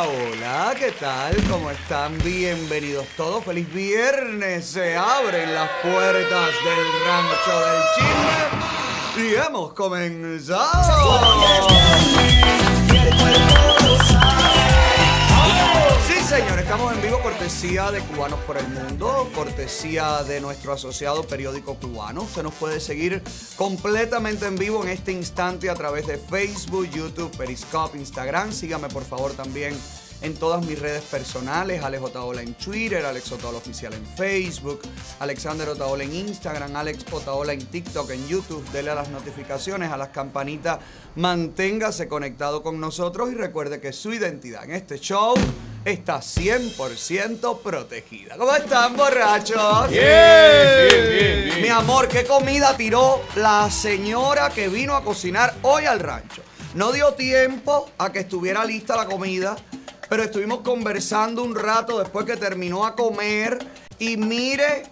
Hola, ¿qué tal? ¿Cómo están? Bienvenidos todos. Feliz viernes. Se abren las puertas del rancho del chisme y hemos comenzado. Estamos en vivo cortesía de Cubanos por el Mundo, cortesía de nuestro asociado periódico cubano. Usted nos puede seguir completamente en vivo en este instante a través de Facebook, YouTube, Periscope, Instagram. Sígame por favor también en todas mis redes personales, Alex Otaola en Twitter, Alex Otaola Oficial en Facebook, Alexander Otaola en Instagram, Alex Otaola en TikTok, en YouTube. Dele a las notificaciones, a las campanitas, manténgase conectado con nosotros y recuerde que su identidad en este show está 100% protegida. ¿Cómo están, borrachos? Bien, bien, bien, bien. Mi amor, ¿qué comida tiró la señora que vino a cocinar hoy al rancho? No dio tiempo a que estuviera lista la comida, pero estuvimos conversando un rato después que terminó a comer. Y mire,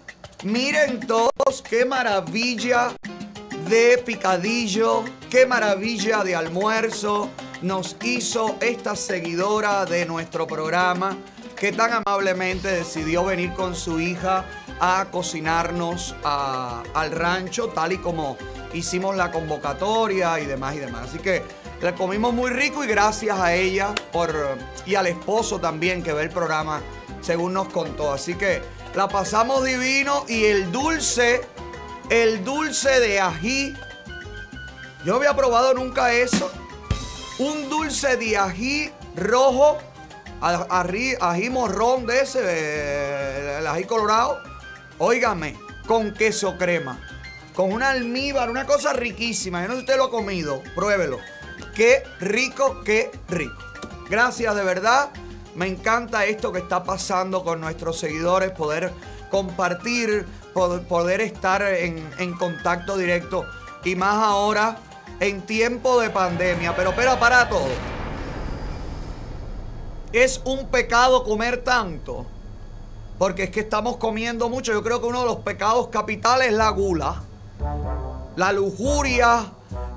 miren todos qué maravilla de picadillo, qué maravilla de almuerzo nos hizo esta seguidora de nuestro programa que tan amablemente decidió venir con su hija a cocinarnos al rancho, tal y como hicimos la convocatoria y demás y demás. Así que le comimos muy rico y gracias a ella por, y al esposo también que ve el programa, según nos contó. Así que la pasamos divino y el dulce, el dulce de ají. Yo no había probado nunca eso. Un dulce de ají rojo, a- arri- ají morrón de ese, eh, el ají colorado. Óigame, con queso crema, con una almíbar, una cosa riquísima. Yo no sé si usted lo ha comido, pruébelo. Qué rico, qué rico. Gracias de verdad. Me encanta esto que está pasando con nuestros seguidores, poder compartir, pod- poder estar en, en contacto directo. Y más ahora en tiempo de pandemia. Pero espera, para todo. Es un pecado comer tanto. Porque es que estamos comiendo mucho. Yo creo que uno de los pecados capitales es la gula. La lujuria,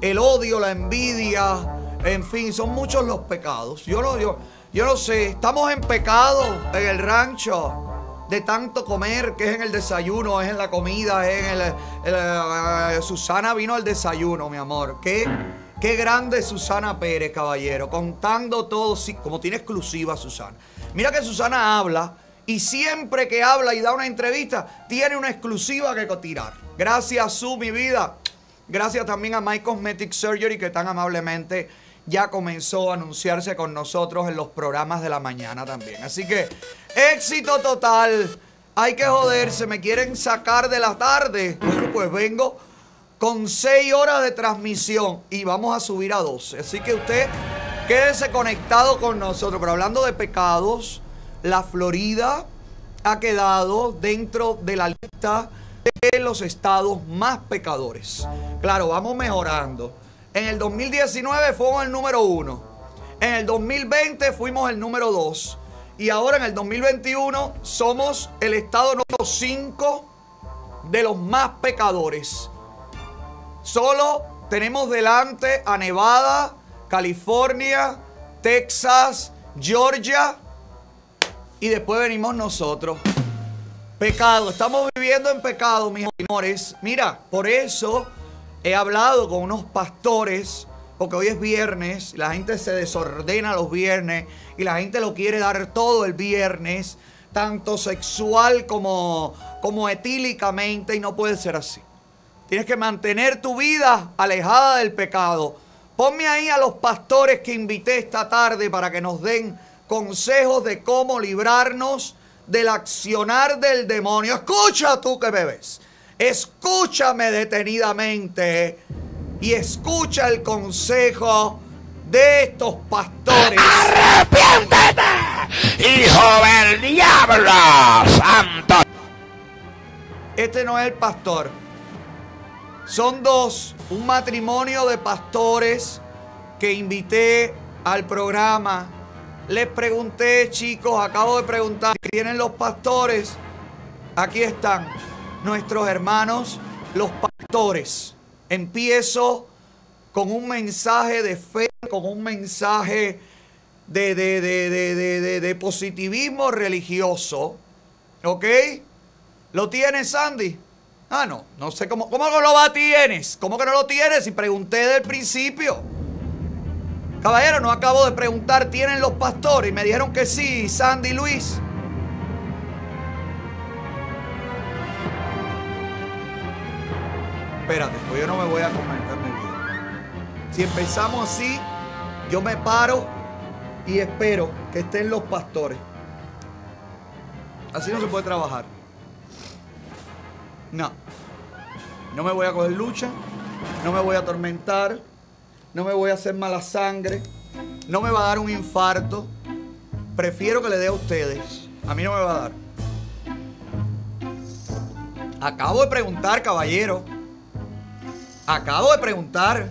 el odio, la envidia. En fin, son muchos los pecados. Yo no, yo, yo no sé. Estamos en pecado en el rancho. De tanto comer, que es en el desayuno, es en la comida, es en el. eh, Susana vino al desayuno, mi amor. Qué, qué grande Susana Pérez, caballero. Contando todo, como tiene exclusiva Susana. Mira que Susana habla y siempre que habla y da una entrevista, tiene una exclusiva que tirar. Gracias, Su, mi vida. Gracias también a My Cosmetic Surgery que tan amablemente ya comenzó a anunciarse con nosotros en los programas de la mañana también. Así que éxito total. Hay que joderse, me quieren sacar de la tarde. Pues vengo con 6 horas de transmisión y vamos a subir a 12. Así que usted quédese conectado con nosotros. Pero hablando de pecados, la Florida ha quedado dentro de la lista de los estados más pecadores. Claro, vamos mejorando. En el 2019 fuimos el número uno. En el 2020 fuimos el número dos. Y ahora en el 2021 somos el estado número 5 de los más pecadores. Solo tenemos delante a Nevada, California, Texas, Georgia y después venimos nosotros. Pecado, estamos viviendo en pecado, mis amores. Mira, por eso he hablado con unos pastores, porque hoy es viernes, la gente se desordena los viernes y la gente lo quiere dar todo el viernes, tanto sexual como, como etílicamente, y no puede ser así. Tienes que mantener tu vida alejada del pecado. Ponme ahí a los pastores que invité esta tarde para que nos den consejos de cómo librarnos del accionar del demonio. Escucha tú que bebes. Escúchame detenidamente y escucha el consejo de estos pastores. ¡Arrepiéntete, hijo del diablo, santo! Este no es el pastor. Son dos, un matrimonio de pastores que invité al programa. Les pregunté, chicos, acabo de preguntar, ¿tienen los pastores? Aquí están nuestros hermanos, los pastores. Empiezo con un mensaje de fe, con un mensaje de, de, de, de, positivismo religioso. ¿Ok? ¿Lo tienes, Sandy? Ah, no. No sé cómo. ¿Cómo no lo tienes? ¿Cómo que no lo tienes? Y pregunté del principio. Caballero, no acabo de preguntar, ¿tienen los pastores? Y me dijeron que sí, Sandy Luis. Espérate, pues yo no me voy a comentar mi vida. Si empezamos así, yo me paro y espero que estén los pastores. Así no se puede trabajar. No. No me voy a coger lucha. No me voy a atormentar. No me voy a hacer mala sangre. No me va a dar un infarto. Prefiero que le dé a ustedes. A mí no me va a dar. Acabo de preguntar, caballero. Acabo de preguntar.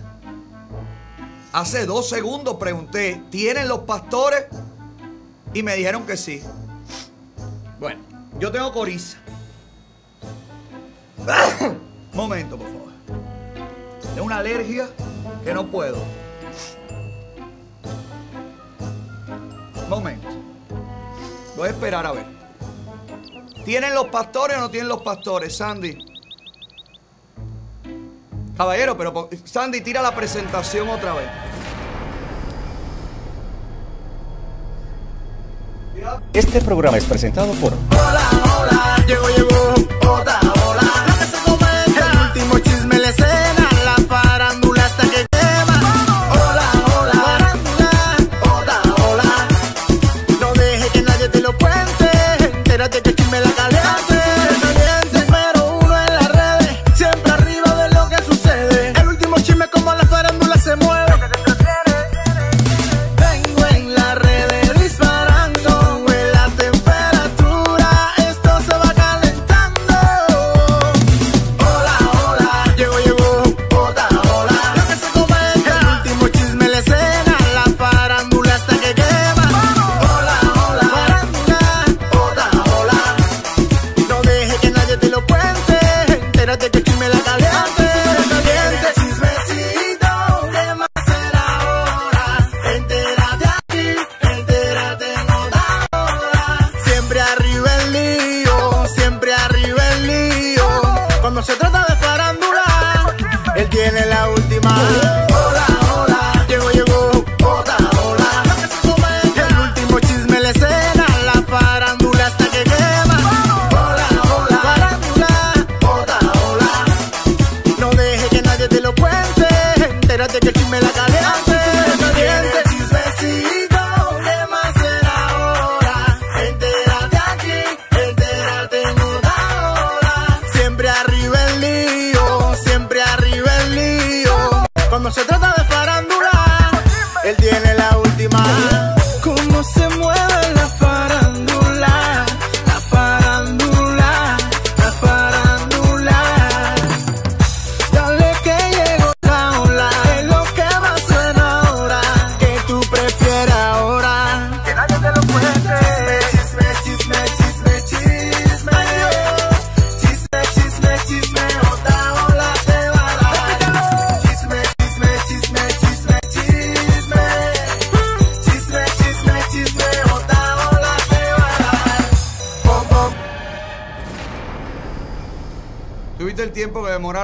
Hace dos segundos pregunté, ¿tienen los pastores? Y me dijeron que sí. Bueno, yo tengo coriza. Momento, por favor. Tengo una alergia que no puedo. Momento. Voy a esperar a ver. ¿Tienen los pastores o no tienen los pastores, Sandy? Caballero, pero Sandy, tira la presentación otra vez. Este programa es presentado por Llegó, llegó, otra ola. Lo que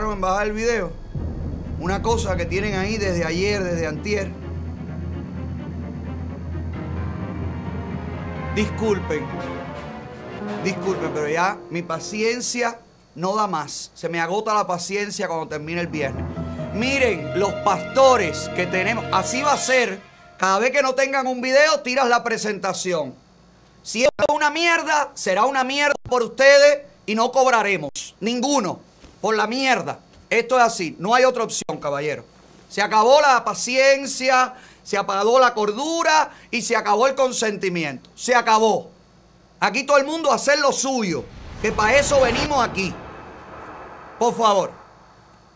en bajar el video? Una cosa que tienen ahí desde ayer, desde antier. Disculpen. Disculpen, pero ya mi paciencia no da más. Se me agota la paciencia cuando termine el viernes. Miren, los pastores que tenemos, así va a ser. Cada vez que no tengan un video, tiras la presentación. Si es una mierda, será una mierda por ustedes y no cobraremos. Ninguno. Por la mierda. Esto es así. No hay otra opción, caballero. Se acabó la paciencia, se apagó la cordura y se acabó el consentimiento. Se acabó. Aquí todo el mundo a hacer lo suyo. Que para eso venimos aquí. Por favor.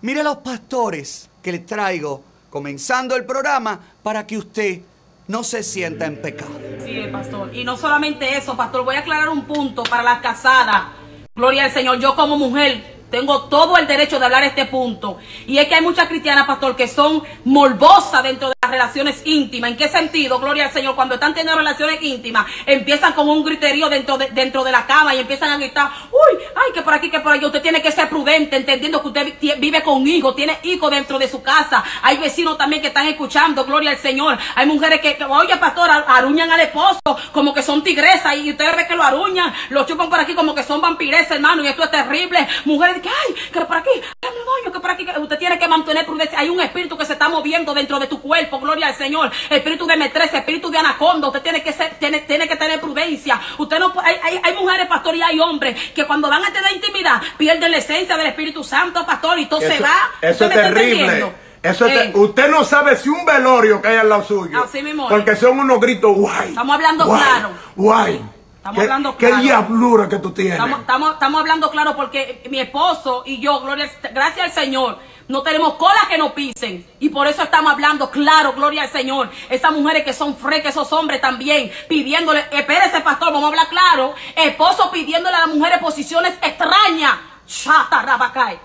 Mire los pastores que les traigo comenzando el programa para que usted no se sienta en pecado. Sí, pastor. Y no solamente eso, pastor, voy a aclarar un punto para las casadas. Gloria al Señor, yo como mujer tengo todo el derecho de hablar este punto. Y es que hay muchas cristianas, pastor, que son morbosas dentro de las relaciones íntimas. ¿En qué sentido? Gloria al Señor. Cuando están teniendo relaciones íntimas, empiezan con un griterío dentro de, dentro de la cama y empiezan a gritar, uy, ay, que por aquí, que por allá. Usted tiene que ser prudente, entendiendo que usted vi- vive con hijos, tiene hijos dentro de su casa. Hay vecinos también que están escuchando, gloria al Señor. Hay mujeres que, que, oye, pastor, aruñan al esposo como que son tigresas y ustedes ven que lo aruñan, lo chupan por aquí como que son vampiresas, hermano, y esto es terrible. Mujeres que, ay, que por aquí, que por aquí, que usted tiene que mantener prudencia. Hay un espíritu que se está moviendo dentro de tu cuerpo, gloria al Señor. Espíritu de metresa, espíritu de anaconda. Usted tiene que ser, tiene, tiene que tener prudencia. Usted no hay, hay, hay mujeres, pastor, y hay hombres que cuando van a tener intimidad pierden la esencia del Espíritu Santo, pastor, y todo se va. eso ¿Usted es terrible. Eso es Eh, te- usted no sabe si un velorio que hay al lado suyo. Así mismo. Porque son unos gritos guay. Estamos hablando guay, claro. Guay. Sí, estamos ¿Qué, hablando qué claro. diablura que tú tienes. Estamos, estamos, estamos hablando claro porque mi esposo y yo, gloria, gracias al Señor, no tenemos cola que nos pisen. Y por eso estamos hablando claro, gloria al Señor. Esas mujeres que son frecas, esos hombres también, pidiéndole, espérese pastor, vamos a hablar claro. Esposo pidiéndole a las mujeres posiciones extrañas. Chata, rabacay.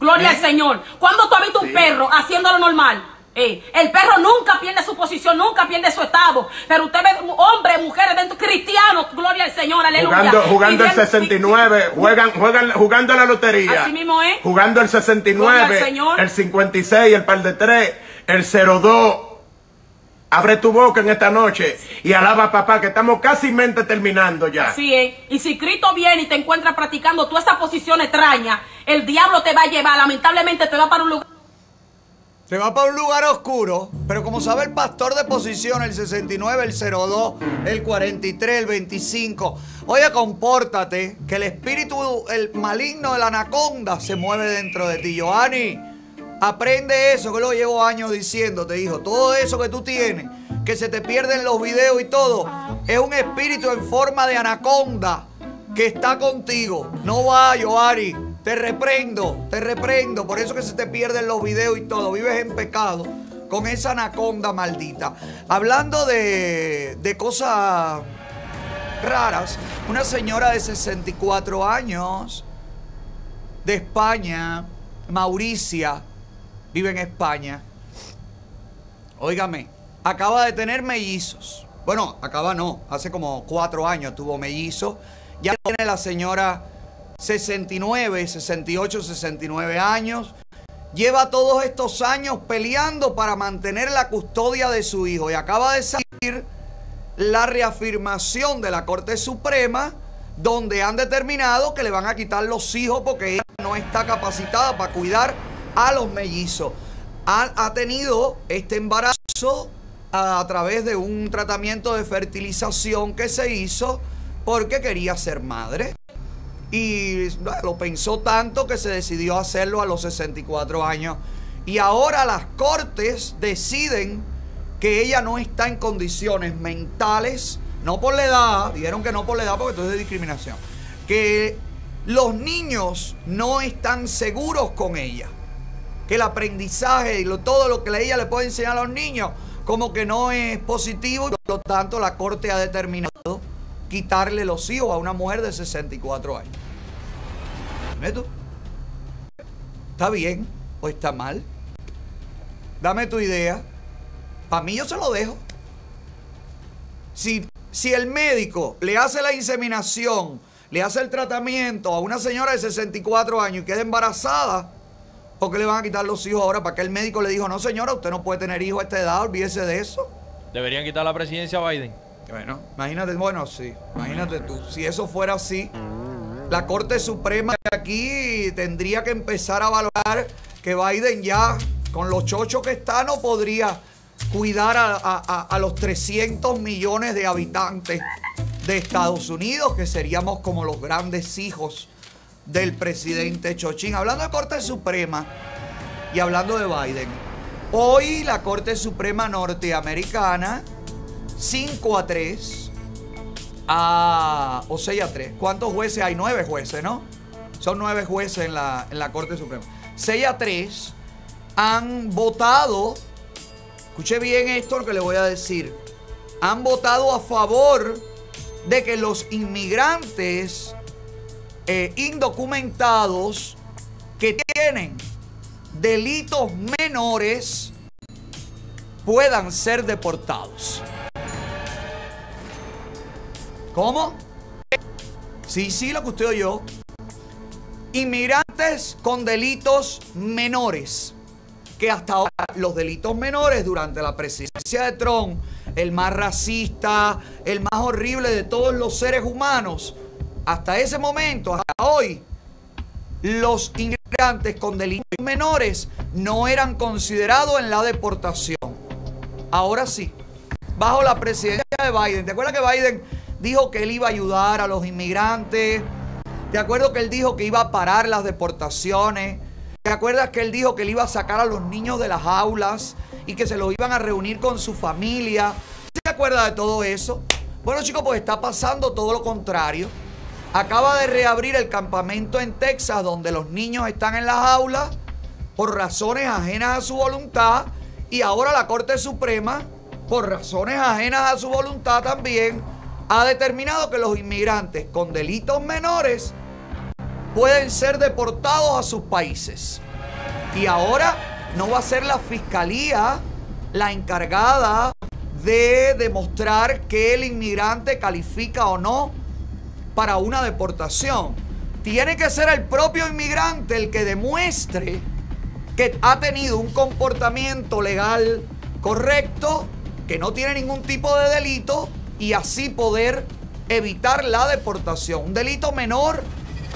Gloria al Señor. ¿Cuándo tú has visto un perro haciendo lo normal? El perro nunca pierde su posición, nunca pierde su estado. Pero usted ve hombres, mujeres dentro, cristianos, gloria al Señor, aleluya. Jugando, jugando el Pidiendo- 69, juegan, juegan, jugando la lotería. Así mismo es. Jugando el Gloria 69, al Señor. el 56, el par de 3, el 02. Abre tu boca en esta noche y alaba a papá que estamos casi mente terminando ya. Así es. Y si Cristo viene y te encuentra practicando toda esa posición extraña, el diablo te va a llevar, lamentablemente te va para un lugar. Se va para un lugar oscuro, pero como sabe el pastor de posición, el 69, el 02, el 43, el 25. Oye, compórtate, que el espíritu, el maligno de anaconda se mueve dentro de ti. Joanny, aprende eso, que lo llevo años diciéndote, hijo. Todo eso que tú tienes, que se te pierden los videos y todo, es un espíritu en forma de anaconda que está contigo. No va, Joari. Te reprendo, te reprendo. Por eso que se te pierden los videos y todo. Vives en pecado con esa anaconda maldita. Hablando de, de cosas raras, una señora de 64 años de España, Mauricia, vive en España. Óigame, acaba de tener mellizos. Bueno, acaba no, hace como cuatro años tuvo mellizos. Ya tiene la señora 69, 68, 69 años. Lleva todos estos años peleando para mantener la custodia de su hijo y acaba de salir la reafirmación de la Corte Suprema donde han determinado que le van a quitar los hijos porque ella no está capacitada para cuidar a los mellizos. Ha, tenido este embarazo a través de un tratamiento de fertilización que se hizo porque quería ser madre. Y lo pensó tanto que se decidió hacerlo a los 64 años. Y ahora las cortes deciden que ella no está en condiciones mentales, no por la edad, dijeron que no por la edad porque esto es discriminación, que los niños no están seguros con ella, que el aprendizaje y todo lo que ella le puede enseñar a los niños como que no es positivo y por lo tanto la corte ha determinado quitarle los hijos a una mujer de 64 años. Dime tú. ¿Está bien o está mal? Dame tu idea. Para mí yo se lo dejo. Si, si el médico le hace la inseminación, le hace el tratamiento a una señora de 64 años y queda embarazada, ¿por qué le van a quitar los hijos ahora? ¿Para que el médico le dijo, no señora, usted no puede tener hijos a esta edad, olvídese de eso? Deberían quitar la presidencia a Biden. Bueno, imagínate, bueno, sí, imagínate tú, si eso fuera así, la Corte Suprema de aquí tendría que empezar a valorar que Biden ya, con los chochos que está, no podría cuidar a, los 300 millones de habitantes de Estados Unidos, que seríamos como los grandes hijos del presidente Chochín. Hablando de Corte Suprema y hablando de Biden, hoy la Corte Suprema norteamericana 5 a 3 a, o 6 a 3. ¿Cuántos jueces hay? 9 jueces, ¿no? Son 9 jueces en la, en la Corte Suprema. 6 a 3 han votado, escuche bien esto lo que le voy a decir, han votado a favor de que los inmigrantes eh, indocumentados que tienen delitos menores puedan ser deportados. ¿Cómo? Sí, sí, lo que usted oyó. Inmigrantes con delitos menores. Que hasta ahora los delitos menores durante la presidencia de Trump, el más racista, el más horrible de todos los seres humanos, hasta ese momento, hasta hoy, los inmigrantes con delitos menores no eran considerados en la deportación. Ahora sí, bajo la presidencia de Biden. ¿Te acuerdas que Biden dijo que él iba a ayudar a los inmigrantes? ¿Te acuerdas que él dijo que iba a parar las deportaciones? ¿Te acuerdas que él dijo que él iba a sacar a los niños de las aulas y que se los iban a reunir con su familia? ¿Se acuerda de todo eso? Bueno chicos, pues está pasando todo lo contrario. Acaba de reabrir el campamento en Texas donde los niños están en las aulas por razones ajenas a su voluntad y ahora la Corte Suprema, por razones ajenas a su voluntad también, ha determinado que los inmigrantes con delitos menores pueden ser deportados a sus países. Y ahora no va a ser la fiscalía la encargada de demostrar que el inmigrante califica o no para una deportación. Tiene que ser el propio inmigrante el que demuestre que ha tenido un comportamiento legal correcto, que no tiene ningún tipo de delito y así poder evitar la deportación. Un delito menor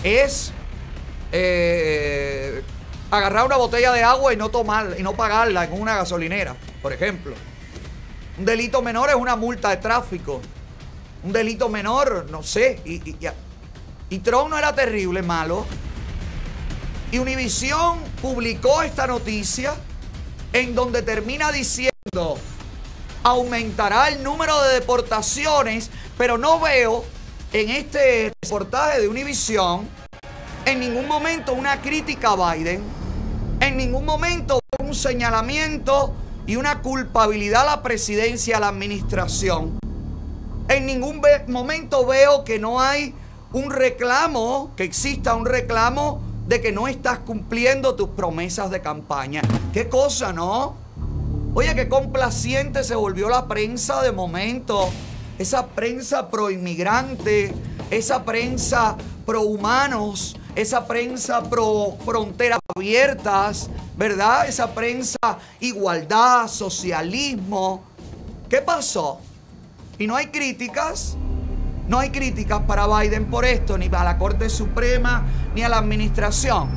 es eh, agarrar una botella de agua y no tomar y no pagarla en una gasolinera, por ejemplo. Un delito menor es una multa de tráfico. Un delito menor, no sé. Y, y, y Trump no era terrible, malo. Y Univision publicó esta noticia en donde termina diciendo aumentará el número de deportaciones, pero no veo en este reportaje de Univision en ningún momento una crítica a Biden, en ningún momento un señalamiento y una culpabilidad a la presidencia, a la administración. En ningún momento veo que no hay un reclamo, que exista un reclamo de que no estás cumpliendo tus promesas de campaña. Qué cosa, ¿no? Oye, qué complaciente se volvió la prensa de momento. Esa prensa pro inmigrante, esa prensa pro humanos, esa prensa pro fronteras abiertas, ¿verdad? Esa prensa igualdad, socialismo. ¿Qué pasó? Y no hay críticas. No hay críticas para Biden por esto, ni a la Corte Suprema, ni a la administración.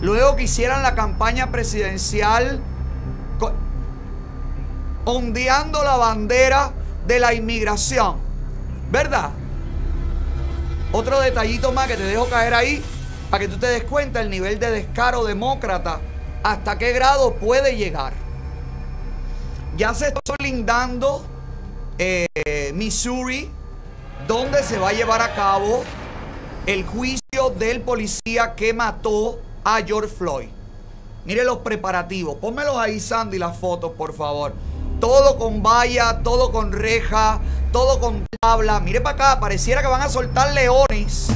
Luego que hicieran la campaña presidencial ondeando la bandera de la inmigración. ¿Verdad? Otro detallito más que te dejo caer ahí para que tú te des cuenta el nivel de descaro demócrata hasta qué grado puede llegar. Ya se está lindando eh, Missouri, donde se va a llevar a cabo el juicio del policía que mató a George Floyd. Mire los preparativos. Pónmelos ahí, Sandy, las fotos, por favor. Todo con valla, todo con reja, todo con tabla. Mire para acá, pareciera que van a soltar leones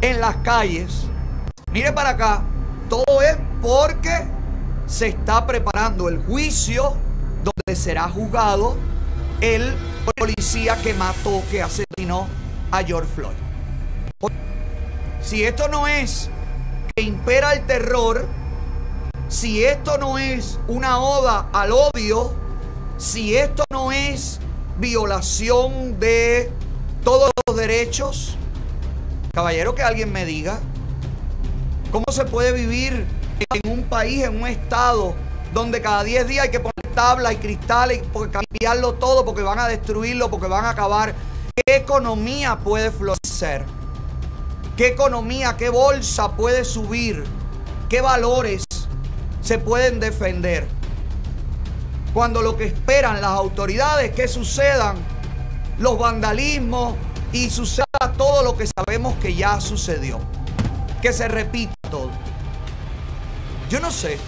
en las calles. Mire para acá. Todo es porque se está preparando el juicio donde será juzgado el policía que mató, que asesinó a George Floyd. Si esto no es que impera el terror, si esto no es una oda al odio, si esto no es violación de todos los derechos, caballero, que alguien me diga, ¿cómo se puede vivir en un país, en un estado, donde cada 10 días hay que poner tabla y cristales, porque cambiarlo todo, porque van a destruirlo, porque van a acabar? ¿Qué economía puede florecer? ¿Qué economía, qué bolsa puede subir? ¿Qué valores se pueden defender? Cuando lo que esperan las autoridades es que sucedan los vandalismos y suceda todo lo que sabemos que ya sucedió. Que se repita todo. Yo no sé,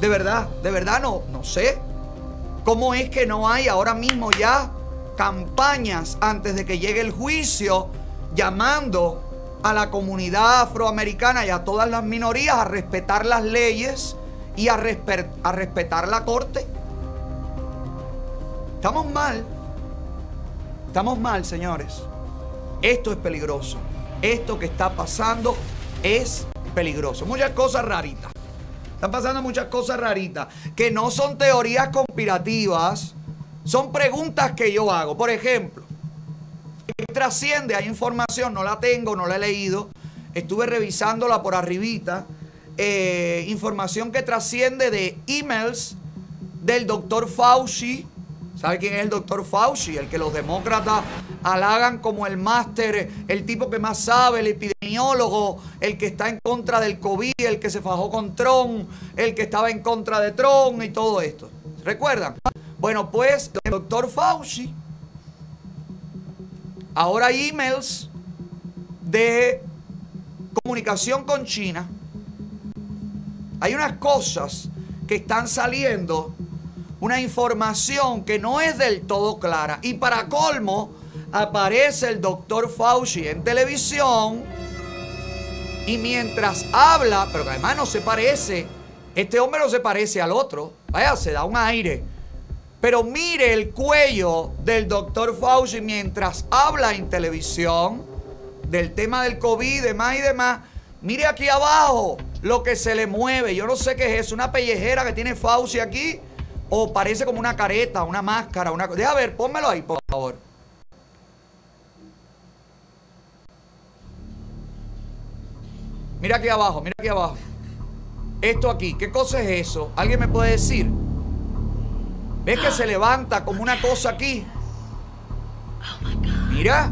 de verdad, de verdad no, no sé. ¿Cómo es que no hay ahora mismo ya campañas antes de que llegue el juicio llamando a la comunidad afroamericana y a todas las minorías a respetar las leyes y a, respetar la corte? Estamos mal. Estamos mal, señores. Esto es peligroso. Esto que está pasando es peligroso. Muchas cosas raritas. Están pasando muchas cosas raritas que no son teorías conspirativas, son preguntas que yo hago. Por ejemplo, ¿qué trasciende? Hay información, no la tengo, no la he leído. Estuve revisándola por arribita. Eh, información que trasciende de emails del doctor Fauci. ¿Sabe quién es el doctor Fauci? El que los demócratas halagan como el máster, el tipo que más sabe, el epidemiólogo, el que está en contra del COVID, el que se fajó con Trump, el que estaba en contra de Trump y todo esto. ¿Recuerdan? Bueno, pues el doctor Fauci, ahora emails de comunicación con China. Hay unas cosas que están saliendo, una información que no es del todo clara. Y para colmo, aparece el doctor Fauci en televisión y mientras habla, pero que además no se parece, este hombre no se parece al otro, vaya, se da un aire. Pero mire el cuello del doctor Fauci mientras habla en televisión del tema del COVID demás y demás. Mire aquí abajo lo que se le mueve. Yo no sé qué es eso, una pellejera que tiene Fauci aquí o parece como una careta, una máscara, una Deja ver, pónmelo ahí, por favor. Mira aquí abajo, mira aquí abajo. Esto aquí, ¿qué cosa es eso? ¿Alguien me puede decir? ¿Ves que se levanta como una cosa aquí? Mira.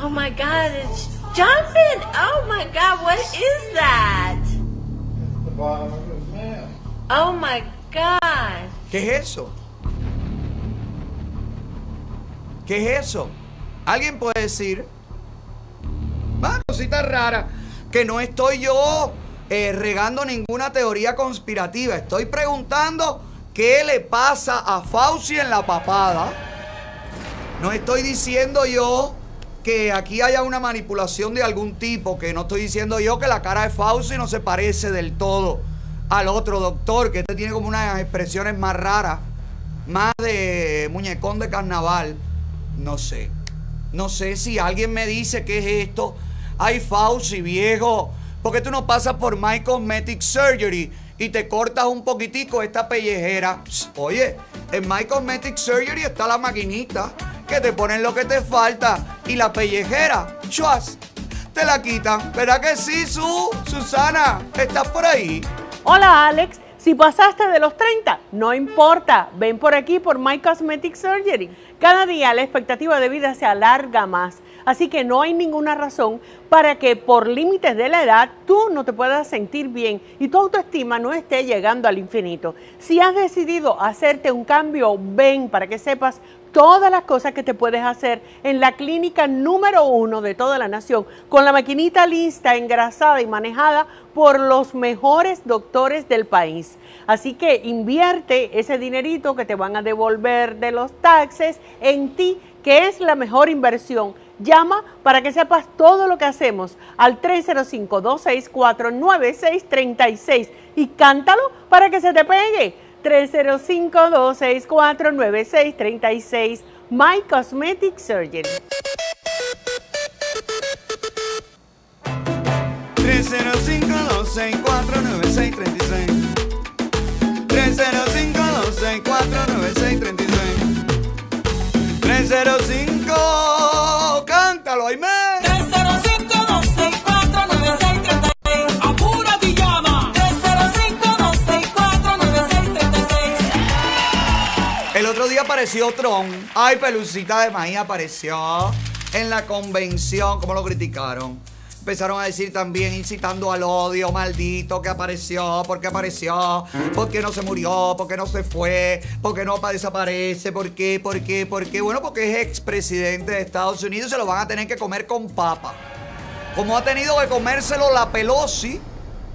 Oh my god, it's jumping! Oh my god, what is that? Oh my god. ¿Qué es eso? ¿Qué es eso? ¿Alguien puede decir? Una cosita rara. Que no estoy yo eh, regando ninguna teoría conspirativa. Estoy preguntando qué le pasa a Fauci en la papada. No estoy diciendo yo que aquí haya una manipulación de algún tipo, que no estoy diciendo yo que la cara de Fauci no se parece del todo al otro doctor, que este tiene como unas expresiones más raras, más de muñecón de carnaval. No sé. No sé si alguien me dice qué es esto. Ay, Fauci, viejo. ¿Por qué tú no pasas por My Cosmetic Surgery y te cortas un poquitico esta pellejera? Oye, en My Cosmetic Surgery está la maquinita que te ponen lo que te falta y la pellejera, chuas, te la quitan. ¿Verdad que sí, Su? Susana, ¿estás por ahí? Hola Alex, si pasaste de los 30, no importa, ven por aquí por My Cosmetic Surgery. Cada día la expectativa de vida se alarga más, así que no hay ninguna razón para que por límites de la edad tú no te puedas sentir bien y tu autoestima no esté llegando al infinito. Si has decidido hacerte un cambio, ven para que sepas todas las cosas que te puedes hacer en la clínica número uno de toda la nación, con la maquinita lista, engrasada y manejada por los mejores doctores del país. Así que invierte ese dinerito que te van a devolver de los taxes en ti, que es la mejor inversión. Llama para que sepas todo lo que hacemos al 305-264-9636 y cántalo para que se te pegue. 305-264-9636. My Cosmetic Surgery. 305-264-9636. 305-264-9636. 305, apareció Tron. Ay, Pelucita de Maíz apareció en la convención. ¿Cómo lo criticaron? Empezaron a decir también, incitando al odio, maldito, que apareció, porque apareció, porque no se murió, porque no se fue, porque no pa- desaparece, por qué, por qué, por qué. Bueno, porque es expresidente de Estados Unidos y se lo van a tener que comer con papa. Como ha tenido que comérselo la Pelosi,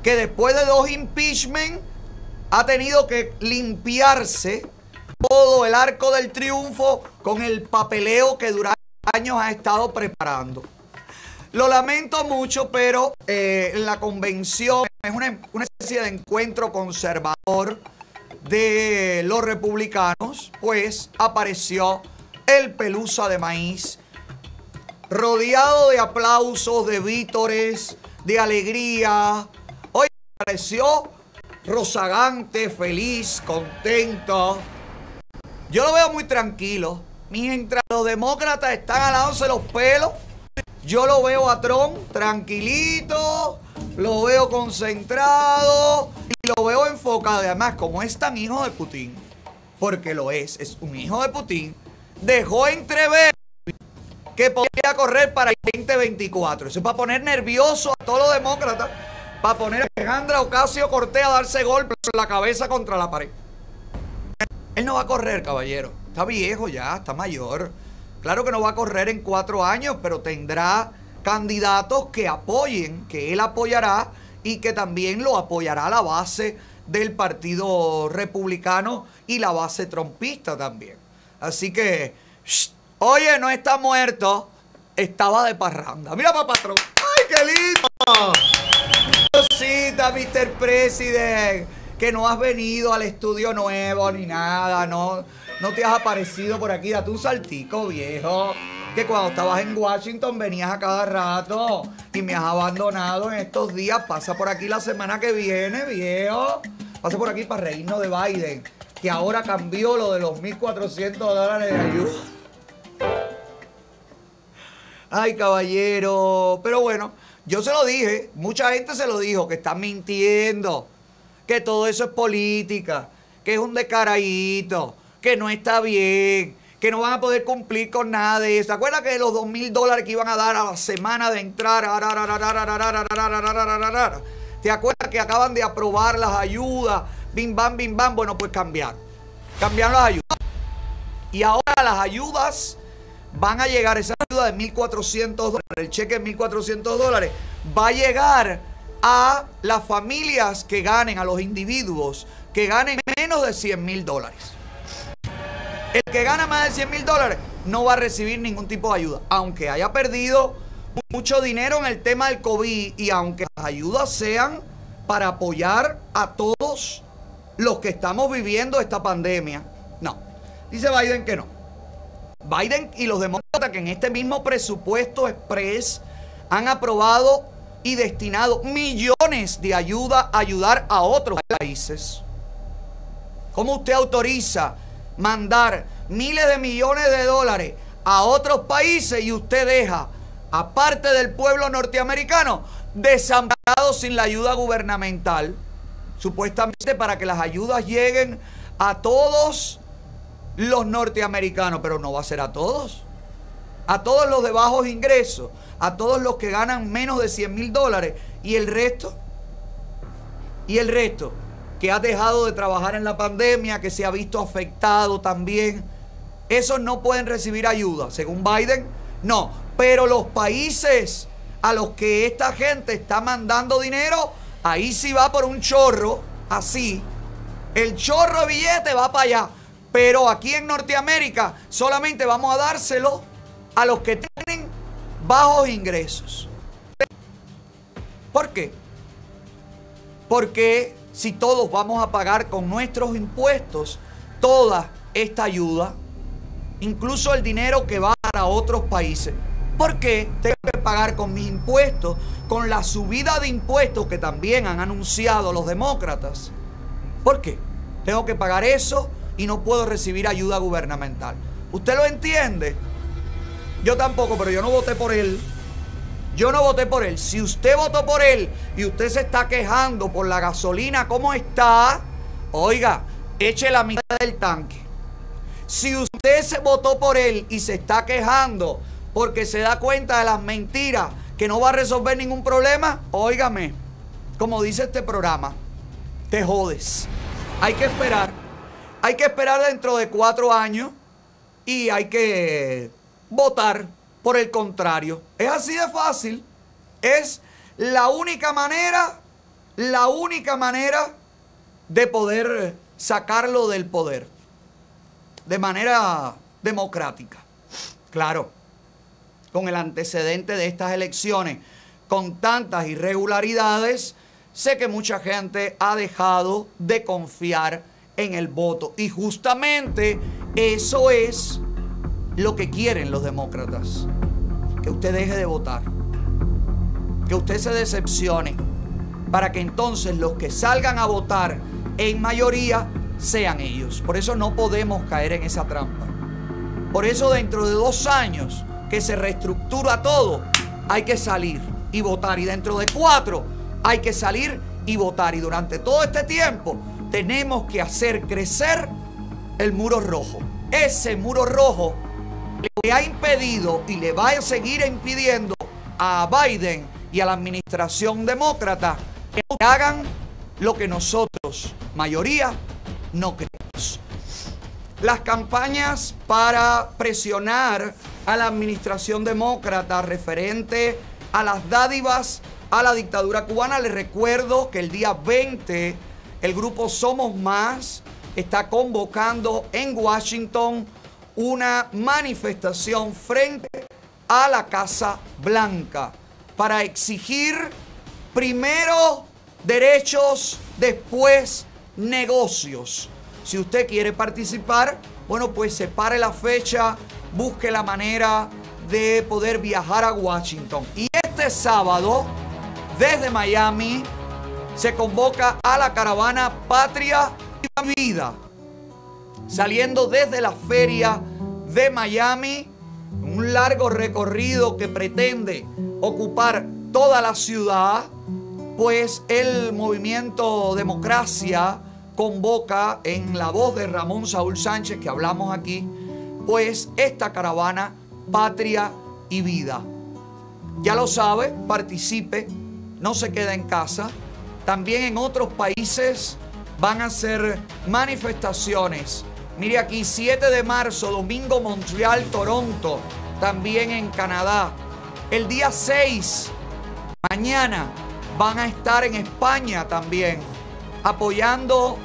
que después de dos impeachment ha tenido que limpiarse todo el arco del triunfo con el papeleo que durante años ha estado preparando. Lo lamento mucho, pero eh, la convención es una, especie de encuentro conservador de los republicanos, pues apareció el pelusa de maíz, rodeado de aplausos, de vítores, de alegría. Hoy apareció rozagante, feliz, contento. Yo lo veo muy tranquilo. Mientras los demócratas están alándose los pelos, yo lo veo a Trump tranquilito, lo veo concentrado y lo veo enfocado. Y además, como es tan hijo de Putin, porque lo es, es un hijo de Putin, dejó entrever que podría correr para el 2024. Eso es para poner nervioso a todos los demócratas, para poner a Alejandra Ocasio Cortés a darse golpes en la cabeza contra la pared. Él no va a correr, caballero. Está viejo ya, está mayor. Claro que no va a correr en cuatro años, pero tendrá candidatos que apoyen, que él apoyará y que también lo apoyará la base del Partido Republicano y la base trompista también. Así que, oye, no está muerto, estaba de parranda. Mira, papá Trump. ¡Ay, qué lindo! Cosita, Mr. President, que no has venido al estudio nuevo ni nada, no, no te has aparecido por aquí. Date un saltico, viejo. Que cuando estabas en Washington venías a cada rato y me has abandonado en estos días. Pasa por aquí la semana que viene, viejo. Pasa por aquí para reírnos de Biden, que ahora cambió lo de los 1.400 dólares de ayuda. Ay, caballero. Pero bueno, yo se lo dije, mucha gente se lo dijo, que están mintiendo, que todo eso es política, que es un descaradito, que no está bien, que no van a poder cumplir con nada de eso. ¿Se acuerdan que los dos mil dólares que iban a dar a la semana de entrar? ¿Te acuerdas que acaban de aprobar las ayudas? Bim, bam, bim, bam. Bueno, pues cambiar. Cambiaron las ayudas. Y ahora las ayudas van a llegar, esa ayuda de 1.400 dólares, el cheque de 1.400 dólares, va a llegar a las familias que ganen, a los individuos que ganen menos de 100 mil dólares. El que gana más de 100 mil dólares no va a recibir ningún tipo de ayuda, aunque haya perdido mucho dinero en el tema del COVID y aunque las ayudas sean para apoyar a todos los que estamos viviendo esta pandemia. No, dice Biden que no. Biden y los demócratas que en este mismo presupuesto express han aprobado y destinado millones de ayuda a ayudar a otros países. ¿Cómo usted autoriza mandar miles de millones de dólares a otros países y usted deja a parte del pueblo norteamericano desamparado sin la ayuda gubernamental? Supuestamente para que las ayudas lleguen a todos los norteamericanos, pero no va a ser a todos. A todos los de bajos ingresos, a todos los que ganan menos de 100 mil dólares y el resto. Y el resto que ha dejado de trabajar en la pandemia, que se ha visto afectado también. Esos no pueden recibir ayuda, según Biden. No, pero los países a los que esta gente está mandando dinero, ahí sí va por un chorro, así. El chorro de billete va para allá. Pero aquí en Norteamérica solamente vamos a dárselo a los que tienen bajos ingresos. ¿Por qué? Porque si todos vamos a pagar con nuestros impuestos toda esta ayuda, incluso el dinero que va a otros países, ¿por qué tengo que pagar con mis impuestos, con la subida de impuestos que también han anunciado los demócratas? ¿Por qué? Tengo que pagar eso y no puedo recibir ayuda gubernamental. ¿Usted lo entiende? Yo tampoco, pero yo no voté por él. Yo no voté por él. Si usted votó por él y usted se está quejando por la gasolina, ¿cómo está? Oiga, eche la mitad del tanque. Si usted se votó por él y se está quejando porque se da cuenta de las mentiras que no va a resolver ningún problema, óigame, como dice este programa, te jodes. Hay que esperar. Hay que esperar dentro de cuatro años y hay que votar por el contrario. Es así de fácil. Es la única manera, la única manera de poder sacarlo del poder. De manera democrática. Claro, con el antecedente de estas elecciones, con tantas irregularidades, sé que mucha gente ha dejado de confiar en el voto. Y justamente eso es lo que quieren los demócratas. Que usted deje de votar. Que usted se decepcione. Para que entonces los que salgan a votar en mayoría sean ellos. Por eso no podemos caer en esa trampa. Por eso dentro de dos años que se reestructura todo, hay que salir y votar. Y dentro de cuatro hay que salir y votar. Y durante todo este tiempo tenemos que hacer crecer el muro rojo. Ese muro rojo le ha impedido y le va a seguir impidiendo a Biden y a la administración demócrata que hagan lo que nosotros, mayoría, no queremos. Las campañas para presionar a la administración demócrata referente a las dádivas a la dictadura cubana. Les recuerdo que el día 20 el grupo Somos Más está convocando en Washington una manifestación frente a la Casa Blanca para exigir primero derechos, después negocios. Si usted quiere participar, bueno, pues separe la fecha, busque la manera de poder viajar a Washington. Y este sábado, desde Miami, se convoca a la caravana Patria y Vida, saliendo desde la feria de Miami, un largo recorrido que pretende ocupar toda la ciudad, pues el movimiento Democracia convoca en la voz de Ramón Saúl Sánchez, que hablamos aquí, pues esta caravana Patria y Vida. Ya lo sabe, participe, no se queda en casa. También en otros países van a ser manifestaciones. Mire aquí, 7 de marzo, domingo Montreal, Toronto, también en Canadá. El día 6, mañana, van a estar en España también, apoyando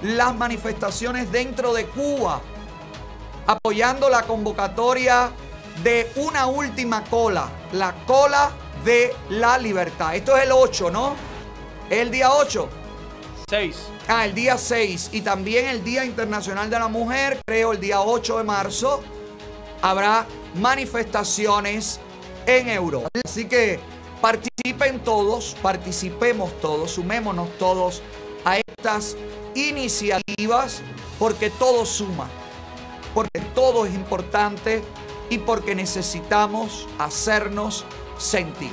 las manifestaciones dentro de Cuba, apoyando la convocatoria de una última cola, la cola de la libertad. Esto es el 8, ¿no? El día 8. 6. Ah, el día 6 y también el Día Internacional de la Mujer, creo el día 8 de marzo, habrá manifestaciones en Europa. Así que participen todos, participemos todos, sumémonos todos a estas iniciativas porque todo suma, porque todo es importante y porque necesitamos hacernos sentir.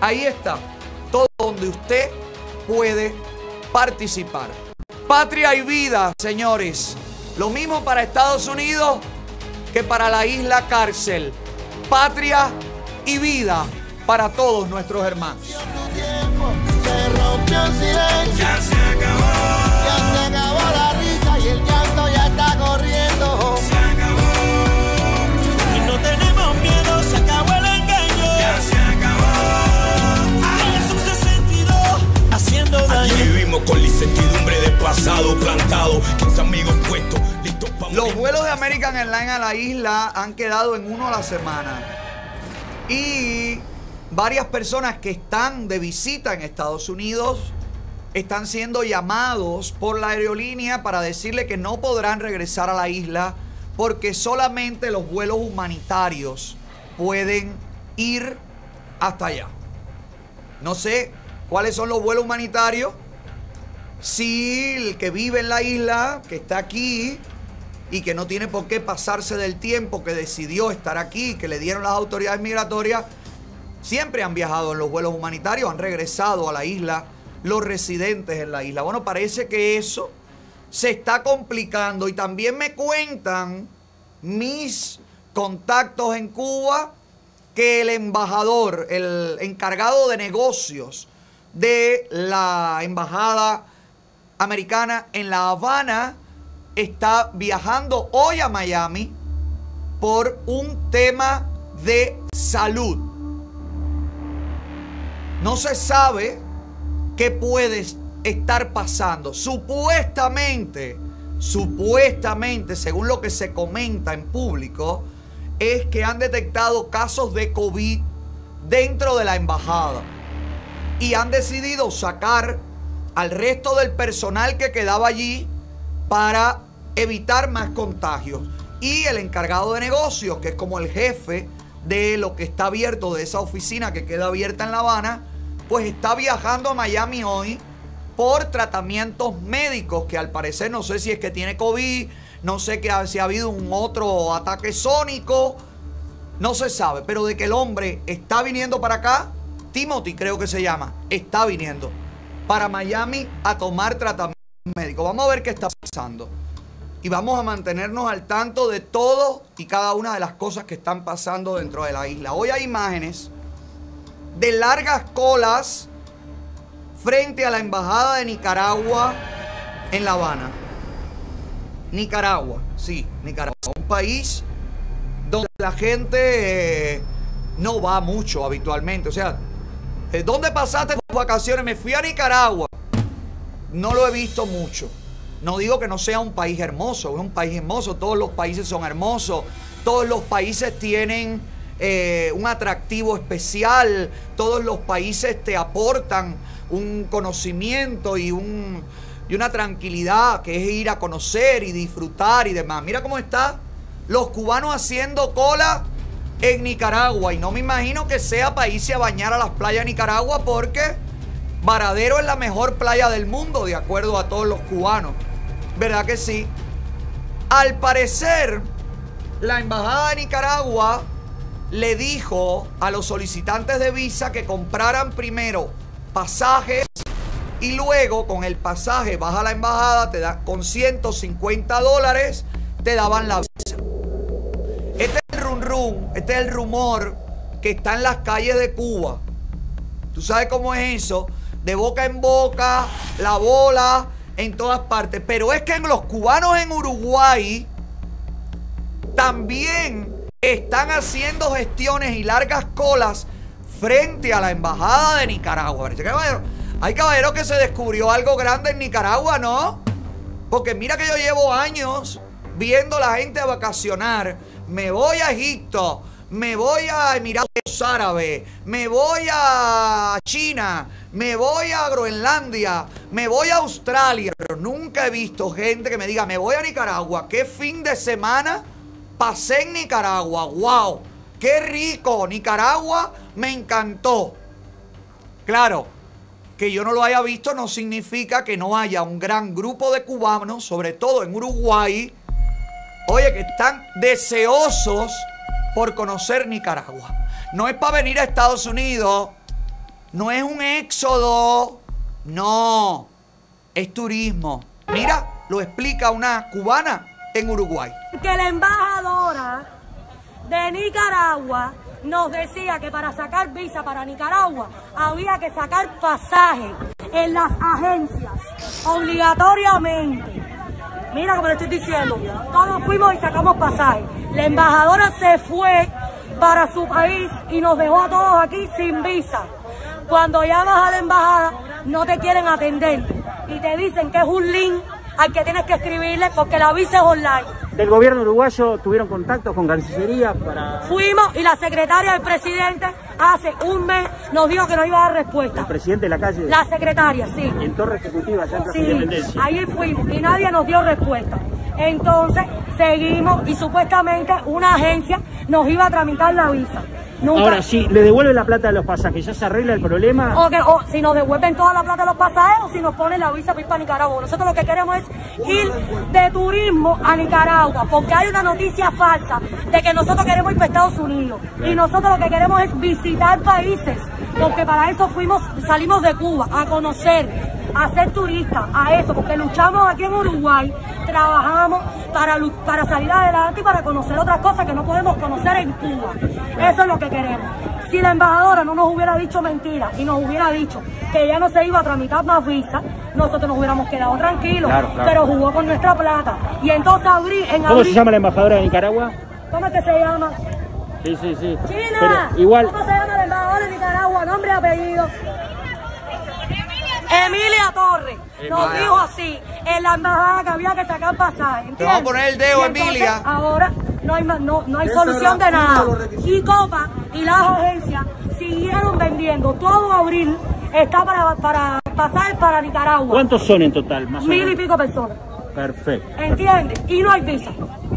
Ahí está, todo donde usted puede participar. Patria y vida, señores. Lo mismo para Estados Unidos que para la isla cárcel. Patria y vida para todos nuestros hermanos. Se acabó. Incertidumbre del pasado plantado. 15 amigos puestos, listos para Los vuelos de American Airlines a la isla han quedado en uno a la semana. Y varias personas que están de visita en Estados Unidos están siendo llamados por la aerolínea para decirle que no podrán regresar a la isla porque solamente los vuelos humanitarios pueden ir hasta allá. No sé cuáles son los vuelos humanitarios. Si el que vive en la isla, que está aquí y que no tiene por qué pasarse del tiempo que decidió estar aquí, que le dieron las autoridades migratorias, siempre han viajado en los vuelos humanitarios, han regresado a la isla los residentes en la isla. Bueno, parece que eso se está complicando y también me cuentan mis contactos en Cuba que el embajador, el encargado de negocios de la embajada americana en La Habana, está viajando hoy a Miami por un tema de salud. No se sabe qué puede estar pasando. Supuestamente, supuestamente, según lo que se comenta en público, es que han detectado casos de COVID dentro de la embajada y han decidido sacar al resto del personal que quedaba allí para evitar más contagios. Y el encargado de negocios, que es como el jefe de lo que está abierto, de esa oficina que queda abierta en La Habana, pues está viajando a Miami hoy por tratamientos médicos, que al parecer no sé si es que tiene COVID, no sé que si ha habido un otro ataque sónico, no se sabe, pero de que el hombre está viniendo para acá, Timothy creo que se llama, está viniendo para Miami a tomar tratamiento médico. Vamos a ver qué está pasando. Y vamos a mantenernos al tanto de todo y cada una de las cosas que están pasando dentro de la isla. Hoy hay imágenes de largas colas frente a la embajada de Nicaragua en La Habana. Nicaragua, sí, Nicaragua. Un país donde la gente eh, no va mucho habitualmente. O sea, ¿dónde pasaste tus vacaciones? Me fui a Nicaragua. No lo he visto mucho. No digo que no sea un país hermoso, es un país hermoso. Todos los países son hermosos. Todos los países tienen eh, un atractivo especial. Todos los países te aportan un conocimiento y, un, y una tranquilidad que es ir a conocer y disfrutar y demás. Mira cómo está los cubanos haciendo cola en Nicaragua. Y no me imagino que sea para irse a bañar a las playas de Nicaragua porque Varadero es la mejor playa del mundo, de acuerdo a todos los cubanos. ¿Verdad que sí? Al parecer, la embajada de Nicaragua le dijo a los solicitantes de visa que compraran primero pasajes y luego con el pasaje vas a la embajada, te da con 150 dólares, te daban la. Este es el rum rum, este es el rumor que está en las calles de Cuba. ¿Tú sabes cómo es eso? De boca en boca, la bola, en todas partes. Pero es que los cubanos en Uruguay también están haciendo gestiones y largas colas frente a la embajada de Nicaragua. Hay caballero que se descubrió algo grande en Nicaragua, ¿no? Porque mira que yo llevo años viendo la gente a vacacionar. Me voy a Egipto, me voy a Emiratos Árabes, me voy a China, me voy a Groenlandia, me voy a Australia. Pero nunca he visto gente que me diga, me voy a Nicaragua. ¿Qué fin de semana pasé en Nicaragua? ¡Wow! ¡Qué rico! Nicaragua me encantó. Claro, que yo no lo haya visto no significa que no haya un gran grupo de cubanos, sobre todo en Uruguay, oye, que están deseosos por conocer Nicaragua. No es para venir a Estados Unidos, no es un éxodo, no, es turismo. Mira, lo explica una cubana en Uruguay. que la embajadora de Nicaragua nos decía que para sacar visa para Nicaragua había que sacar pasaje en las agencias, obligatoriamente. Mira como le estoy diciendo, todos fuimos y sacamos pasaje. La embajadora se fue para su país y nos dejó a todos aquí sin visa. Cuando llamas a la embajada no te quieren atender y te dicen que es un link al que tienes que escribirle porque la visa es online. Del gobierno uruguayo tuvieron contacto con Cancillería para... Fuimos y la secretaria del presidente hace un mes nos dijo que no iba a dar respuesta. El presidente de la calle. La secretaria, sí. En Torre Ejecutiva, Plaza Sí, ahí fuimos y nadie nos dio respuesta. Entonces seguimos y supuestamente una agencia nos iba a tramitar la visa. Nunca. Ahora, si le devuelven la plata de los pasajes, ¿ya se arregla el problema? O, que, o si nos devuelven toda la plata de los pasajes o si nos ponen la visa para ir para Nicaragua. Nosotros lo que queremos es ir de turismo a Nicaragua porque hay una noticia falsa de que nosotros queremos ir para Estados Unidos y nosotros lo que queremos es visitar países porque para eso fuimos, salimos de Cuba a conocer, a ser turistas, a eso, porque luchamos aquí en Uruguay, trabajamos para, para salir adelante y para conocer otras cosas que no podemos conocer en Cuba. Eso es lo que queremos. Si la embajadora no nos hubiera dicho mentiras y nos hubiera dicho que ya no se iba a tramitar más visa, nosotros nos hubiéramos quedado tranquilos, Claro, claro. pero jugó con nuestra plata. Y entonces abril, en ¿Cómo abril, se llama la embajadora de Nicaragua? ¿cómo es que se llama? Sí, sí, sí. China. Pero igual, ¿Cómo se llama la embajadora de Nicaragua? Nombre y apellido. Emilia Torres nos Emilia. dijo así en la embajada que había que sacar pasaje. Te vamos a poner el dedo, entonces, Emilia. Ahora no hay, más- no, no hay solución de nada. Y Copa y las agencias siguieron vendiendo. Todo abril está para, para, pasajes para Nicaragua. ¿Cuántos son en total, más o Mil y pico personas. Perfecto. ¿Entiendes? Y no hay visa.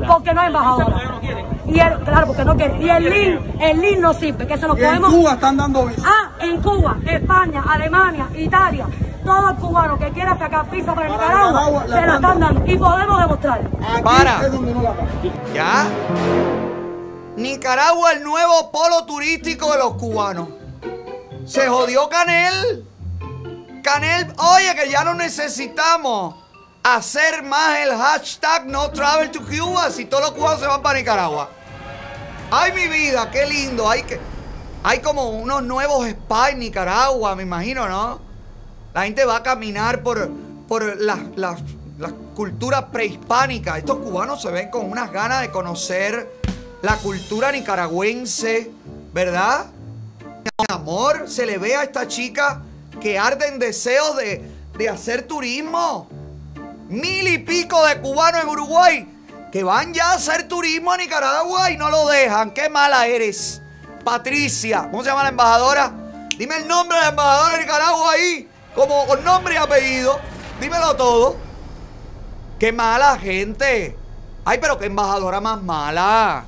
Porque no hay embajadora. Y el, claro, porque no quiere. Y el link, el link no sirve, que se lo Y en podemos. Cuba están dando visa. Ah, en Cuba, España, Alemania, Italia. Todo el cubano que quiera sacar visa para Nicaragua, Nicaragua, la se la están dando. Y podemos demostrarlo. Aquí Para. ¿Ya? Nicaragua, el nuevo polo turístico de los cubanos. Se jodió Canel. Canel, oye, que ya no necesitamos hacer más el hashtag no travel to Cuba si todos los cubanos se van para Nicaragua. Ay, mi vida, qué lindo. Hay, que, hay como unos nuevos spas en Nicaragua, me imagino, ¿no? La gente va a caminar por, por las, las, culturas prehispánicas. Estos cubanos se ven con unas ganas de conocer la cultura nicaragüense, ¿verdad? Amor, se le ve a esta chica que arde en deseos de, de hacer turismo. Mil y pico de cubanos en Uruguay que van ya a hacer turismo a Nicaragua y no lo dejan. Qué mala eres. Patricia, ¿cómo se llama la embajadora? Dime el nombre de la embajadora de Nicaragua ahí, como con nombre y apellido. Dímelo todo. Qué mala gente. Ay, pero qué embajadora más mala.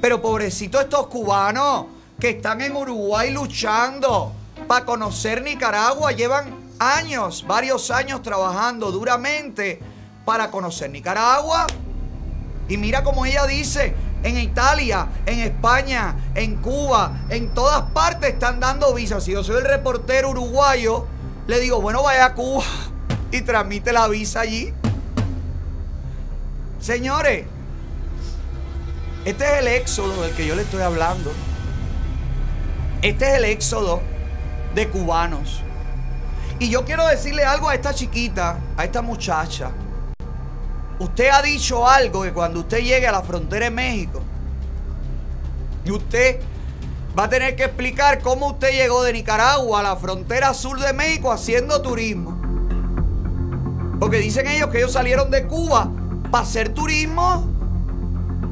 Pero pobrecitos estos cubanos que están en Uruguay luchando para conocer Nicaragua. Llevan años, varios años trabajando duramente para conocer Nicaragua. Y mira como ella dice, en Italia, en España, en Cuba, en todas partes están dando visas. Si yo soy el reportero uruguayo, le digo, bueno, vaya a Cuba y transmite la visa allí. Señores, este es el éxodo del que yo le estoy hablando. Este es el éxodo de cubanos. Y yo quiero decirle algo a esta chiquita, a esta muchacha. Usted ha dicho algo que cuando usted llegue a la frontera de México, y usted va a tener que explicar cómo usted llegó de Nicaragua a la frontera sur de México haciendo turismo. Porque dicen ellos que ellos salieron de Cuba para hacer turismo.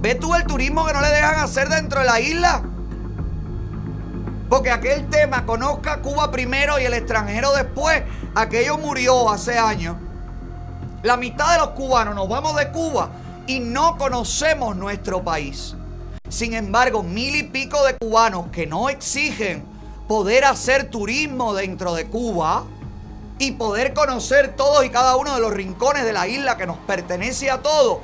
¿Ves tú el turismo que no le dejan hacer dentro de la isla? Porque aquel tema, conozca Cuba primero y el extranjero después, aquello murió hace años. La mitad de los cubanos nos vamos de Cuba y no conocemos nuestro país. Sin embargo, mil y pico de cubanos que no exigen poder hacer turismo dentro de Cuba y poder conocer todos y cada uno de los rincones de la isla que nos pertenece a todos,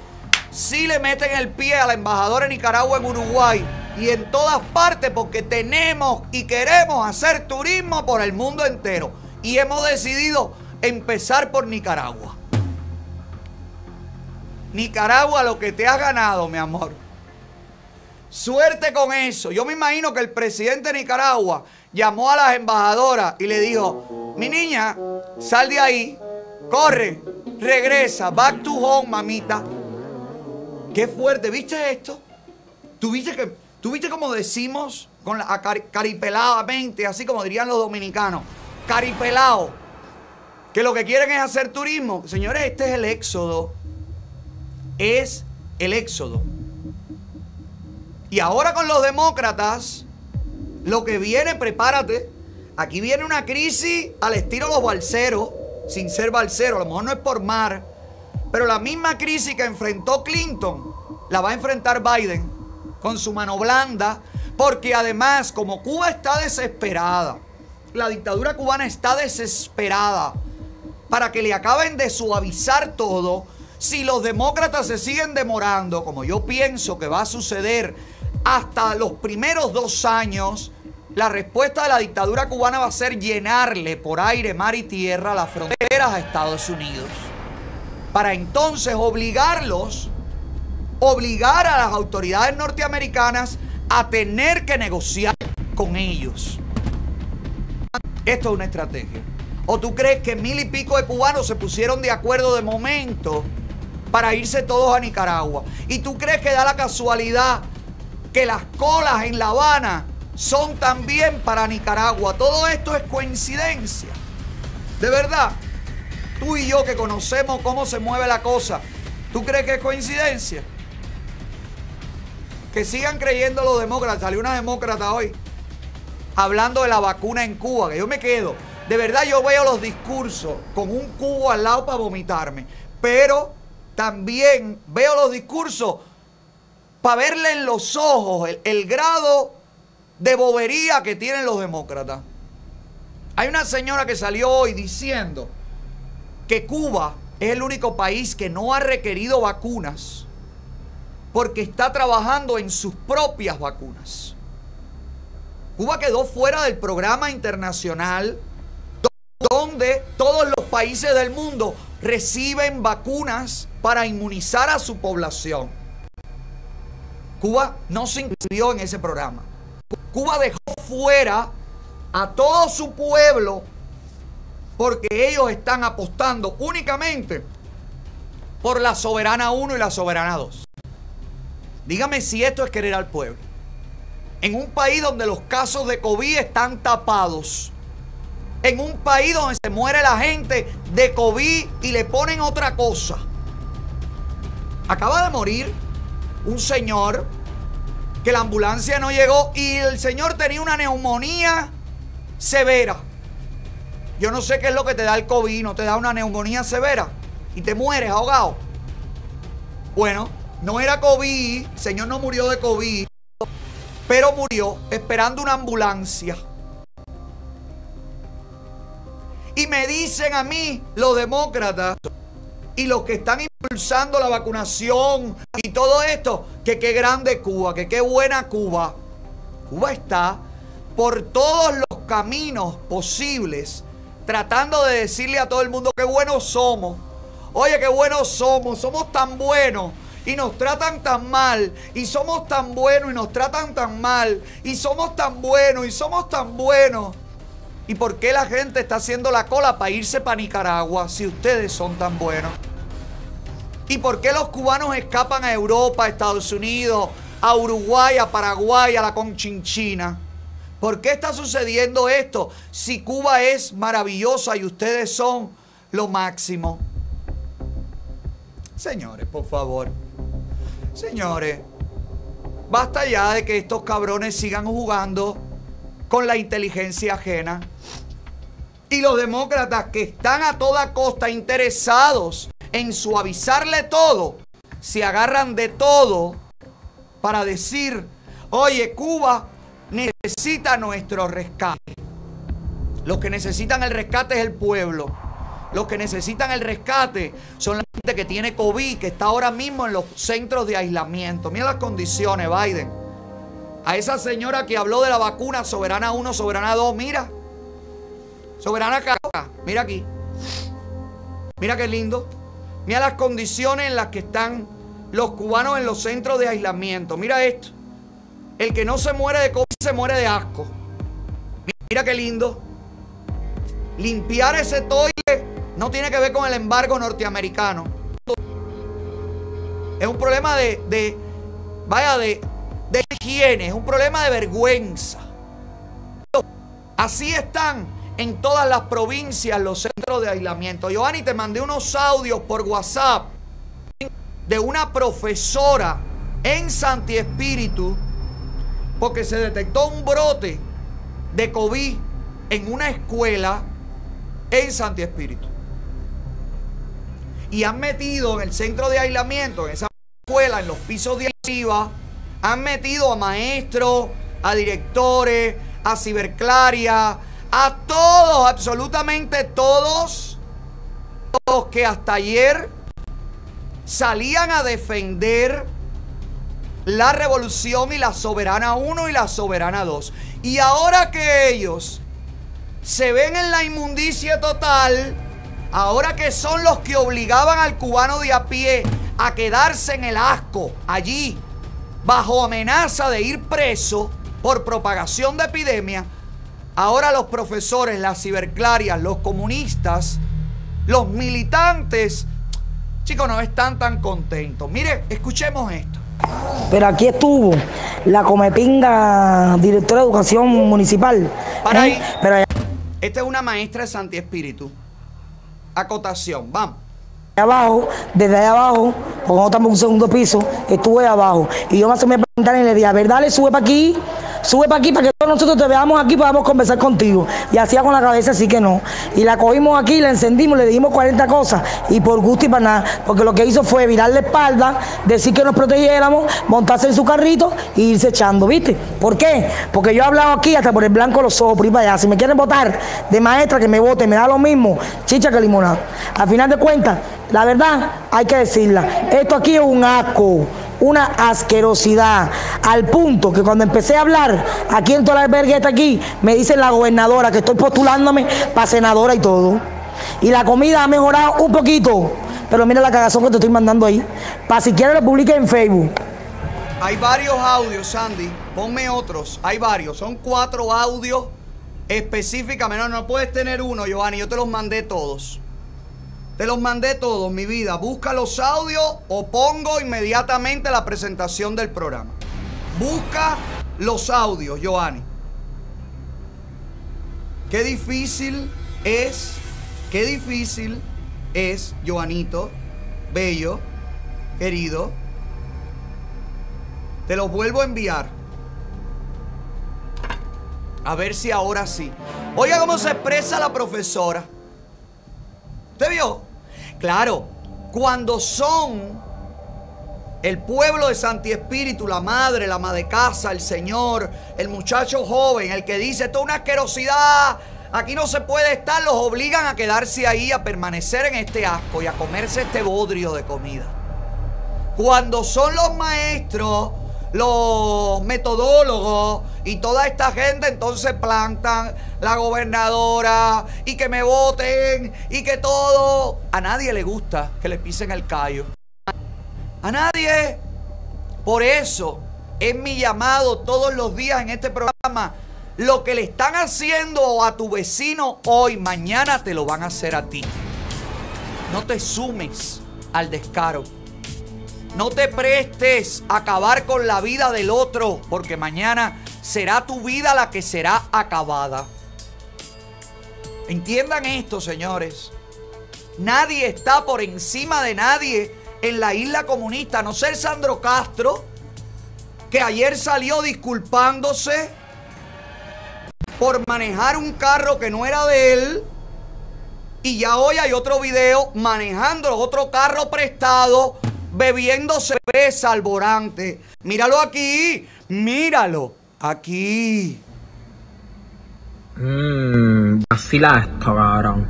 sí le meten el pie a la embajadora de Nicaragua en Uruguay y en todas partes porque tenemos y queremos hacer turismo por el mundo entero. Y hemos decidido empezar por Nicaragua. Nicaragua lo que te has ganado, mi amor. Suerte con eso. Yo me imagino que el presidente de Nicaragua llamó a las embajadoras y le dijo, mi niña, sal de ahí, corre, regresa, back to home, mamita. Qué fuerte, ¿viste esto? ¿Tú viste, que, tú viste como decimos con caripeladamente, así como dirían los dominicanos, caripelado, que lo que quieren es hacer turismo? Señores, este es el éxodo. Es el éxodo. Y ahora con los demócratas, lo que viene, prepárate. Aquí viene una crisis al estilo los balseros, sin ser balsero, a lo mejor no es por mar, pero la misma crisis que enfrentó Clinton la va a enfrentar Biden con su mano blanda, porque además, como Cuba está desesperada, la dictadura cubana está desesperada para que le acaben de suavizar todo, si los demócratas se siguen demorando, como yo pienso que va a suceder hasta los primeros dos años, la respuesta de la dictadura cubana va a ser llenarle por aire, mar y tierra las fronteras a Estados Unidos. Para entonces obligarlos, obligar a las autoridades norteamericanas a tener que negociar con ellos. Esto es una estrategia. ¿O tú crees que mil y pico de cubanos se pusieron de acuerdo de momento para irse todos a Nicaragua? ¿Y tú crees que da la casualidad que las colas en La Habana son también para Nicaragua? Todo esto es coincidencia. De verdad, tú y yo que conocemos cómo se mueve la cosa, ¿tú crees que es coincidencia? Que sigan creyendo los demócratas. Salió una demócrata hoy hablando de la vacuna en Cuba, que yo me quedo. de verdad yo veo los discursos con un cubo al lado para vomitarme. Pero también veo los discursos para verle en los ojos el, el grado de bobería que tienen los demócratas. Hay una señora que salió hoy diciendo que Cuba es el único país que no ha requerido vacunas porque está trabajando en sus propias vacunas. Cuba quedó fuera del programa internacional donde todos los países del mundo reciben vacunas para inmunizar a su población. Cuba no se inscribió en ese programa. Cuba dejó fuera a todo su pueblo porque ellos están apostando únicamente por la soberana 1 y la soberana 2. Dígame si esto es querer al pueblo. En un país donde los casos de COVID están tapados. En un país donde se muere la gente de COVID y le ponen otra cosa. Acaba de morir un señor que la ambulancia no llegó y el señor tenía una neumonía severa. Yo no sé qué es lo que te da el COVID, no te da una neumonía severa y te mueres ahogado. Bueno, no era COVID, el señor no murió de COVID, pero murió esperando una ambulancia. Y me dicen a mí, los demócratas y los que están impulsando la vacunación y todo esto, que qué grande Cuba, que qué buena Cuba. Cuba está por todos los caminos posibles tratando de decirle a todo el mundo qué buenos somos. Oye, qué buenos somos, somos tan buenos y nos tratan tan mal, y somos tan buenos y nos tratan tan mal, y somos tan buenos y somos tan buenos. ¿Y por qué la gente está haciendo la cola para irse para Nicaragua si ustedes son tan buenos? ¿Y por qué los cubanos escapan a Europa, a Estados Unidos, a Uruguay, a Paraguay, a la Conchinchina? ¿Por qué está sucediendo esto si Cuba es maravillosa y ustedes son lo máximo? Señores, por favor. Señores, basta ya de que estos cabrones sigan jugando con la inteligencia ajena. Y los demócratas que están a toda costa interesados en suavizarle todo, se agarran de todo para decir, oye, Cuba necesita nuestro rescate. Los que necesitan el rescate es el pueblo. Los que necesitan el rescate son la gente que tiene COVID, que está ahora mismo en los centros de aislamiento. Mira las condiciones, Biden. A esa señora que habló de la vacuna Soberana 1, Soberana 2, mira. Soberana Caca, mira aquí. Mira qué lindo. Mira las condiciones en las que están los cubanos en los centros de aislamiento. Mira esto. El que no se muere de COVID se muere de asco. Mira qué lindo. Limpiar ese toile no tiene que ver con el embargo norteamericano. Es un problema de, vaya, de, de higiene, es un problema de vergüenza. Así están en todas las provincias los centros de aislamiento. Giovanni, te mandé unos audios por WhatsApp de una profesora en Santi Espíritu porque se detectó un brote de COVID en una escuela en Santi Espíritu. Y han metido en el centro de aislamiento, en esa escuela, en los pisos de arriba, han metido a maestros, a directores, a ciberclaria, a todos, absolutamente todos, los que hasta ayer salían a defender la revolución y la soberana 1 y la soberana 2. Y ahora que ellos se ven en la inmundicia total, ahora que son los que obligaban al cubano de a pie a quedarse en el asco allí, bajo amenaza de ir preso por propagación de epidemia, ahora los profesores, las ciberclarias, los comunistas, los militantes, chicos, no están tan contentos. Mire, escuchemos esto. Pero aquí estuvo la comepinga directora de educación municipal. Para ¿eh? ahí. Pero allá Esta es una maestra de Santi Espíritu. Acotación, vamos. abajo, desde allá abajo, porque no estamos en un segundo piso, estuve abajo. Y yo me asomé a preguntar y le dije, a ver, dale, sube para aquí, sube para aquí para que todos nosotros te veamos aquí y podamos conversar contigo. Y hacía con la cabeza así que no. Y la cogimos aquí, la encendimos, le dijimos 40 cosas y por gusto y para nada. Porque lo que hizo fue virar la espalda, decir que nos protegiéramos, montarse en su carrito e irse echando, ¿viste? ¿Por qué? Porque yo he hablado aquí hasta por el blanco los ojos, por ir para allá. Si me quieren votar de maestra, que me vote, me da lo mismo, chicha que limonada. Al final de cuentas, la verdad hay que decirla. Esto aquí es un asco, una asquerosidad. Al punto que cuando empecé a hablar aquí en el albergue está aquí, me dice la gobernadora que estoy postulándome para senadora y todo. Y la comida ha mejorado un poquito. Pero mira la cagazón que te estoy mandando ahí. Para si quieres lo publique en Facebook. Hay varios audios, Sandy. Ponme otros. Hay varios. Son cuatro audios específicamente. No, no puedes tener uno, Giovanni. Yo te los mandé todos. Te los mandé todos, mi vida. Busca los audios o pongo inmediatamente la presentación del programa. Busca los audios, Giovanni. Qué difícil es, qué difícil es, Giovanito, bello, querido. Te los vuelvo a enviar. A ver si ahora sí. Oiga cómo se expresa la profesora. ¿Usted vio? Claro, cuando son el pueblo de Santi Espíritu, la madre, la ama de casa, el señor, el muchacho joven, el que dice, esto es una asquerosidad, aquí no se puede estar, los obligan a quedarse ahí, a permanecer en este asco y a comerse este bodrio de comida. Cuando son los maestros, los metodólogos y toda esta gente entonces plantan la gobernadora y que me voten y que todo. A nadie le gusta que le pisen el callo. A nadie. Por eso es mi llamado todos los días en este programa. Lo que le están haciendo a tu vecino hoy, mañana te lo van a hacer a ti. No te sumes al descaro. No te prestes a acabar con la vida del otro, porque mañana será tu vida la que será acabada. Entiendan esto, señores. Nadie está por encima de nadie en la isla comunista, a no ser Sandro Castro, que ayer salió disculpándose por manejar un carro que no era de él. Y ya hoy hay otro video manejando otro carro prestado, bebiendo cerveza al volante. Míralo aquí, míralo aquí. Mmm, vacila esto, cabrón.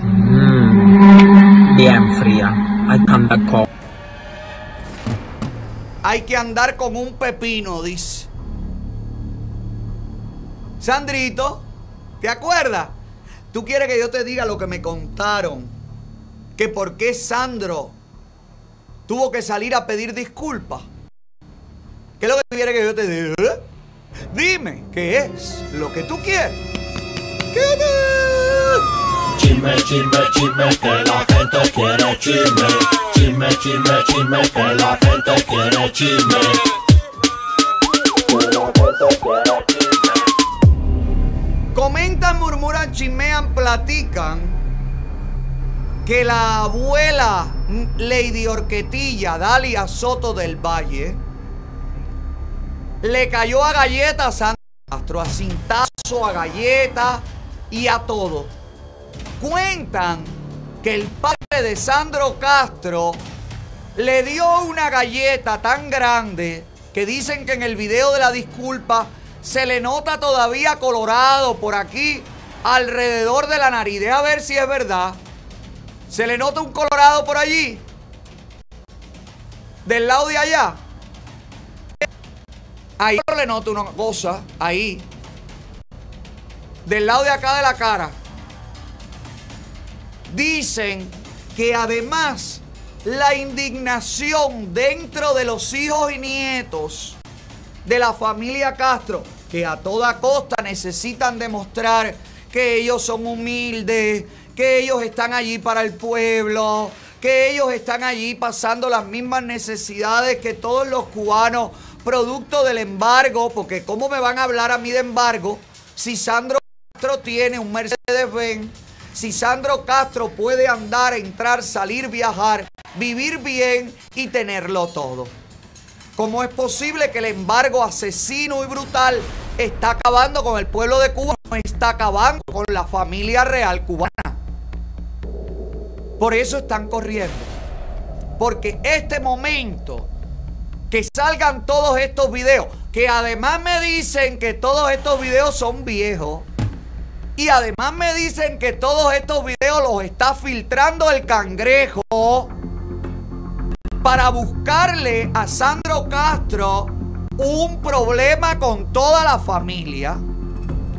Mmm, bien fría. Hay que andar con... Hay que andar con un pepino, dice. Sandrito, ¿te acuerdas? ¿Tú quieres que yo te diga lo que me contaron? Que por qué Sandro tuvo que salir a pedir disculpas. ¿Qué es lo que tú quieres que yo te diga? Dime, ¿qué es lo que tú quieres? ¿Qué Chisme, chisme, chisme, que la gente quiere chisme. Chisme, chisme, chisme, que la gente quiere chisme. Que la gente quiere chisme. Comentan, murmuran, chismean, platican que la abuela Lady Orquetilla, Dalia Soto del Valle, le cayó a galletas a Sandro Castro, a cintazo, a galletas y a todo. Cuentan que el padre de Sandro Castro le dio una galleta tan grande que dicen que en el video de la disculpa se le nota todavía colorado por aquí alrededor de la nariz. Deja ver si es verdad. Se le nota un colorado por allí. Del lado de allá. Ahí le noto una cosa. Ahí. Del lado de acá de la cara. Dicen que además la indignación dentro de los hijos y nietos de la familia Castro, que a toda costa necesitan demostrar que ellos son humildes, que ellos están allí para el pueblo, que ellos están allí pasando las mismas necesidades que todos los cubanos, producto del embargo, porque ¿cómo me van a hablar a mí de embargo si Sandro Castro tiene un Mercedes-Benz? Si Sandro Castro puede andar, entrar, salir, viajar, vivir bien y tenerlo todo. ¿Cómo es posible que el embargo asesino y brutal está acabando con el pueblo de Cuba? No está acabando con la familia real cubana. Por eso están corriendo. Porque este momento, que salgan todos estos videos, que además me dicen que todos estos videos son viejos. Y además me dicen que todos estos videos los está filtrando el cangrejo para buscarle a Sandro Castro un problema con toda la familia.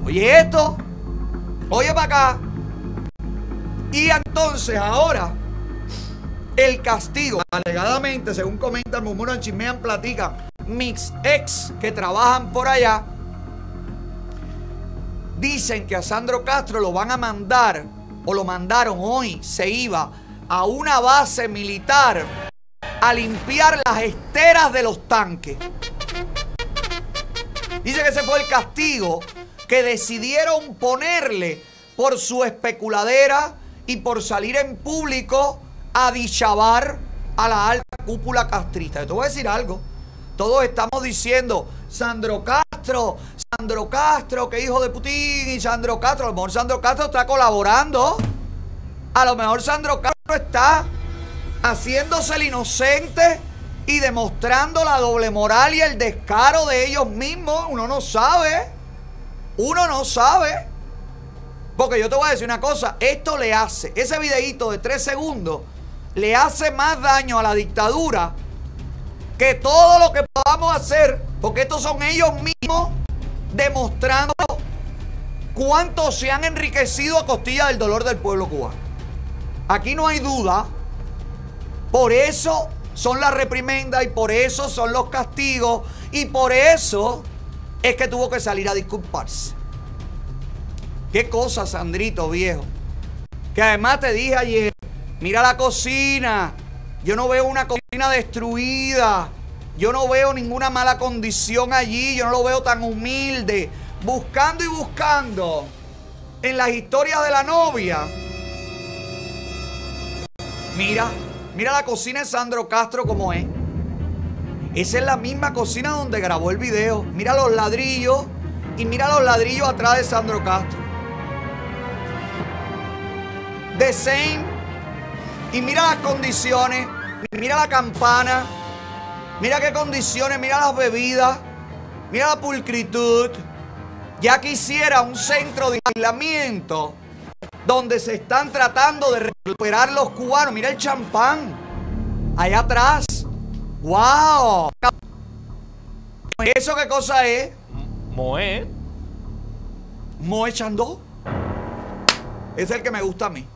Oye esto, oye para acá. Y entonces ahora el castigo, alegadamente, según comentan, murmuran, chismean, platican, mis ex que trabajan por allá, dicen que a Sandro Castro lo van a mandar, o lo mandaron hoy, se iba a una base militar a limpiar las esteras de los tanques. Dice que ese fue el castigo que decidieron ponerle por su especuladera y por salir en público a dichabar a la alta cúpula castrista. Yo te voy a decir algo. Todos estamos diciendo, Sandro Castro, Sandro Castro, que hijo de Putin, y Sandro Castro. A lo mejor Sandro Castro está colaborando. A lo mejor Sandro Castro está haciéndose el inocente y demostrando la doble moral y el descaro de ellos mismos. Uno no sabe. Uno no sabe. Porque yo te voy a decir una cosa, esto le hace, ese videíto de tres segundos, le hace más daño a la dictadura que todo lo que podamos hacer, porque estos son ellos mismos demostrando cuánto se han enriquecido a costilla del dolor del pueblo cubano. Aquí no hay duda. Por eso son las reprimendas y por eso son los castigos y por eso es que tuvo que salir a disculparse. Qué cosa, Sandrito viejo. Que además te dije ayer, mira la cocina. Yo no veo una cocina destruida. Yo no veo ninguna mala condición allí. Yo no lo veo tan humilde. Buscando y buscando en las historias de la novia. Mira, mira la cocina de Sandro Castro como es. Esa es la misma cocina donde grabó el video. Mira los ladrillos y mira los ladrillos atrás de Sandro Castro. The same. Y mira las condiciones. Mira la campana. Mira qué condiciones. Mira las bebidas. Mira la pulcritud. Ya quisiera un centro de aislamiento donde se están tratando de recuperar los cubanos. Mira el champán. Allá atrás. ¡Wow! ¿Eso qué cosa es? Moe. Moe Chandó. Es el que me gusta a mí.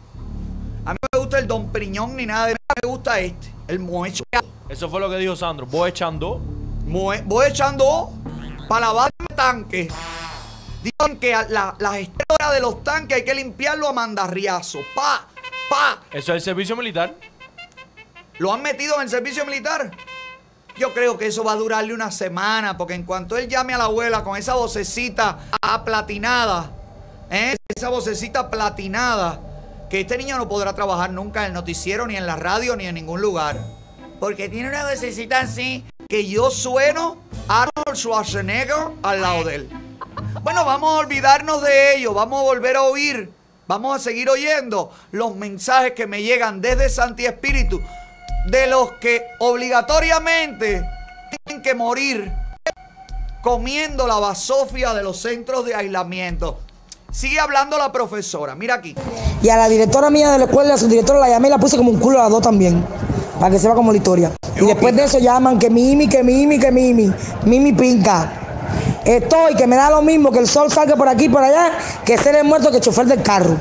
A mí no me gusta el Don Priñón ni nada de nada. Me gusta este. El Moe Chandó. Eso fue lo que dijo Sandro. Voy echando. Moe, voy echando para lavar tanques. Dicen que la- las esteras de los tanques hay que limpiarlo a mandarriazo. ¡Pa! ¡Pa! Eso es el servicio militar. ¿Lo han metido en el servicio militar? Yo creo que eso va a durarle una semana, porque en cuanto él llame a la abuela con esa vocecita aplatinada, ¿eh? esa vocecita platinada, que este niño no podrá trabajar nunca en el noticiero, ni en la radio, ni en ningún lugar. Porque tiene una vocecita así, que yo sueno Arnold Schwarzenegger al lado de él. Bueno, vamos a olvidarnos de ello, vamos a volver a oír, vamos a seguir oyendo los mensajes que me llegan desde Santi Espíritu, de los que obligatoriamente tienen que morir comiendo la basofia de los centros de aislamiento. Sigue hablando la profesora, mira aquí. Y a la directora mía de la escuela, a su directora la llamé y la puse como un culo a las dos también. Para que sepa como la historia. Y después de eso llaman que Mimi, que Mimi, que Mimi. Mimi pinca. Estoy, que me da lo mismo que el sol salga por aquí y por allá, que ser el muerto que el chofer del carro.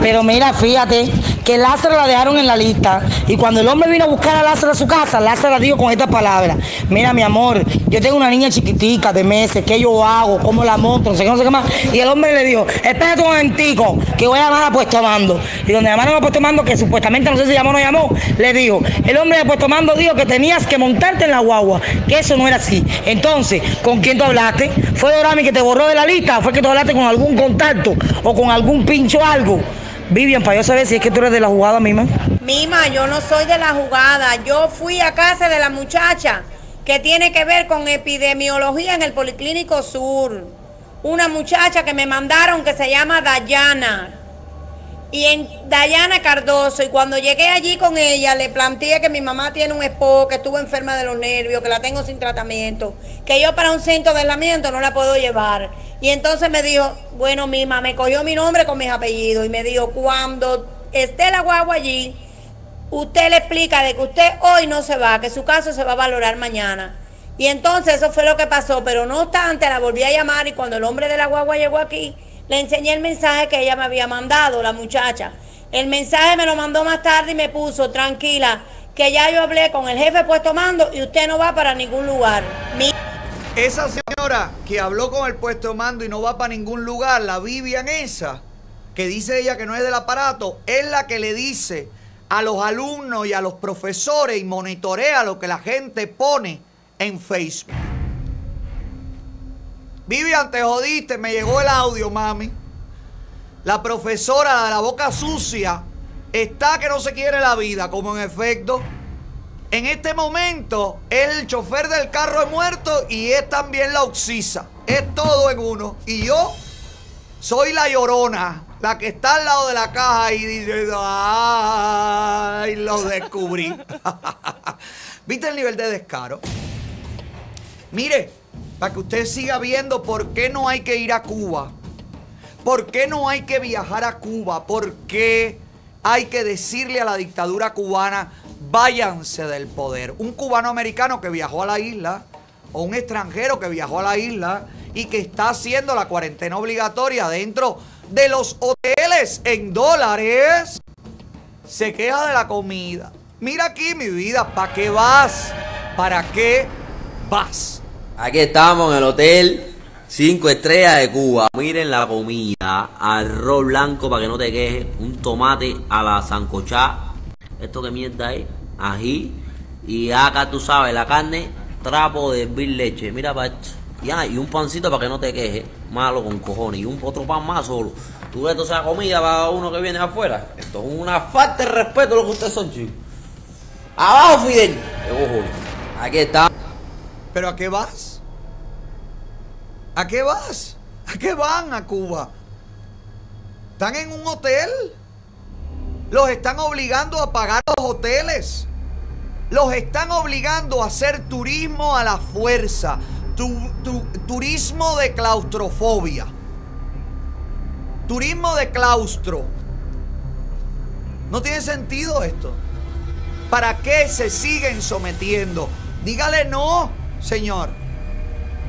Pero mira, fíjate que Lázaro la dejaron en la lista. Y cuando el hombre vino a buscar a Lázaro a su casa, Lázaro dijo con estas palabras. Mira, mi amor, yo tengo una niña chiquitica de meses, ¿qué yo hago? ¿Cómo la monto? No sé qué, no sé qué más. Y el hombre le dijo, espérate un momentico, que voy a llamar a Puesto Mando. Y donde llamaron a Puesto Mando, que supuestamente no sé si llamó o no llamó, le dijo, el hombre de Puesto Mando dijo que tenías que montarte en la guagua, que eso no era así. Entonces, ¿con quién tú hablaste? ¿Fue Dorami que te borró de la lista fue que tú hablaste con algún contacto o con algún pincho algo? Vivian, para yo saber si es que tú eres de la jugada misma. Mima, yo no soy de la jugada. Yo fui a casa de la muchacha que tiene que ver con epidemiología en el Policlínico Sur. Una muchacha que me mandaron que se llama Dayana. Y en Dayana Cardoso, y cuando llegué allí con ella, le planteé que mi mamá tiene un esposo, que estuvo enferma de los nervios, que la tengo sin tratamiento, que yo para un centro de aislamiento no la puedo llevar. Y entonces me dijo, bueno, mima, me cogió mi nombre con mis apellidos y me dijo, cuando esté la guagua allí, usted le explica de que usted hoy no se va, que su caso se va a valorar mañana. Y entonces eso fue lo que pasó, pero no obstante, la volví a llamar y cuando el hombre de la guagua llegó aquí, le enseñé el mensaje que ella me había mandado, la muchacha. El mensaje me lo mandó más tarde y me puso, tranquila, que ya yo hablé con el jefe puesto mando y usted no va para ningún lugar. Mi- Esa señora que habló con el puesto de mando y no va para ningún lugar, la Vivian esa, que dice ella que no es del aparato, es la que le dice a los alumnos y a los profesores y monitorea lo que la gente pone en Facebook. Vivian, te jodiste, me llegó el audio, mami. La profesora, de la boca sucia, está que no se quiere la vida, como en efecto. En este momento es el chofer del carro de muerto y es también la oxisa. Es todo en uno. Y yo soy la llorona, la que está al lado de la caja y dice, ay, lo descubrí. ¿Viste el nivel de descaro? Mire, para que usted siga viendo por qué no hay que ir a Cuba. ¿Por qué no hay que viajar a Cuba? ¿Por qué hay que decirle a la dictadura cubana, váyanse del poder? Un cubano americano que viajó a la isla, o un extranjero que viajó a la isla y que está haciendo la cuarentena obligatoria dentro de los hoteles en dólares, se queja de la comida. Mira aquí, mi vida, ¿para qué vas? ¿Para qué vas? Aquí estamos en el hotel 5 estrellas de Cuba. Miren la comida. Arroz blanco para que no te quejes. Un tomate a la sancochá. Esto que mierda es. Ají. Y acá tú sabes, la carne, trapo de hervir leche. Mira para. Ya, y un pancito para que no te quejes. Malo con cojones. Y un otro pan más solo. ¿Tú ves toda esa comida para uno que viene afuera? Esto es una falta de respeto lo que ustedes son, chicos. Abajo, Fidel. Aquí está. ¿Pero a qué vas? ¿A qué vas? ¿A qué van a Cuba? ¿Están en un hotel? Los están obligando a pagar los hoteles. Los están obligando a hacer turismo a la fuerza. Tu- tu- turismo de claustrofobia. Turismo de claustro. No tiene sentido esto. ¿Para qué se siguen sometiendo? Dígale no, señor.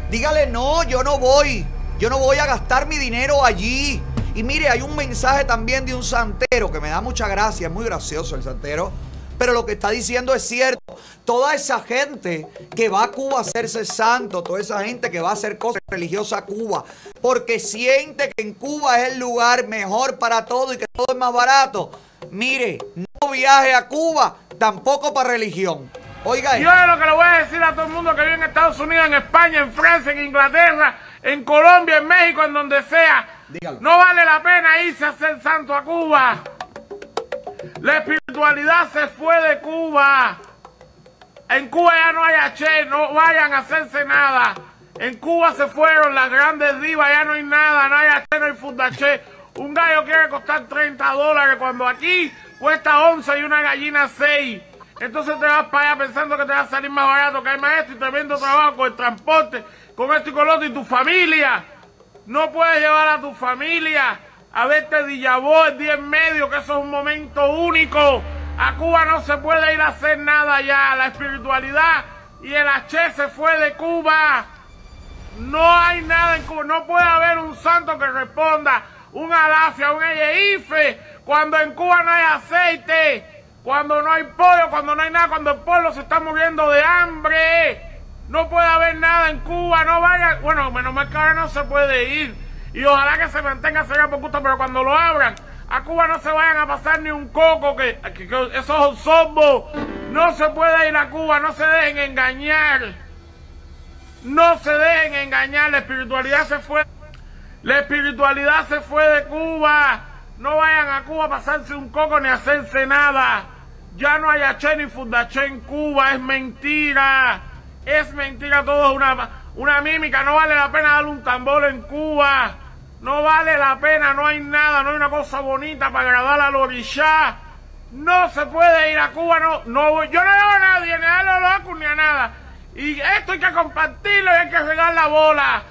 Dígale no, yo no voy. Yo no voy a gastar mi dinero allí. Y mire, hay un mensaje también de un santero que me da mucha gracia, es muy gracioso el santero. Pero lo que está diciendo es cierto. Toda esa gente que va a Cuba a hacerse santo, toda esa gente que va a hacer cosas religiosas a Cuba, porque siente que en Cuba es el lugar mejor para todo y que todo es más barato. Mire, no viaje a Cuba, tampoco para religión. Oiga, Yo es lo que le voy a decir a todo el mundo que vive en Estados Unidos, en España, en Francia, en Inglaterra, en Colombia, en México, en donde sea. No vale la pena irse a hacer santo a Cuba. La espiritualidad se fue de Cuba. En Cuba ya no hay H, no vayan a hacerse nada. En Cuba se fueron las grandes divas, ya no hay nada, no hay H, no hay fundaché. Un gallo quiere costar 30 dólares cuando aquí cuesta 11 y una gallina 6. Entonces te vas para allá pensando que te va a salir más barato, que hay maestro y tremendo trabajo con el transporte, con esto y con lo otro y tu familia. No puedes llevar a tu familia a verte Dillabó el día en medio, que eso es un momento único. A Cuba no se puede ir a hacer nada ya. La espiritualidad y el H se fue de Cuba. No hay nada en Cuba. No puede haber un santo que responda, un alafia, un eyeife, cuando en Cuba no hay aceite, cuando no hay pollo, cuando no hay nada, cuando el pueblo se está muriendo de hambre. No puede haber nada en Cuba, no vaya. Bueno, menos mal que ahora no se puede ir. Y ojalá que se mantenga cerrado por gusto, pero cuando lo abran, a Cuba no se vayan a pasar ni un coco, que, que- que esos sombos. No se puede ir a Cuba, no se dejen engañar. No se dejen engañar, la espiritualidad se fue. La espiritualidad se fue de Cuba. No vayan a Cuba a pasarse un coco ni a hacerse nada. Ya no hay H ni Fundaché en Cuba, es mentira. Es mentira todo, es una, una mímica. No vale la pena darle un tambor en Cuba. No vale la pena, no hay nada, no hay una cosa bonita para agradar al orishá. No se puede ir a Cuba, no, no, yo no veo a nadie, ni a los locos, ni a nada. Y esto hay que compartirlo y hay que regar la bola.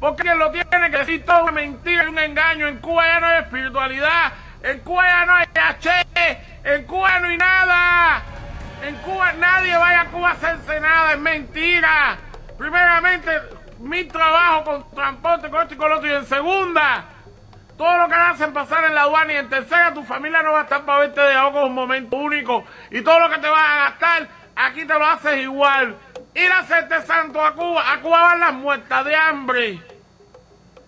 Porque lo tiene que decir todo es mentira y un engaño. En Cuba ya no hay espiritualidad. En Cuba ya no hay H. En Cuba no hay nada. En Cuba nadie vaya a Cuba a hacerse nada. Es mentira. Primeramente, mi trabajo con transporte, con esto y con lo otro. Y en segunda, todo lo que hacen pasar en la aduana. Y en tercera, tu familia no va a estar para verte de algo un momento único. Y todo lo que te vas a gastar, aquí te lo haces igual. Ir a hacerte santo a Cuba. A Cuba van las muertas de hambre.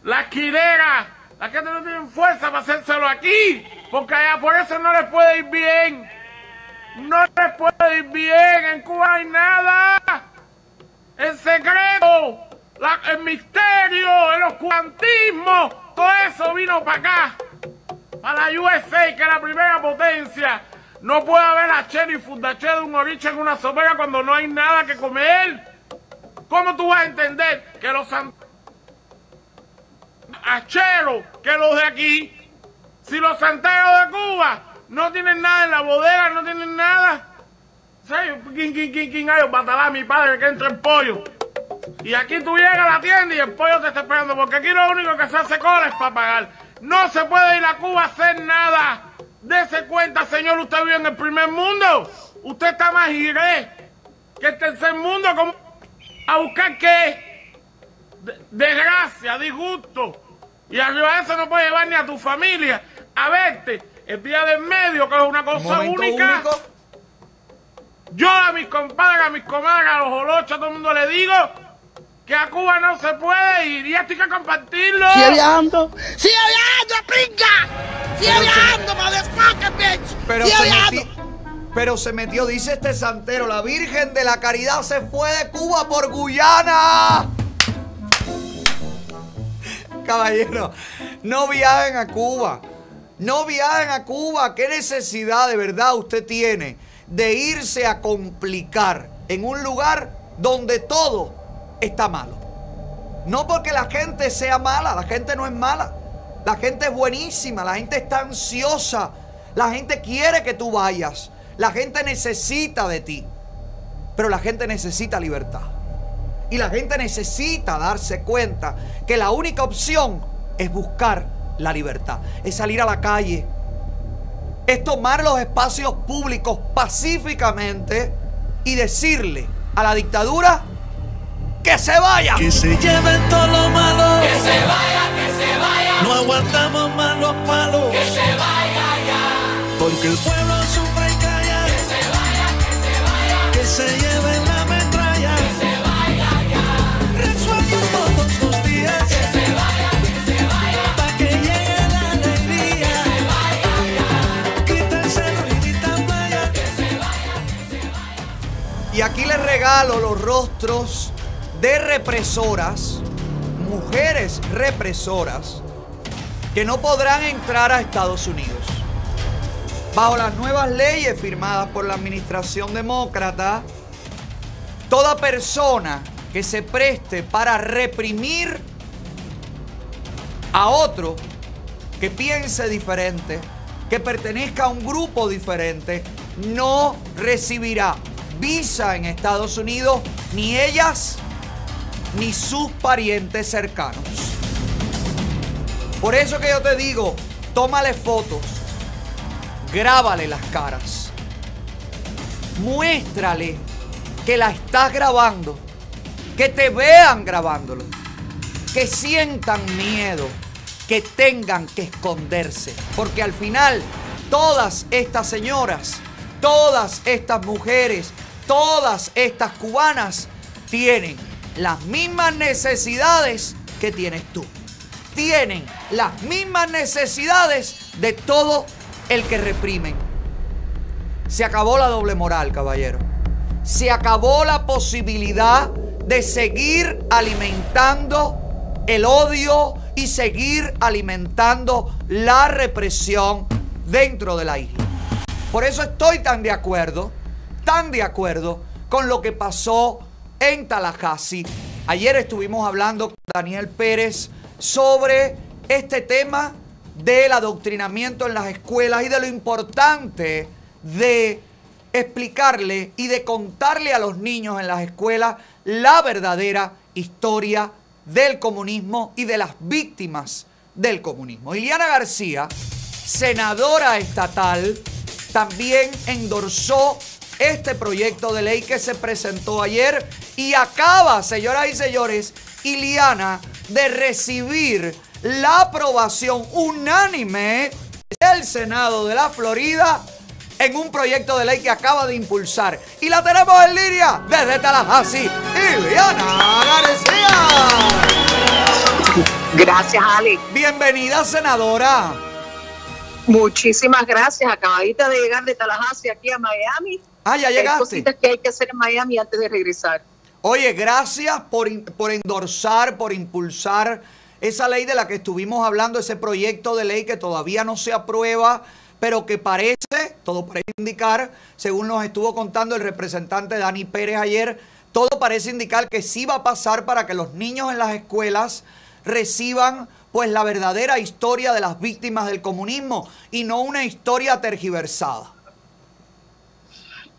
Las quileras. Las que no tienen fuerza para hacérselo aquí. Porque allá por eso no les puede ir bien. No les puede ir bien. En Cuba hay nada. El secreto. el misterio. El oscurantismo. Todo eso vino para acá. Para la USA, que es la primera potencia. No puede haber achero y fundaché de un oriche en una sopera cuando no hay nada que comer. ¿Cómo tú vas a entender que los san- acheros que los de aquí, si los santeros de Cuba no tienen nada en la bodega, no tienen nada? ¿Sabes? ¿Quién, quién, quién, quién hay? Batalá, mi padre, que entre el pollo. Y aquí tú llegas a la tienda y el pollo te está esperando, porque aquí lo único que se hace cola es para pagar. No se puede ir a Cuba a hacer nada. Dese cuenta, señor, usted vive en el primer mundo. Usted está más giré que el tercer mundo. ¿Cómo? ¿A buscar qué? De- desgracia, disgusto. Y arriba de eso no puedes llevar ni a tu familia a verte el día del medio, que es una cosa única. único. Yo a mis compadres, a mis comadres, a los holochos, a todo el mundo le digo que a Cuba no se puede ir y esto hay que compartirlo. Sigue viajando. Sigue viajando, pinga. Sigue viajando, motherfucker, bitch. Pero Sigue se, viajando. pero se metió, dice este santero, la Virgen de la Caridad se fue de Cuba por Guyana. Caballero, no viajen a Cuba. No viajen a Cuba. ¿Qué necesidad de verdad usted tiene de irse a complicar en un lugar donde todo está malo? No porque la gente sea mala, la gente no es mala. La gente es buenísima, la gente está ansiosa, la gente quiere que tú vayas, la gente necesita de ti, pero la gente necesita libertad. Y la gente necesita darse cuenta que la única opción es buscar la libertad, es salir a la calle, es tomar los espacios públicos pacíficamente y decirle a la dictadura que se vaya. Que se lleven todo lo malo. Que se vaya, que se vaya. No aguantamos más los palos. Que se vaya ya. Porque el pueblo sufre y calla. Que se vaya, que se vaya. Que se lleven la metralla. Que se vaya ya. Resuelven todos los días. Que se vaya, que se vaya. Pa' que llegue la alegría. Que se vaya ya. Quítense ruidita playa. Que se vaya, que se vaya. Y aquí les regalo los rostros de represoras, mujeres represoras, que no podrán entrar a Estados Unidos. Bajo las nuevas leyes firmadas por la administración demócrata, toda persona que se preste para reprimir a otro que piense diferente, que pertenezca a un grupo diferente, no recibirá visa en Estados Unidos, ni ellas ni sus parientes cercanos. Por eso que yo te digo, tómale fotos, grábale las caras, muéstrale que la estás grabando, que te vean grabándolo, que sientan miedo, que tengan que esconderse, porque al final todas estas señoras, todas estas mujeres, todas estas cubanas tienen las mismas necesidades que tienes tú. Tienen las mismas necesidades de todo el que reprimen. Se acabó la doble moral, caballero. Se acabó la posibilidad de seguir alimentando el odio y seguir alimentando la represión dentro de la isla. Por eso estoy tan de acuerdo, tan de acuerdo con lo que pasó en Tallahassee. Ayer estuvimos hablando con Daniel Pérez sobre este tema del adoctrinamiento en las escuelas y de lo importante de explicarle y de contarle a los niños en las escuelas la verdadera historia del comunismo y de las víctimas del comunismo. Iliana García, senadora estatal, también endorsó este proyecto de ley que se presentó ayer y acaba, señoras y señores, Iliana de recibir la aprobación unánime del Senado de la Florida en un proyecto de ley que acaba de impulsar. Y la tenemos en línea desde Tallahassee, Iliana García. Gracias, Ale. Bienvenida, senadora. Muchísimas gracias. Acabadita de llegar de Tallahassee aquí a Miami. Ah, ya Hay llegaste. cositas que hay que hacer en Miami antes de regresar. Oye, gracias por, por endorsar, por impulsar esa ley de la que estuvimos hablando, ese proyecto de ley que todavía no se aprueba, pero que parece, todo parece indicar, según nos estuvo contando el representante Dani Pérez ayer, todo parece indicar que sí va a pasar para que los niños en las escuelas reciban pues la verdadera historia de las víctimas del comunismo y no una historia tergiversada.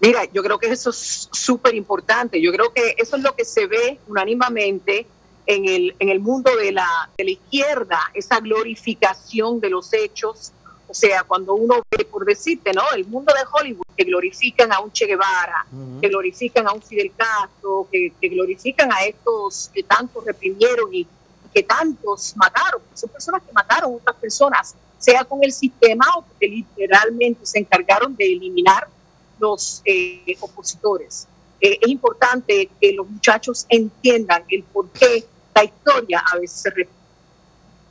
Mira, yo creo que eso es súper importante. Yo creo que eso es lo que se ve unánimemente en el, en el mundo de la, de la izquierda, esa glorificación de los hechos. O sea, cuando uno ve, por decirte, ¿no? El mundo de Hollywood, que glorifican a un Che Guevara, que glorifican a un Fidel Castro, que, que glorifican a estos que tantos reprimieron y que tantos mataron. Son personas que mataron a otras personas, sea con el sistema o que literalmente se encargaron de eliminar los eh, opositores. Eh, es importante que los muchachos entiendan el por qué la historia a veces se repite.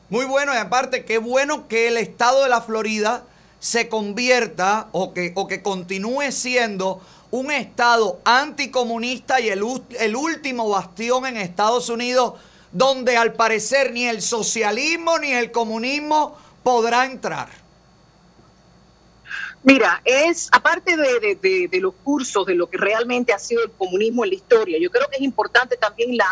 Muy bueno, y aparte, qué bueno que el estado de la Florida se convierta o que, o que continúe siendo un estado anticomunista y el, el último bastión en Estados Unidos donde al parecer ni el socialismo ni el comunismo podrá entrar. Mira, es aparte de, de- de- de los cursos, de lo que realmente ha sido el comunismo en la historia, yo creo que es importante también la,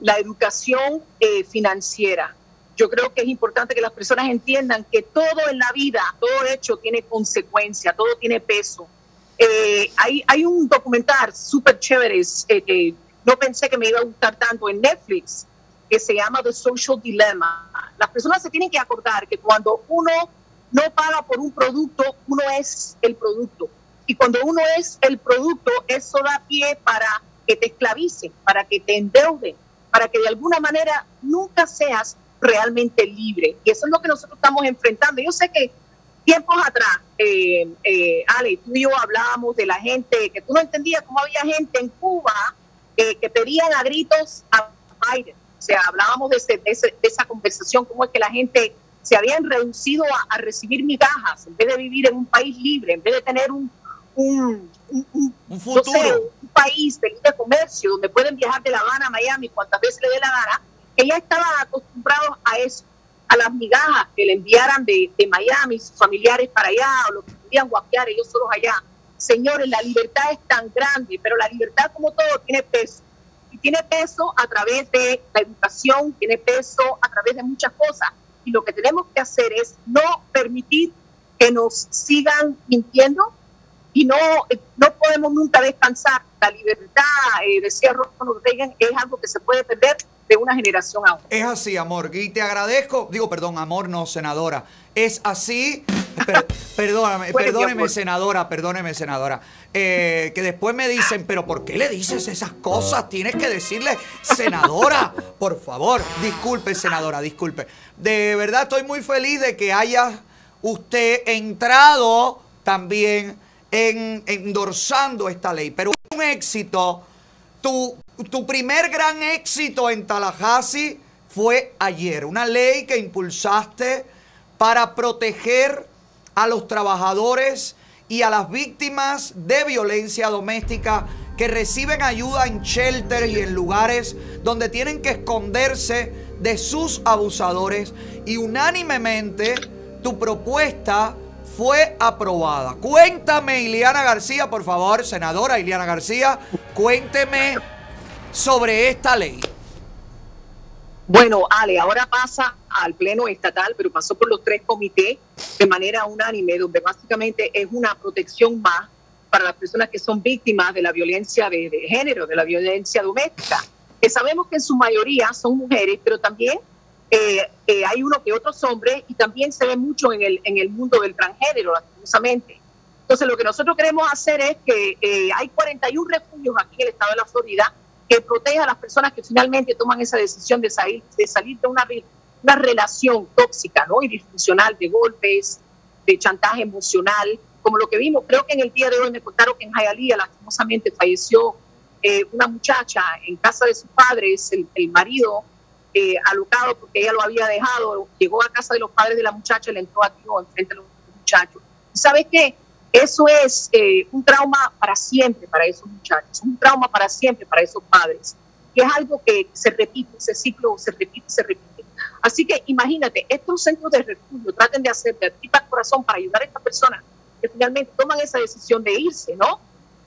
la educación eh, financiera. Yo creo que es importante que las personas entiendan que todo en la vida, todo hecho tiene consecuencia, todo tiene peso. Eh, hay, hay un documental súper chévere eh, que no pensé que me iba a gustar tanto en Netflix, que se llama The Social Dilemma. Las personas se tienen que acordar que cuando uno no paga por un producto, uno es el producto. Y cuando uno es el producto, eso da pie para que te esclavicen, para que te endeuden, para que de alguna manera nunca seas realmente libre. Y eso es lo que nosotros estamos enfrentando. Yo sé que tiempos atrás, eh, eh, Ale, tú y yo hablábamos de la gente, que tú no entendías cómo había gente en Cuba eh, que pedían a gritos a Biden. O sea, hablábamos de, ese- de ese- de esa conversación, cómo es que la gente se habían reducido a, a recibir migajas en vez de vivir en un país libre, en vez de tener un, un, un, un- no sé, futuro. un país de libre comercio donde pueden viajar de La Habana a Miami cuantas veces le dé la gana, que ya estaban acostumbrados a eso, a las migajas que le enviaran de, de Miami, sus familiares para allá, o lo que podían guapear ellos solos allá. Señores, la libertad es tan grande, pero la libertad como todo tiene peso. Y tiene peso a través de la educación, tiene peso a través de muchas cosas. Y lo que tenemos que hacer es no permitir que nos sigan mintiendo y no, eh, no podemos nunca descansar. La libertad, eh, decía Ronald Reagan, es algo que se puede perder de una generación a otra. Es así, amor. Y te agradezco, digo, perdón, amor, no, senadora. Es así, per- perdóname, perdóneme, senadora, perdóneme, senadora. Eh, que después me dicen, pero ¿por qué le dices esas cosas? Tienes que decirle, senadora, por favor. Disculpe, senadora, disculpe. De verdad estoy muy feliz de que haya usted entrado también en endorsando esta ley. Pero un éxito. Tu, tu primer gran éxito en Tallahassee fue ayer. Una ley que impulsaste para proteger a los trabajadores y a las víctimas de violencia doméstica que reciben ayuda en shelters y en lugares donde tienen que esconderse de sus abusadores y unánimemente tu propuesta fue aprobada. Cuéntame, Iliana García, por favor, senadora Iliana García, cuénteme sobre esta ley? Bueno, Ale, ahora pasa al Pleno Estatal, pero pasó por los tres comités de manera unánime, donde básicamente es una protección más para las personas que son víctimas de la violencia de, género, de la violencia doméstica. Que sabemos que en su mayoría son mujeres, pero también eh, eh, hay uno que otros hombres y también se ve mucho en el, en el mundo del transgénero, lastimosamente. Entonces, lo que nosotros queremos hacer es que eh, hay 41 refugios aquí en el estado de la Florida que proteja a las personas que finalmente toman esa decisión de salir de, salir de una, una relación tóxica ¿no? y disfuncional de golpes, de chantaje emocional, como lo que vimos. Creo que en el día de hoy me contaron que en Hialeah lastimosamente falleció eh, una muchacha en casa de sus padres, el, marido eh, alocado porque ella lo había dejado, llegó a casa de los padres de la muchacha y le entró a tiro enfrente de los muchachos. ¿Y ¿Sabes qué? Eso es eh, un trauma para siempre para esos muchachos, un trauma para siempre para esos padres. Y es algo que se repite, ese ciclo se repite, se repite. Así que imagínate, estos centros de refugio traten de hacer de tripa corazón para ayudar a estas personas que finalmente toman esa decisión de irse, ¿no?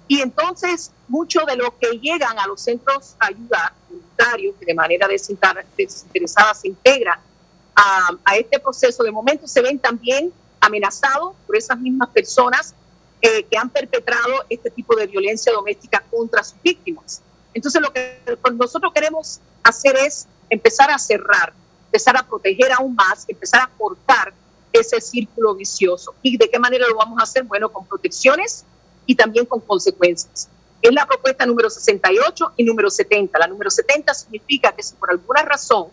Y entonces, muchos de los que llegan a los centros a ayudar, voluntarios, que de manera desinter- desinteresada se integran a, a este proceso, de momento se ven también amenazados por esas mismas personas eh, que han perpetrado este tipo de violencia doméstica contra sus víctimas. Entonces, lo que nosotros queremos hacer es empezar a cerrar, empezar a proteger aún más, empezar a cortar ese círculo vicioso. ¿Y de qué manera lo vamos a hacer? Bueno, con protecciones y también con consecuencias. Es la propuesta número 68 y número 70. La número 70 significa que si por alguna razón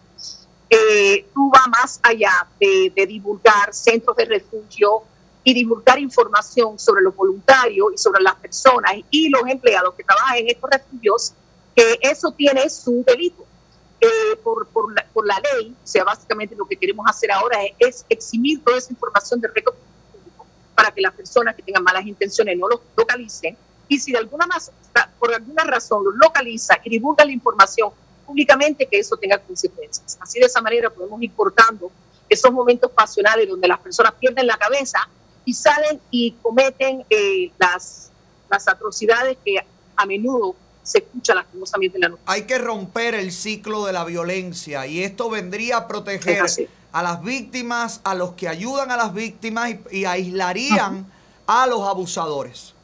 eh, tú vas más allá de, de divulgar centros de refugio y divulgar información sobre los voluntarios y sobre las personas y los empleados que trabajan en estos refugios, que eso tiene su delito. Eh, por, por, la, por la ley, o sea, básicamente lo que queremos hacer ahora es, es eximir toda esa información de récord público para que las personas que tengan malas intenciones no los localicen y si de alguna por alguna razón los localiza y divulga la información públicamente, que eso tenga consecuencias. Así de esa manera podemos ir cortando esos momentos pasionales donde las personas pierden la cabeza y salen y cometen eh, las, las atrocidades que a menudo se escucha lastimosamente en la noticia. Hay que romper el ciclo de la violencia y esto vendría a proteger a las víctimas, a los que ayudan a las víctimas y, y aislarían a los abusadores.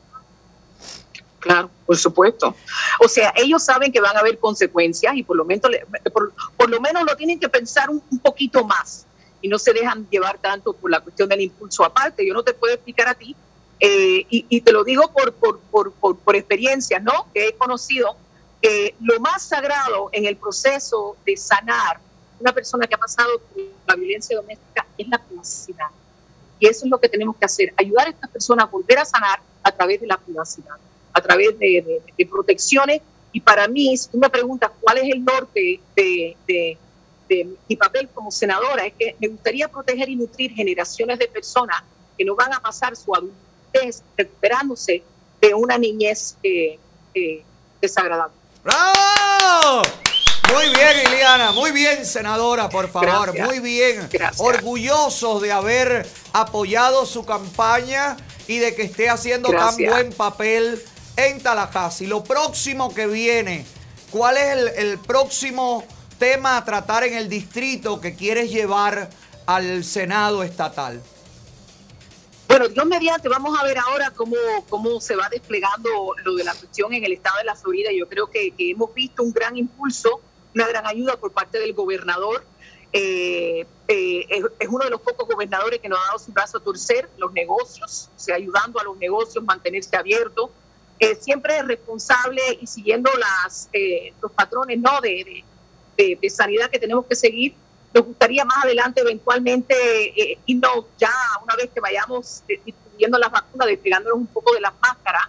Claro, por supuesto. O sea, ellos saben que van a haber consecuencias y por lo menos, por, por lo, menos lo tienen que pensar un, poquito más y no se dejan llevar tanto por la cuestión del impulso aparte. Yo no te puedo explicar a ti, eh, y, te lo digo por, por experiencias, ¿no? Que he conocido, que lo más sagrado en el proceso de sanar una persona que ha pasado por la violencia doméstica es la privacidad. Y eso es lo que tenemos que hacer, ayudar a estas personas a volver a sanar a través de la privacidad, a través de, de- de protecciones. Y para mí, si tú me preguntas cuál es el norte de, mi papel como senadora, es que me gustaría proteger y nutrir generaciones de personas que no van a pasar su adultez recuperándose de una niñez eh, eh, desagradable. ¡Bravo! Muy bien, Iliana. Muy bien, senadora, por favor. Gracias. Muy bien. Gracias. Orgullosos de haber apoyado su campaña y de que esté haciendo tan buen papel en Tallahassee. Lo próximo que viene, ¿cuál es el, próximo tema a tratar en el distrito que quieres llevar al Senado estatal? Bueno, Dios mediante, vamos a ver ahora cómo, cómo se va desplegando lo de la cuestión en el estado de la Florida. Yo creo que, hemos visto un gran impulso, una gran ayuda por parte del gobernador. Eh, eh, es, uno de los pocos gobernadores que nos ha dado su brazo a torcer los negocios, o ayudando a los negocios mantenerse abiertos. Eh, siempre responsable y siguiendo las, eh, los patrones ¿no? de, de- de- sanidad que tenemos que seguir. Nos gustaría más adelante eventualmente eh, irnos ya una vez que vayamos eh, distribuyendo las vacunas, despegándonos un poco de las máscaras,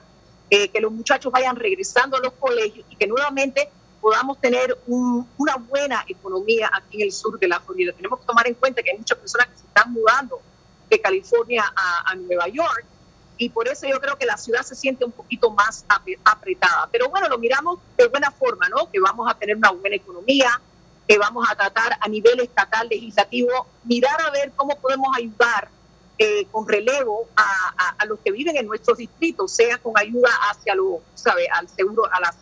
eh, que los muchachos vayan regresando a los colegios y que nuevamente podamos tener un- una buena economía aquí en el sur de la Florida. Tenemos que tomar en cuenta que hay muchas personas que se están mudando de California a, a Nueva York y por eso yo creo que la ciudad se siente un poquito más ap- apretada. Pero bueno, lo miramos de buena forma, ¿no? Que vamos a tener una buena economía, que vamos a tratar a nivel estatal, legislativo, mirar a ver cómo podemos ayudar eh, con relevo a, a- a los que viven en nuestros distritos, sea con ayuda hacia lo, ¿sabe? Al seguro, a la,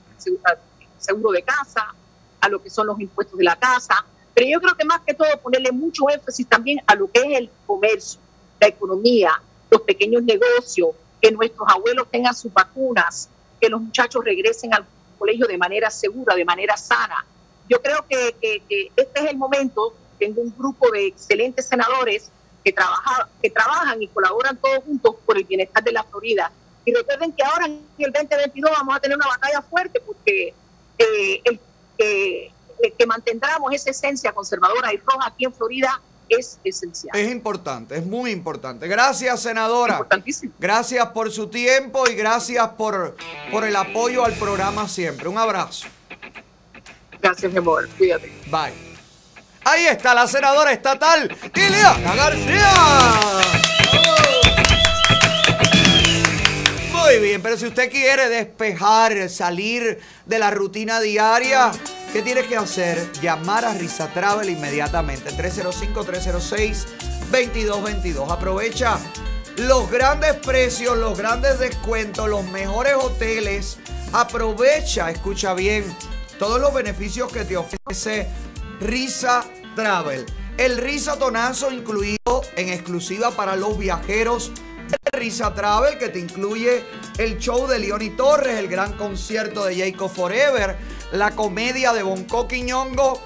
seguro de casa, a lo que son los impuestos de la casa, pero yo creo que más que todo ponerle mucho énfasis también a lo que es el comercio, la economía, los pequeños negocios, que nuestros abuelos tengan sus vacunas, que los muchachos regresen al colegio de manera segura, de manera sana. Yo creo que, que- que este es el momento, tengo un grupo de excelentes senadores que, trabaja, que trabajan y colaboran todos juntos por el bienestar de la Florida. Y recuerden que ahora en el 2022 vamos a tener una batalla fuerte porque eh, el, que- el que mantengamos esa esencia conservadora y roja aquí en Florida es esencial. Es importante, es muy importante. Gracias, senadora. Gracias por su tiempo y gracias por, por el apoyo al programa siempre. Un abrazo. Gracias, mi amor. Cuídate. Bye. Ahí está la senadora estatal, Ileana García. Muy bien, pero si usted quiere despejar, salir de la rutina diaria, ¿qué tiene que hacer? Llamar a Risa Travel inmediatamente. 305-306-2222. Aprovecha los grandes precios, los grandes descuentos, los mejores hoteles. Aprovecha, escucha bien, todos los beneficios que te ofrece Risa Travel. El Risa Tonazo incluido en exclusiva para los viajeros de Risa Travel que te incluye el show de Leoni Torres, el gran concierto de Jacob Forever, la comedia de Bonco Quiñongo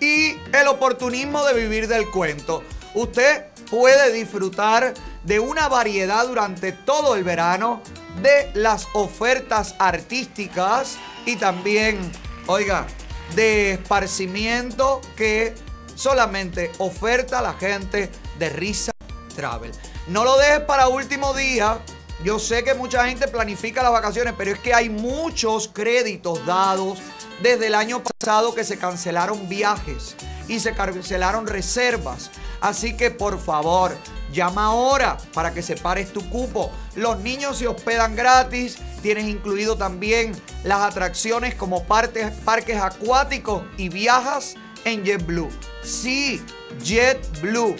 y el oportunismo de vivir del cuento. Usted puede disfrutar de una variedad durante todo el verano de las ofertas artísticas y también, oiga, de esparcimiento que solamente oferta la gente de Risa Travel. No lo dejes para último día. Yo sé que mucha gente planifica las vacaciones, pero es que hay muchos créditos dados desde el año pasado que se cancelaron viajes y se cancelaron reservas. Así que por favor, llama ahora para que separes tu cupo. Los niños se hospedan gratis. Tienes incluido también las atracciones como parques acuáticos y viajas en JetBlue. Sí, JetBlue.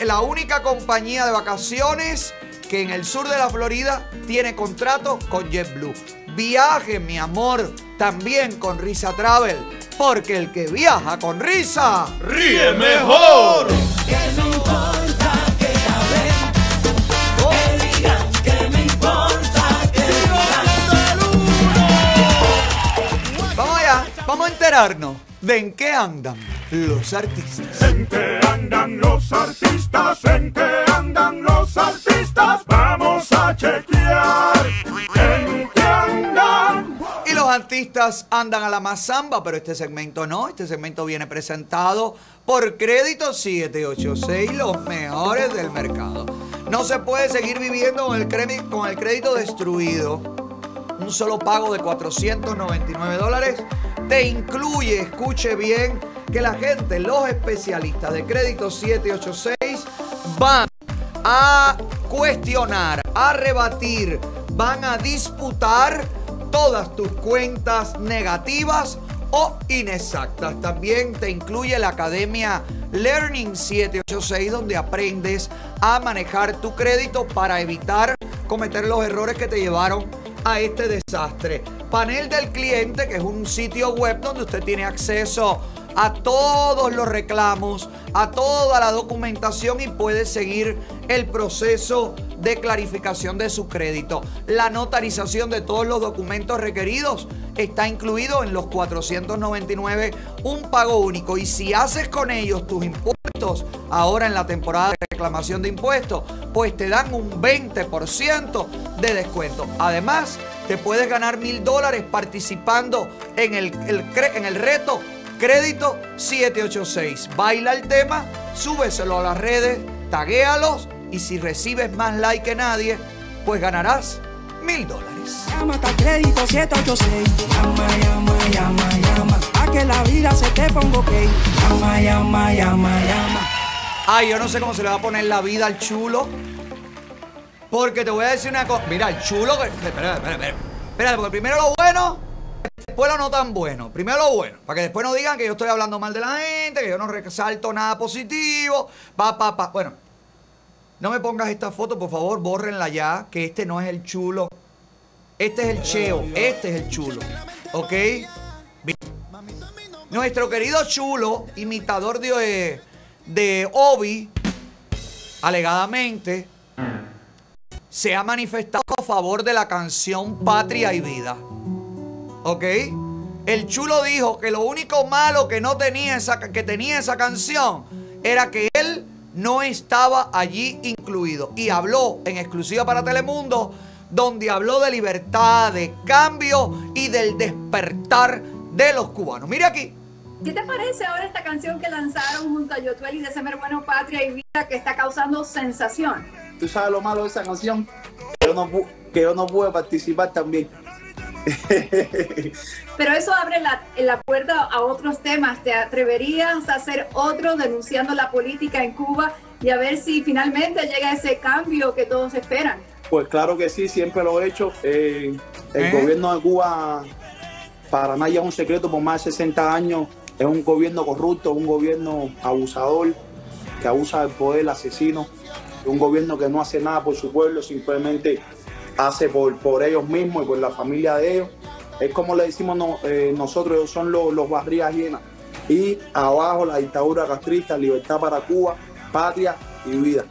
La única compañía de vacaciones que en el sur de la Florida tiene contrato con JetBlue. Viaje, mi amor, también con Risa Travel. Porque el que viaja con risa, ríe mejor. Que me importa que hablen, que digan que me importa que Vamos allá, vamos a enterarnos de en qué andan los artistas. ¿En qué andan los artistas? ¿En qué andan los artistas? Vamos a chequear. ¿En qué andan? Y los artistas andan a la mazamba, pero este segmento no. Este segmento viene presentado por Crédito 786, los mejores del mercado. No se puede seguir viviendo con el, crédito, con el crédito destruido. Un solo pago de 499 dólares te incluye, escuche bien, que la gente, los especialistas de Crédito 786 van a cuestionar, a rebatir, van a disputar todas tus cuentas negativas o inexactas. También te incluye la Academia Learning 786 donde aprendes a manejar tu crédito para evitar cometer los errores que te llevaron a este desastre. Panel del cliente, que es un sitio web donde usted tiene acceso a todos los reclamos, a toda la documentación y puede seguir el proceso de clarificación de su crédito. La notarización de todos los documentos requeridos está incluido en los 499, un pago único. Y si haces con ellos tus impuestos, ahora en la temporada de reclamación de impuestos, pues te dan un 20% de descuento. Además, te puedes ganar mil dólares participando en el, el en el reto Crédito 786. Baila el tema, súbeselo a las redes, taguéalos y si recibes más like que nadie, pues ganarás mil dólares. Llama a crédito 786. Llama, llama, llama, llama. A que la vida se te ponga ok. Llama, llama, llama, llama. Ay, yo no sé cómo se le va a poner la vida al chulo. Porque te voy a decir una cosa. Mira, el chulo. Espera, espera, espera. Espérate, porque primero lo bueno, después lo no tan bueno. Primero lo bueno. Para que después no digan que yo estoy hablando mal de la gente, que yo no resalto nada positivo. Pa, pa, pa. Bueno, no me pongas esta foto, por favor, bórrenla ya. Que este no es el chulo. Este es el cheo. Este es el chulo. ¿Ok? Nuestro querido chulo, imitador de, de Obi, alegadamente, se ha manifestado a favor de la canción Patria y Vida. ¿Ok? El chulo dijo que lo único malo que no tenía esa, que tenía esa canción era que él no estaba allí incluido. Y habló en exclusiva para Telemundo, donde habló de libertad, de cambio y del despertar de los cubanos. Mira aquí. ¿Qué te parece ahora esta canción que lanzaron junto a Yotuel y de ese hermano Patria y Vida que está causando sensación? Tú sabes lo malo de esa canción, que yo no, que yo no pude participar también. Pero eso abre la, la puerta a otros temas. ¿Te atreverías a hacer otro denunciando la política en Cuba y a ver si finalmente llega ese cambio que todos esperan? Pues claro que sí, siempre lo he hecho. Eh, el ¿Eh? gobierno de Cuba, para nadie es un secreto, por más de 60 años, es un gobierno corrupto, un gobierno abusador, que abusa del poder, asesino, un gobierno que no hace nada por su pueblo, simplemente hace por, por ellos mismos y por la familia de ellos. Es como le decimos no- eh, nosotros, son los, los barrigas llenas. Y abajo la dictadura castrista, libertad para Cuba, patria y vida.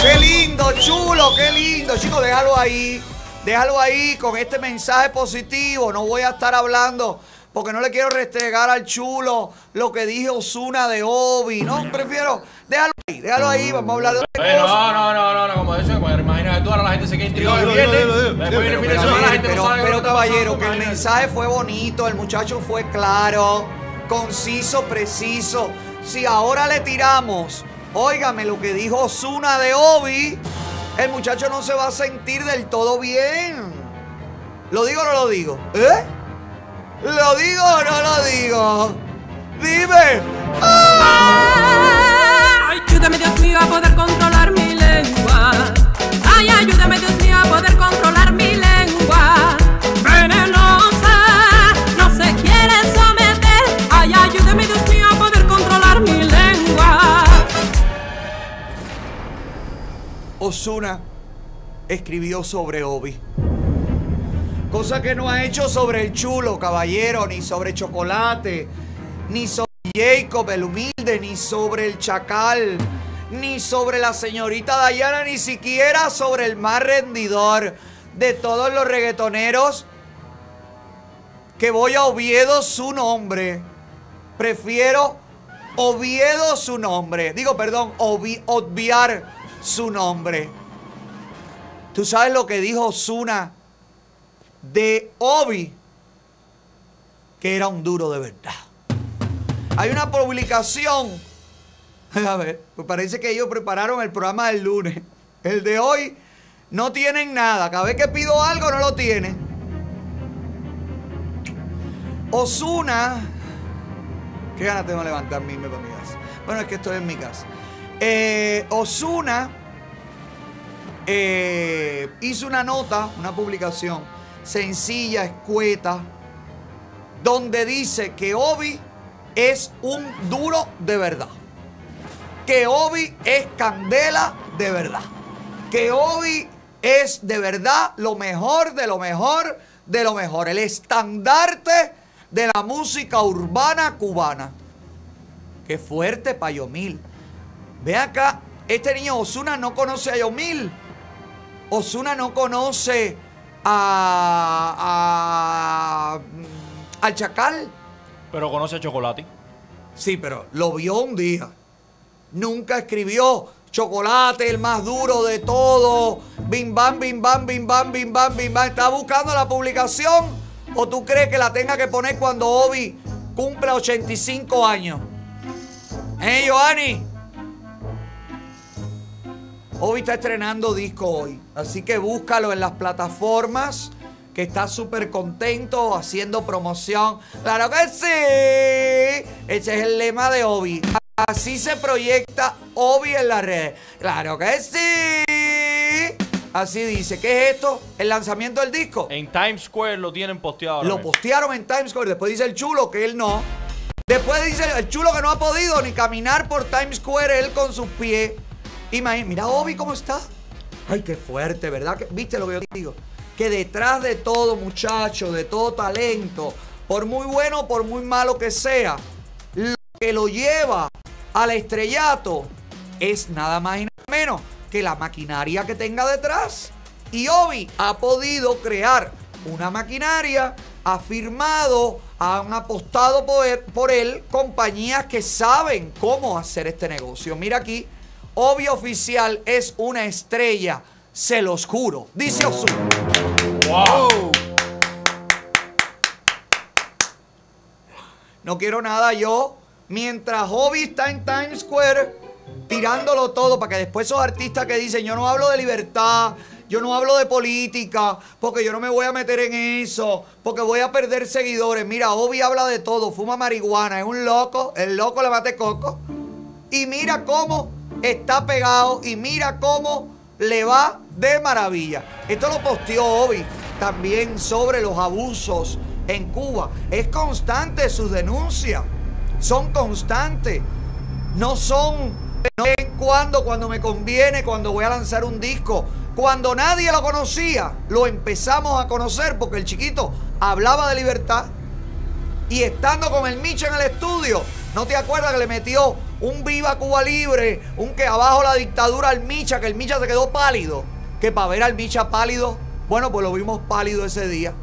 ¡Qué lindo, chulo! ¡Qué lindo! Chicos, déjalo ahí. Déjalo ahí con este mensaje positivo. No voy a estar hablando porque no le quiero restregar al chulo lo que dije Osuna de Obi. No, prefiero. Déjalo ahí, déjalo ahí. Vamos a hablar de otra cosa. no, no, no, no, no, como eso, imagínate tú, ahora la gente se queda intrigada después viene el fin de semana, la gente pero, no sabe qué pero, caballero, pasando, que el mensaje fue bonito, el muchacho fue claro, conciso, preciso. Si ahora le tiramos, óigame lo que dijo Osuna de Obi, el muchacho no se va a sentir del todo bien. ¿Lo digo o no lo digo? ¿Eh? ¿Lo digo o no lo digo? Dime. Ayúdame Dios mío a poder controlar mi lengua. Ay, ayúdame Dios mío Osuna escribió sobre Obi. Cosa que no ha hecho sobre el chulo, caballero, ni sobre chocolate, ni sobre Jacob el humilde, ni sobre el chacal, ni sobre la señorita Dayana, ni siquiera sobre el más rendidor de todos los reggaetoneros. Que voy a Oviedo su nombre. Prefiero Oviedo su nombre. Digo, perdón, obvi- obviar su nombre. ¿Tú sabes lo que dijo Osuna de Obi? Que era un duro de verdad. Hay una publicación. A ver, pues parece que ellos prepararon el programa del lunes. El de hoy no tienen nada. Cada vez que pido algo no lo tienen. Osuna. Qué ganas tengo de levantarme irme para mi. Bueno, es que estoy en mi casa. Eh, Osuna eh, hizo una nota, una publicación sencilla, escueta, donde dice que Obi es un duro de verdad. Que Obi es candela de verdad. Que Obi es de verdad lo mejor de lo mejor de lo mejor. El estandarte de la música urbana cubana. Qué fuerte para Yomil. Ve acá, este niño Osuna no conoce a Yomil. Osuna no conoce a, a- mm, al Chacal. Pero conoce a Chocolate. Sí, pero lo vio un día. Nunca escribió chocolate, el más duro de todo. Bim bam, bim bam, bim bam, bim bam, bim bam. ¿Está buscando la publicación? ¿O tú crees que la tenga que poner cuando Obi cumpla 85 años? ¿Eh, Joanny? Obi está estrenando disco hoy. Así que búscalo en las plataformas. Que está súper contento haciendo promoción. ¡Claro que sí! Ese es el lema de Obi. Así se proyecta Obi en las redes. ¡Claro que sí! Así dice. ¿Qué es esto? El lanzamiento del disco. En Times Square lo tienen posteado. Lo postearon en Times Square. Después dice el chulo que él no. Después dice el chulo que no ha podido ni caminar por Times Square él con sus pies. Imagínate, mira Obi cómo está. Ay, qué fuerte, ¿verdad? ¿Viste lo que yo te digo? que detrás de todo muchacho, de todo talento, por muy bueno o por muy malo que sea, lo que lo lleva al estrellato es nada más y nada menos que la maquinaria que tenga detrás. Y Obi ha podido crear una maquinaria, ha firmado, han apostado por él compañías que saben cómo hacer este negocio. Mira aquí, Obi Oficial es una estrella, se los juro. Dice Ozuna. Wow. No quiero nada yo. Mientras Hobby está en Times Square tirándolo todo para que después esos artistas que dicen yo no hablo de libertad, yo no hablo de política, porque yo no me voy a meter en eso, porque voy a perder seguidores. Mira, Hobby habla de todo, fuma marihuana, es un loco, el loco le bate coco. Y mira cómo está pegado y mira cómo le va de maravilla. Esto lo posteó Obi también sobre los abusos en Cuba. Es constante sus denuncias. Son constantes. No son no en cuando, cuando me conviene, cuando voy a lanzar un disco. Cuando nadie lo conocía, lo empezamos a conocer porque el chiquito hablaba de libertad. Y estando con el Micha en el estudio, ¿no te acuerdas que le metió un Viva Cuba Libre, un que abajo la dictadura al Micha, que el Micha se quedó pálido? Que para ver al Micha pálido, bueno, pues lo vimos pálido ese día.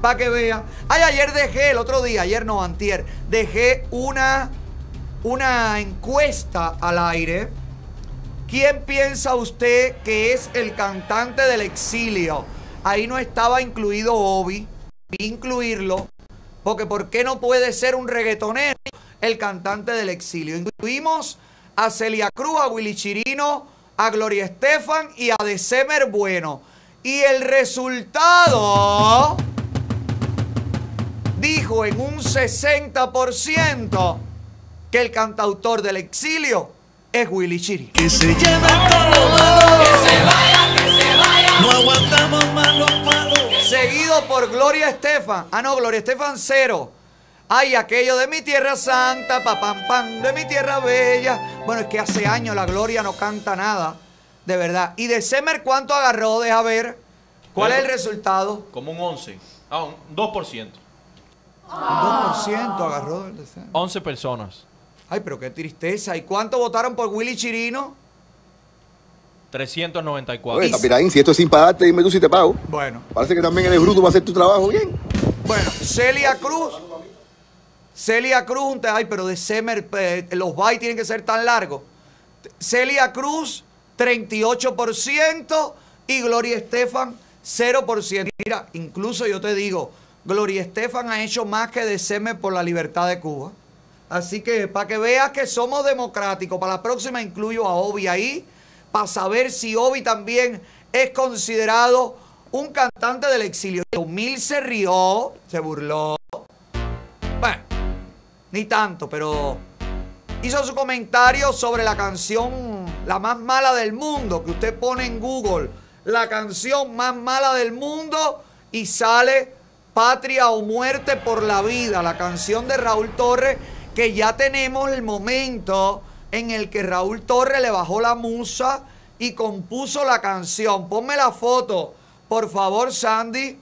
Para que vea. Ay, ayer dejé, el otro día, ayer no, antier, dejé una, una encuesta al aire. ¿Quién piensa usted que es el cantante del exilio? Ahí no estaba incluido Obi. Incluirlo. Porque ¿por qué no puede ser un reggaetonero el cantante del exilio? Incluimos a Celia Cruz, a Willy Chirino, a Gloria Estefan y a December Bueno. Y el resultado dijo en un 60% que el cantautor del exilio es Willy Chirino. Que se lleve todo lo malo. Que se vaya, que se vaya. No aguantamos más los palos. Seguido por Gloria Estefan. Ah, no, Gloria Estefan cero. Ay, aquello de mi tierra santa, pa pam pam, de mi tierra bella. Bueno, es que hace años la Gloria no canta nada, de verdad. Y de Semer, ¿cuánto agarró? Deja ver. ¿Cuál es el resultado? Como un 11. Ah, un 2%. Un 2% agarró del de Semer. 11 personas. Ay, pero qué tristeza. ¿Y cuánto votaron por Willy Chirino? 394. Oye, Tapiraín, si esto es sin pagarte, dime tú si te pago. Bueno. Parece que también eres bruto para hacer tu trabajo bien. Bueno, Celia Cruz. Celia Cruz, ay, pero de Semer, los bytes tienen que ser tan largos. Celia Cruz, 38% y Gloria Estefan, 0%. Mira, incluso yo te digo, Gloria Estefan ha hecho más que de Semer por la libertad de Cuba. Así que para que veas que somos democráticos, para la próxima incluyo a Obi ahí, para saber si Obi también es considerado un cantante del exilio. Mil se rió, se burló. Ni tanto, pero hizo su comentario sobre la canción la más mala del mundo, que usted pone en Google, la canción más mala del mundo y sale Patria o Muerte por la Vida, la canción de Raúl Torres, que ya tenemos el momento en el que Raúl Torres le bajó la musa y compuso la canción. Ponme la foto, por favor, Sandy.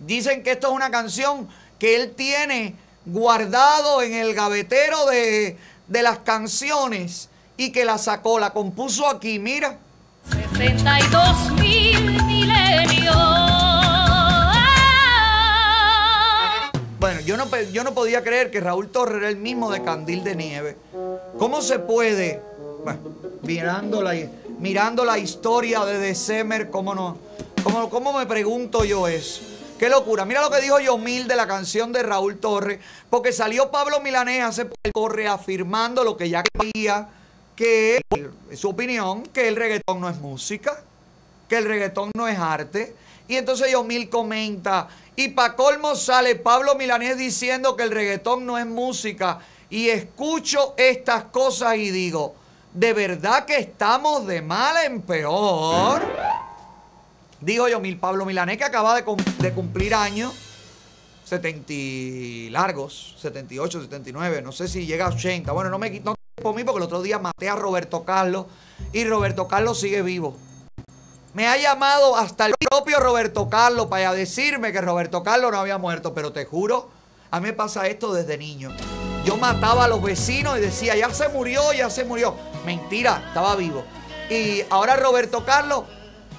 Dicen que esto es una canción que él tiene guardado en el gavetero de, de las canciones y que la sacó, la compuso aquí, mira. 62 mil milenios. Bueno, yo no, yo no podía creer que Raúl Torres era el mismo de Candil de Nieve. ¿Cómo se puede, bueno, mirando la, mirando la historia de December, cómo no, cómo, cómo me pregunto yo eso? Qué locura. Mira lo que dijo Yomil de la canción de Raúl Torres, porque salió Pablo Milanés hace poco reafirmando lo que ya creía, que su opinión, que el reggaetón no es música, que el reggaetón no es arte. Y entonces Yomil comenta, y pa' colmo sale Pablo Milanés diciendo que el reggaetón no es música. Y escucho estas cosas y digo, ¿de verdad que estamos de mal en peor? Dijo Yomil Pablo Milanés que acaba de, cum- de cumplir años, 70 y largos, 78, 79, no sé si llega a 80. Bueno, no me no por mí porque el otro día maté a Roberto Carlos y Roberto Carlos sigue vivo. Me ha llamado hasta el propio Roberto Carlos para decirme que Roberto Carlos no había muerto, pero te juro, a mí me pasa esto desde niño. Yo mataba a los vecinos y decía, ya se murió, ya se murió. Mentira, estaba vivo. Y ahora Roberto Carlos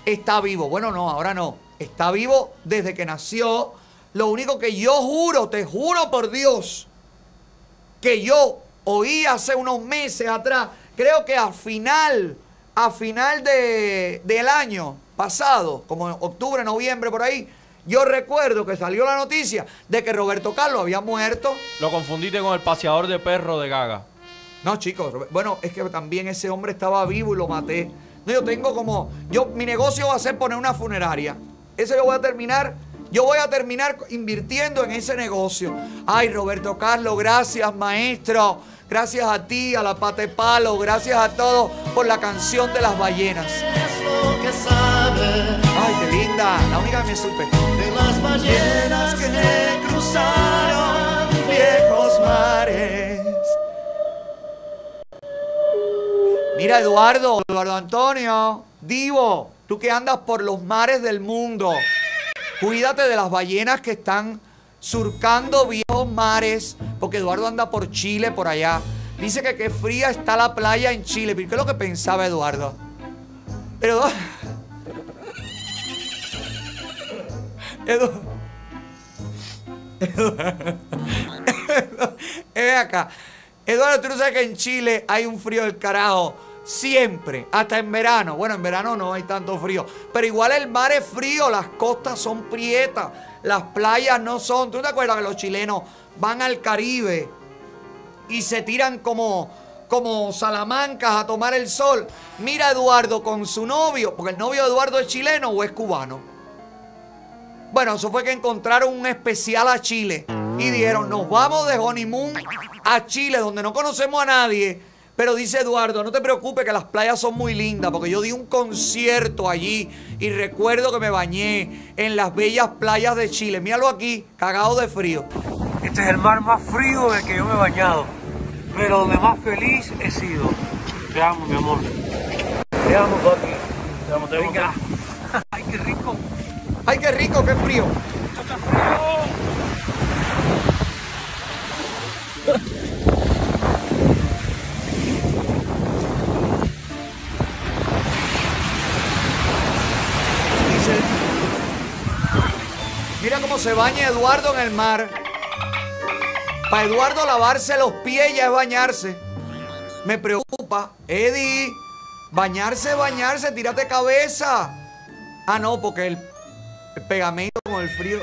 está vivo. Bueno, no, ahora no. Está vivo desde que nació. Lo único que yo juro, te juro por Dios, que yo oí hace unos meses atrás, creo que a final, a final de, del año pasado, como en octubre, noviembre, por ahí, yo recuerdo que salió la noticia de que Roberto Carlos había muerto. Lo confundiste con el paseador de perro de Gaga. No, chicos, bueno, es que también ese hombre estaba vivo y lo maté. Yo tengo como, yo, mi negocio va a ser poner una funeraria. Eso yo voy a terminar, yo voy a terminar invirtiendo en ese negocio. Ay, Roberto Carlos, gracias, maestro. Gracias a ti, a la pata de palo, gracias a todos por la canción de las ballenas. Ay, qué linda, la única que me supe. De las ballenas que cruzaron viejos mares. Mira, Eduardo, Eduardo Antonio, Divo, tú que andas por los mares del mundo, cuídate de las ballenas que están surcando viejos mares, porque Eduardo anda por Chile, por allá. Dice que qué fría está la playa en Chile. ¿Qué es lo que pensaba Eduardo? Pero Edu... Eduardo... Ven acá. Eduardo, tú no sabes que en Chile hay un frío del carajo. Siempre, hasta en verano. Bueno, en verano no hay tanto frío. Pero igual el mar es frío, las costas son prietas, las playas no son. ¿Tú te acuerdas que los chilenos van al Caribe y se tiran como, como salamancas a tomar el sol? Mira a Eduardo con su novio, porque el novio de Eduardo es chileno o es cubano. Bueno, eso fue que encontraron un especial a Chile y dijeron, nos vamos de honeymoon a Chile, donde no conocemos a nadie. Pero dice Eduardo, no te preocupes que las playas son muy lindas, porque yo di un concierto allí y recuerdo que me bañé en las bellas playas de Chile. Míralo aquí, cagado de frío. Este es el mar más frío del que yo me he bañado, pero donde más feliz he sido. Te amo, mi amor. Te amo, papi. Te amo, te amo. Venga. Ay, qué rico. Ay, qué rico, qué frío. Dice, mira cómo se baña Eduardo en el mar. Para Eduardo lavarse los pies ya es bañarse. Me preocupa. Eddie, bañarse, bañarse, tírate cabeza. Ah, no, porque el, el pegamento con el frío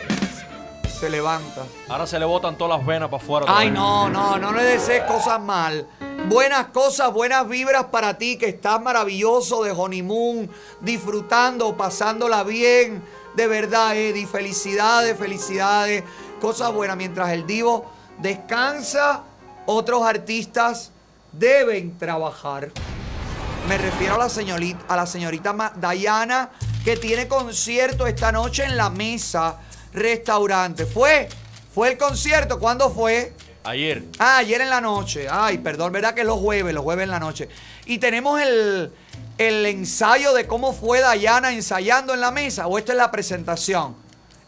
se levanta. Ahora se le botan todas las venas para afuera. Ay, no, no, no le desees cosas mal. Buenas cosas, buenas vibras para ti, que estás maravilloso de honeymoon, disfrutando, pasándola bien. De verdad, Eddie, felicidades, felicidades. Cosas buenas. Mientras el Divo descansa, otros artistas deben trabajar. Me refiero a la señorita, a la señorita Diana, que tiene concierto esta noche en la mesa restaurante. ¿Fue? ¿Fue el concierto? ¿Cuándo fue? Ayer. Ah, ayer en la noche. Ay, perdón, ¿verdad que es los jueves? Los jueves en la noche. Y tenemos el, el ensayo de cómo fue Dayana ensayando en la mesa. ¿O esta es la presentación?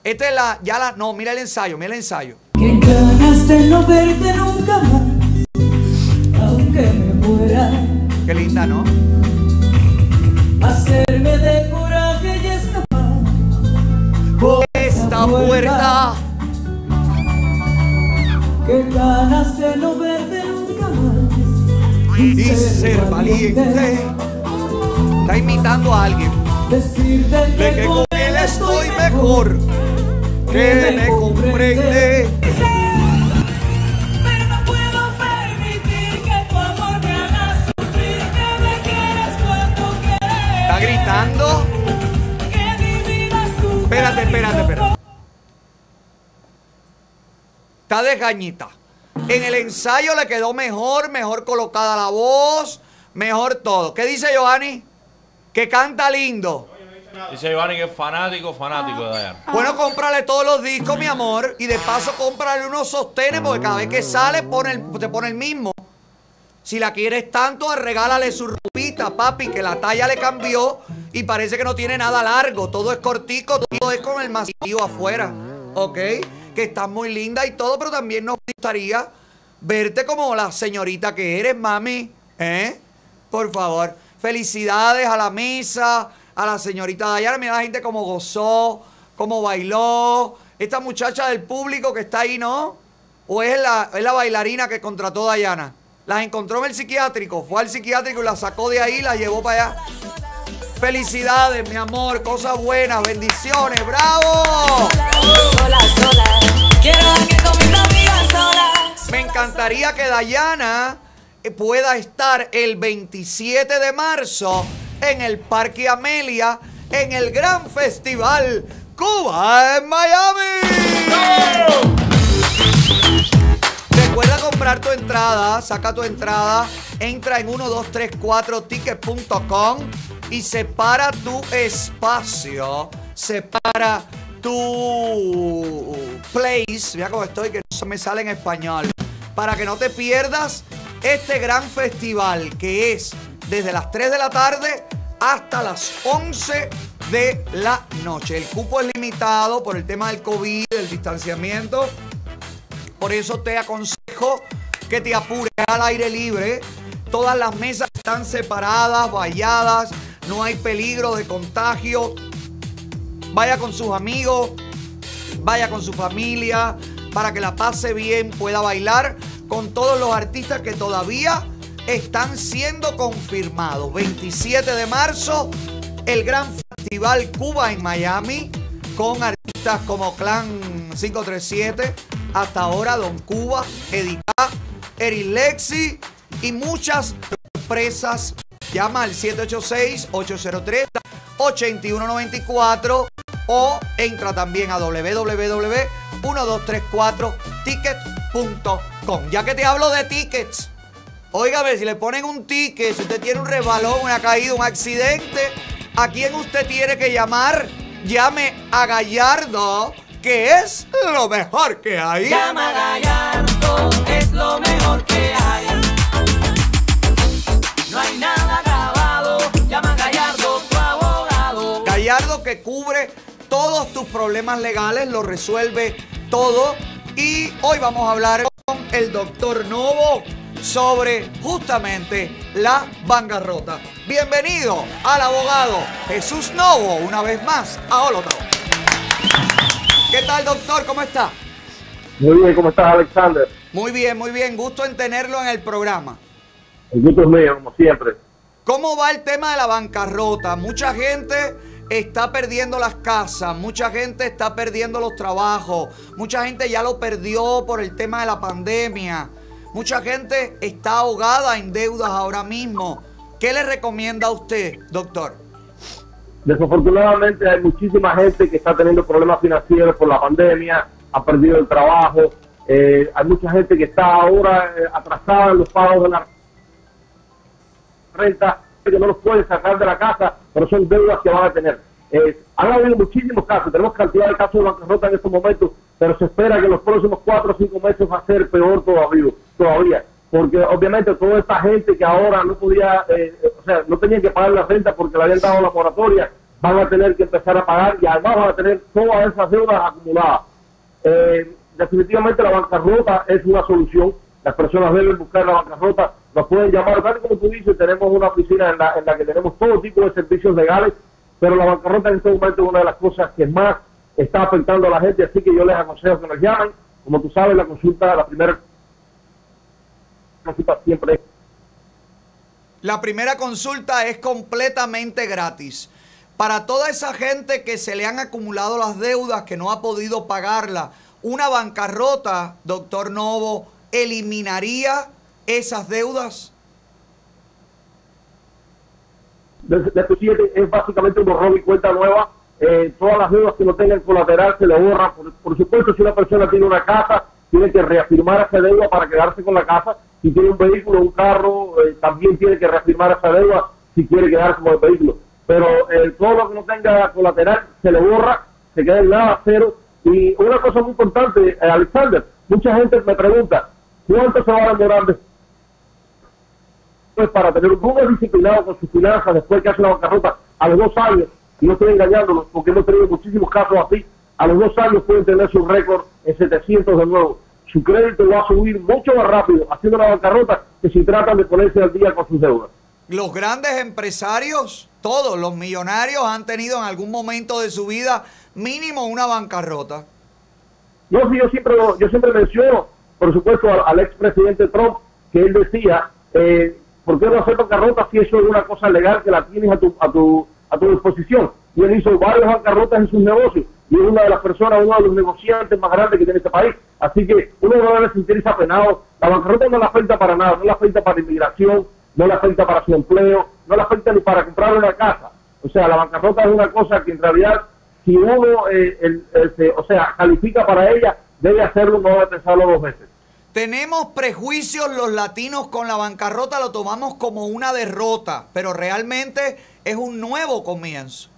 Esta es la, ya la, no, mira el ensayo, mira el ensayo. Qué ganas de no verte nunca más, aunque me muera. Qué linda, ¿no? Hacerme de coraje y escapar por esta puerta. Qué ganas de no verte nunca más Y ser valiente. Está imitando a alguien. Decirte De que con él estoy mejor. Que me comprende. Pero no puedo permitir que tu amor me haga sufrir, que me quieras cuando quieres. Está gritando. Espérate, espérate, espérate. Está de gañita. En el ensayo le quedó mejor, mejor colocada la voz, mejor todo. ¿Qué dice Giovanni? Que canta lindo. Dice Giovanni que es fanático, fanático de Diana. Bueno, cómprale todos los discos, mi amor. Y de paso, cómprale unos sostenes, porque cada vez que sale pone el- te pone el mismo. Si la quieres tanto, regálale su ropita, papi, que la talla le cambió y parece que no tiene nada largo. Todo es cortico, todo es con el masivo afuera. ¿Ok? Que estás muy linda y todo, pero también nos gustaría verte como la señorita que eres, mami. ¿Eh? Por favor. Felicidades a la mesa, a la señorita Dayana. Mira la gente como gozó, como bailó. Esta muchacha del público que está ahí, ¿no? ¿O es la, es la bailarina que contrató Dayana? Las encontró en el psiquiátrico. Fue al psiquiátrico y la sacó de ahí y la llevó para allá. Felicidades, mi amor. Cosas buenas. Bendiciones. ¡Bravo! Sola, sola. Quiero que con mis amigas solas. Me encantaría que Dayana pueda estar el 27 de marzo en el Parque Amelia en el gran festival Cuba en Miami. Recuerda comprar tu entrada, saca tu entrada, entra en 1234ticket.com y separa tu espacio, separa tu place, mira cómo estoy, que no se me sale en español, para que no te pierdas este gran festival que es desde las 3 de la tarde hasta las 11 de la noche. El cupo es limitado por el tema del COVID, el distanciamiento. Por eso te aconsejo que te apures al aire libre. Todas las mesas están separadas, valladas, no hay peligro de contagio. Vaya con sus amigos, vaya con su familia, para que la pase bien, pueda bailar con todos los artistas que todavía están siendo confirmados. 27 de marzo, el gran festival Cuba en Miami, con artistas como Clan 537, hasta ahora Don Cuba, Edita, Eri Lexi y muchas sorpresas. Llama al 786-803-8194 o entra también a www.1234ticket.com. Ya que te hablo de tickets, ver, si le ponen un ticket, si usted tiene un rebalón, una caída, un accidente, ¿a quién usted tiene que llamar? Llame a Gallardo, que es lo mejor que hay. Llama a Gallardo, es lo mejor que hay. No hay nada acabado. Llama a Gallardo, tu abogado. Gallardo que cubre todos tus problemas legales, lo resuelve todo. Y hoy vamos a hablar con el doctor Novo sobre justamente la bancarrota. Bienvenido al abogado Jesús Novo, una vez más a Holoto. ¿Qué tal, doctor? ¿Cómo está? Muy bien, ¿cómo estás, Alexander? Muy bien, muy bien. Gusto en tenerlo en el programa. El gusto es mío, como siempre. ¿Cómo va el tema de la bancarrota? Mucha gente está perdiendo las casas, mucha gente está perdiendo los trabajos, mucha gente ya lo perdió por el tema de la pandemia, mucha gente está ahogada en deudas ahora mismo. ¿Qué le recomienda a usted, doctor? Desafortunadamente hay muchísima gente que está teniendo problemas financieros por la pandemia, ha perdido el trabajo, eh, hay mucha gente que está ahora eh, atrasada en los pagos de la renta, que no los puede sacar de la casa, pero son deudas que van a tener. Eh, han habido muchísimos casos, tenemos cantidad de casos de bancarrota en estos momentos, pero se espera que en los próximos cuatro o cinco meses va a ser peor todavía, todavía porque obviamente toda esta gente que ahora no podía, eh, o sea, no tenían que pagar la renta porque le habían dado la moratoria, van a tener que empezar a pagar y además van a tener todas esas deudas acumuladas. Eh, definitivamente la bancarrota es una solución, las personas deben buscar la bancarrota, nos pueden llamar, tal como tú dices, tenemos una oficina en la, en la que tenemos todo tipo de servicios legales, pero la bancarrota en este momento es una de las cosas que más está afectando a la gente, así que yo les aconsejo que nos llamen, como tú sabes, la consulta, la primera consulta siempre es La primera consulta es completamente gratis. Para toda esa gente que se le han acumulado las deudas, que no ha podido pagarla, una bancarrota, doctor Novo, eliminaría esas deudas. siete es básicamente un borrón y cuenta nueva. Eh, todas las deudas que no tengan colateral se le borran. Por, supuesto, si una persona tiene una casa, tiene que reafirmar esa deuda para quedarse con la casa. Si tiene un vehículo, un carro, eh, también tiene que reafirmar esa deuda si quiere quedarse con el vehículo. Pero eh, todo lo que no tenga colateral se le borra, se queda en nada, cero. Y una cosa muy importante, eh, Alexander, mucha gente me pregunta, ¿cuánto se va a demorar de- es para tener un Google disciplinado con sus finanzas después que hace la bancarrota a los dos años, y no estoy engañándolos porque hemos tenido muchísimos casos así, a los dos años pueden tener su récord en 700 de nuevo. Su crédito va a subir mucho más rápido haciendo la bancarrota que si tratan de ponerse al día con sus deudas. Los grandes empresarios, todos los millonarios han tenido en algún momento de su vida mínimo una bancarrota. No, sí, yo siempre, yo siempre menciono, por supuesto, al, al expresidente Trump, que él decía, eh, ¿por qué no hacer bancarrota si eso es una cosa legal que la tienes a tu, a tu, a tu disposición? Y él hizo varias bancarrotas en sus negocios y es una de las personas, uno de los negociantes más grandes que tiene este país. Así que uno no debe sentirse apenado. La bancarrota no le afecta para nada, no le afecta para inmigración, no le afecta para su empleo, no le afecta ni para comprar una casa. O sea, la bancarrota es una cosa que en realidad, si uno, eh, el- el- o sea, califica para ella, debe hacerlo, no debe pensarlo dos veces. Tenemos prejuicios los latinos con la bancarrota, lo tomamos como una derrota, pero realmente es un nuevo comienzo.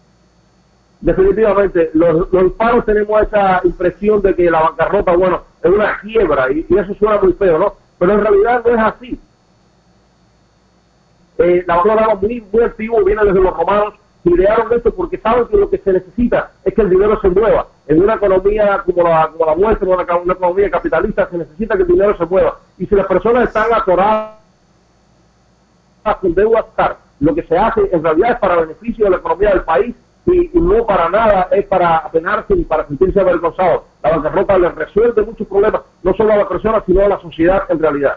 Definitivamente, los, los hispanos tenemos esa impresión de que la bancarrota, bueno, es una quiebra y, y eso suena muy feo, ¿no? Pero en realidad no es así. Eh, la bancarrota muy, muy antiguo, viene desde los romanos, idearon esto porque saben que lo que se necesita es que el dinero se mueva. En una economía como la, como la nuestra, una, una economía capitalista, se necesita que el dinero se mueva. Y si las personas están atoradas con deudas, lo que se hace en realidad es para beneficio de la economía del país y, y no para nada es para apenarse ni para sentirse avergonzado. La bancarrota les resuelve muchos problemas, no solo a la persona, sino a la sociedad en realidad.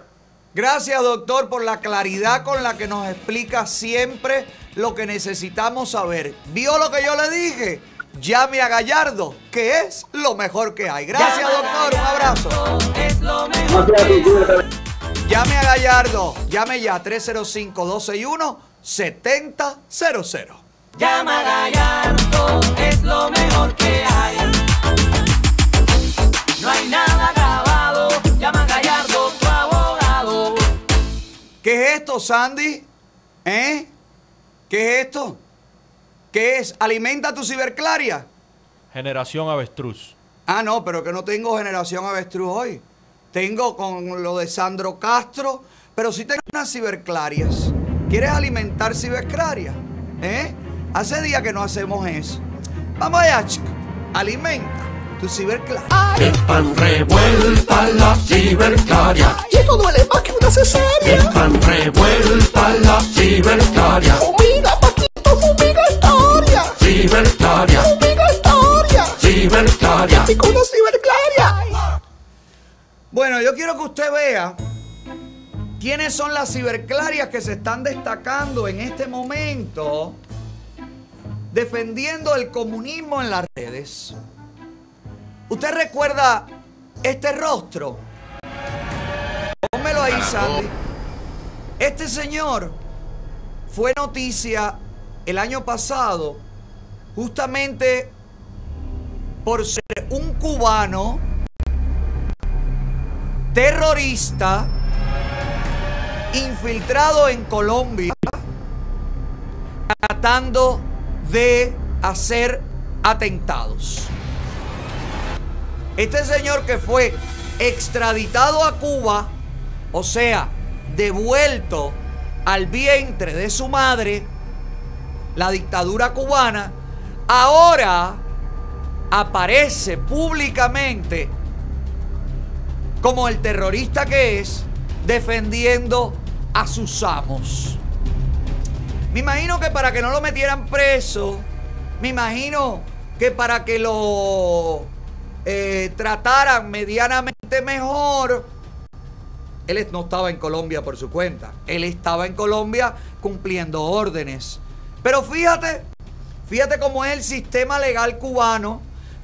Gracias, doctor, por la claridad con la que nos explica siempre lo que necesitamos saber. ¿Vio lo que yo le dije? Llame a Gallardo, que es lo mejor que hay. Gracias, doctor. Un abrazo. Llame a Gallardo. Llame ya 305-261-7000. Llama a Gallardo, es lo mejor que hay. No hay nada grabado, llama a Gallardo, tu abogado. ¿Qué es esto, Sandy? ¿Eh? ¿Qué es esto? ¿Qué es? ¿Alimenta tu ciberclaria? Generación Avestruz. Ah, no, pero que no tengo generación avestruz hoy. Tengo con lo de Sandro Castro, pero sí tengo unas ciberclarias. ¿Quieres alimentar ciberclarias? ¿Eh? Hace días que no hacemos eso. Vamos allá, chico. Alimenta tu ciberclaria. Están revueltas las ciberclarias. Y esto duele más que una cesárea. Están revueltas las ciberclarias. Fumiga Fumiga historia. Ciberclarias. Pico una ciberclaria. Bueno, yo quiero que usted vea quiénes son las ciberclarias que se están destacando en este momento defendiendo el comunismo en las redes. ¿Usted recuerda este rostro? Pónmelo ahí, Sandy. Este señor fue noticia el año pasado justamente por ser un cubano terrorista infiltrado en Colombia tratando de hacer atentados. Este señor que fue extraditado a Cuba, o sea, devuelto al vientre de su madre, la dictadura cubana, ahora aparece públicamente como el terrorista que es, defendiendo a sus amos. Me imagino que para que no lo metieran preso, me imagino que para que lo eh, trataran medianamente mejor, él no estaba en Colombia por su cuenta, él estaba en Colombia cumpliendo órdenes. Pero fíjate, fíjate cómo es el sistema legal cubano,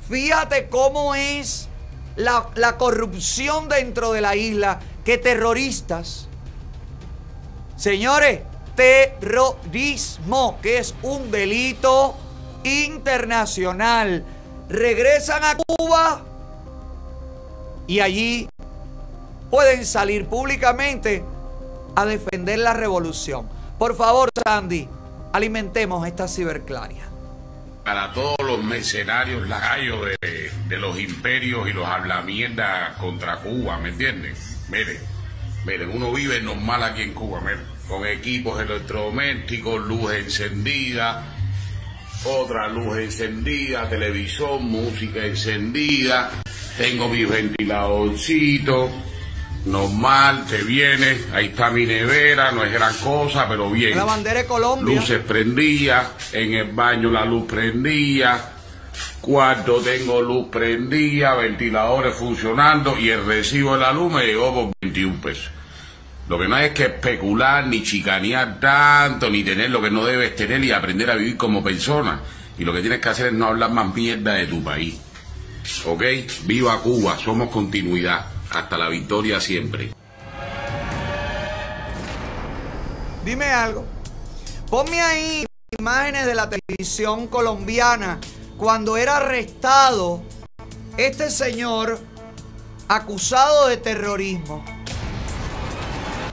fíjate cómo es la, la corrupción dentro de la isla, que terroristas, señores, terrorismo, que es un delito internacional, regresan a Cuba y allí pueden salir públicamente a defender la revolución. Por favor, Sandy, alimentemos esta ciberclaria. para todos los mercenarios lacayos de, de los imperios y los hablamiendas contra Cuba, ¿me entienden? Miren, miren, uno vive normal aquí en Cuba, miren. con equipos electrodomésticos, luz encendida, otra luz encendida, televisión, música encendida, tengo mi ventiladorcito, normal, te viene, ahí está mi nevera, no es gran cosa, pero bien. La bandera de Colombia. Luces prendía, en el baño la luz prendía, cuarto tengo luz prendida, ventiladores funcionando y el recibo de la luz me llegó por 21 pesos. Lo que no hay es que especular, ni chicanear tanto, ni tener lo que no debes tener y aprender a vivir como persona. Y lo que tienes que hacer es no hablar más mierda de tu país. ¿Ok? Viva Cuba, somos continuidad. Hasta la victoria siempre. Dime algo. Ponme ahí imágenes de la televisión colombiana cuando era arrestado este señor acusado de terrorismo.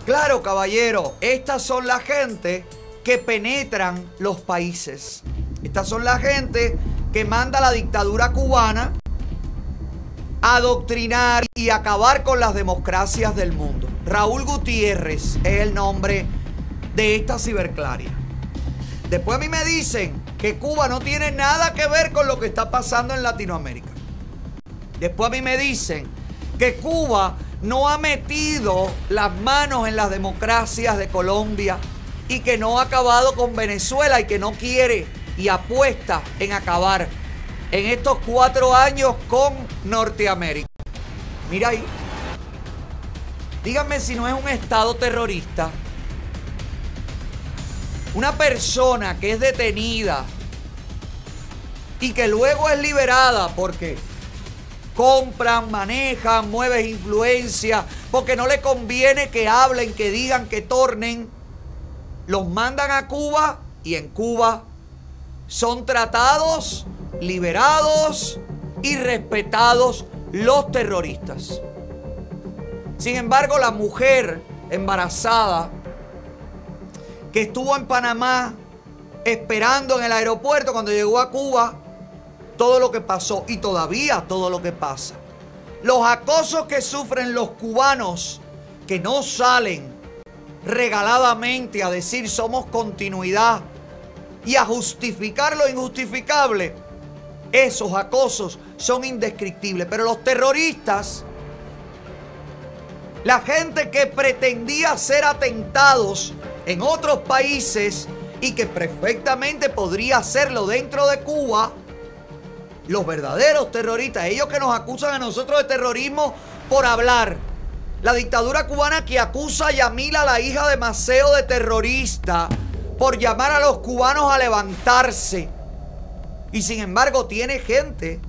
Claro, caballero, estas son la gente que penetran los países. Estas son la gente que manda la dictadura cubana adoctrinar y acabar con las democracias del mundo. Raúl Gutiérrez es el nombre de esta ciberclaria. Después a mí me dicen que Cuba no tiene nada que ver con lo que está pasando en Latinoamérica. Después a mí me dicen que Cuba no ha metido las manos en las democracias de Colombia y que no ha acabado con Venezuela y que no quiere y apuesta en acabar en estos cuatro años con Norteamérica. Mira ahí. Díganme si no es un Estado terrorista. Una persona que es detenida y que luego es liberada porque compran, manejan, mueven influencia, porque no le conviene que hablen, que digan, que tornen. Los mandan a Cuba y en Cuba son tratados, liberados y respetados los terroristas. Sin embargo, la mujer embarazada que estuvo en Panamá esperando en el aeropuerto cuando llegó a Cuba, todo lo que pasó y todavía todo lo que pasa. Los acosos que sufren los cubanos que no salen regaladamente a decir somos continuidad y a justificar lo injustificable, esos acosos son indescriptibles. Pero los terroristas, la gente que pretendía hacer atentados en otros países y que perfectamente podría hacerlo dentro de Cuba, los verdaderos terroristas, ellos que nos acusan a nosotros de terrorismo por hablar. La dictadura cubana que acusa a Yamila, la hija de Maceo, de terrorista por llamar a los cubanos a levantarse. Y sin embargo tiene gente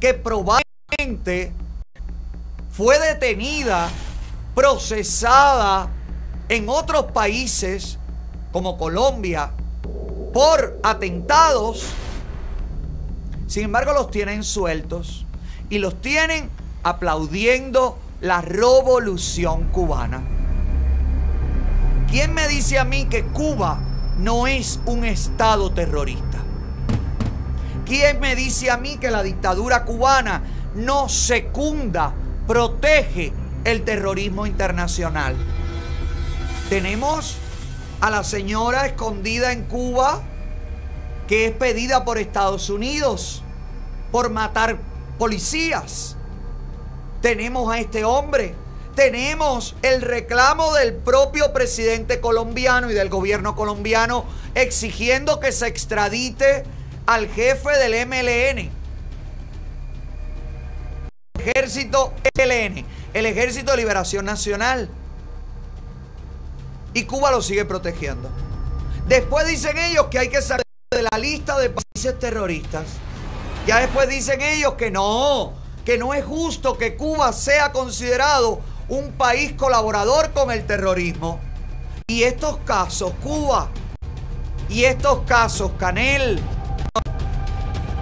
que probablemente fue detenida, procesada en otros países como Colombia por atentados. Sin embargo los tienen sueltos y los tienen aplaudiendo la revolución cubana. ¿Quién me dice a mí que Cuba no es un estado terrorista? ¿Quién me dice a mí que la dictadura cubana no secunda, protege el terrorismo internacional? Tenemos a la señora escondida en Cuba que es pedida por Estados Unidos por matar policías. Tenemos a este hombre. Tenemos el reclamo del propio presidente colombiano y del gobierno colombiano exigiendo que se extradite al jefe del MLN. Ejército LN, el Ejército de Liberación Nacional. Y Cuba lo sigue protegiendo. Después dicen ellos que hay que salir de la lista de países terroristas. Ya después dicen ellos que no, que no es justo que Cuba sea considerado un país colaborador con el terrorismo. Y estos casos, Cuba, y estos casos, Canel,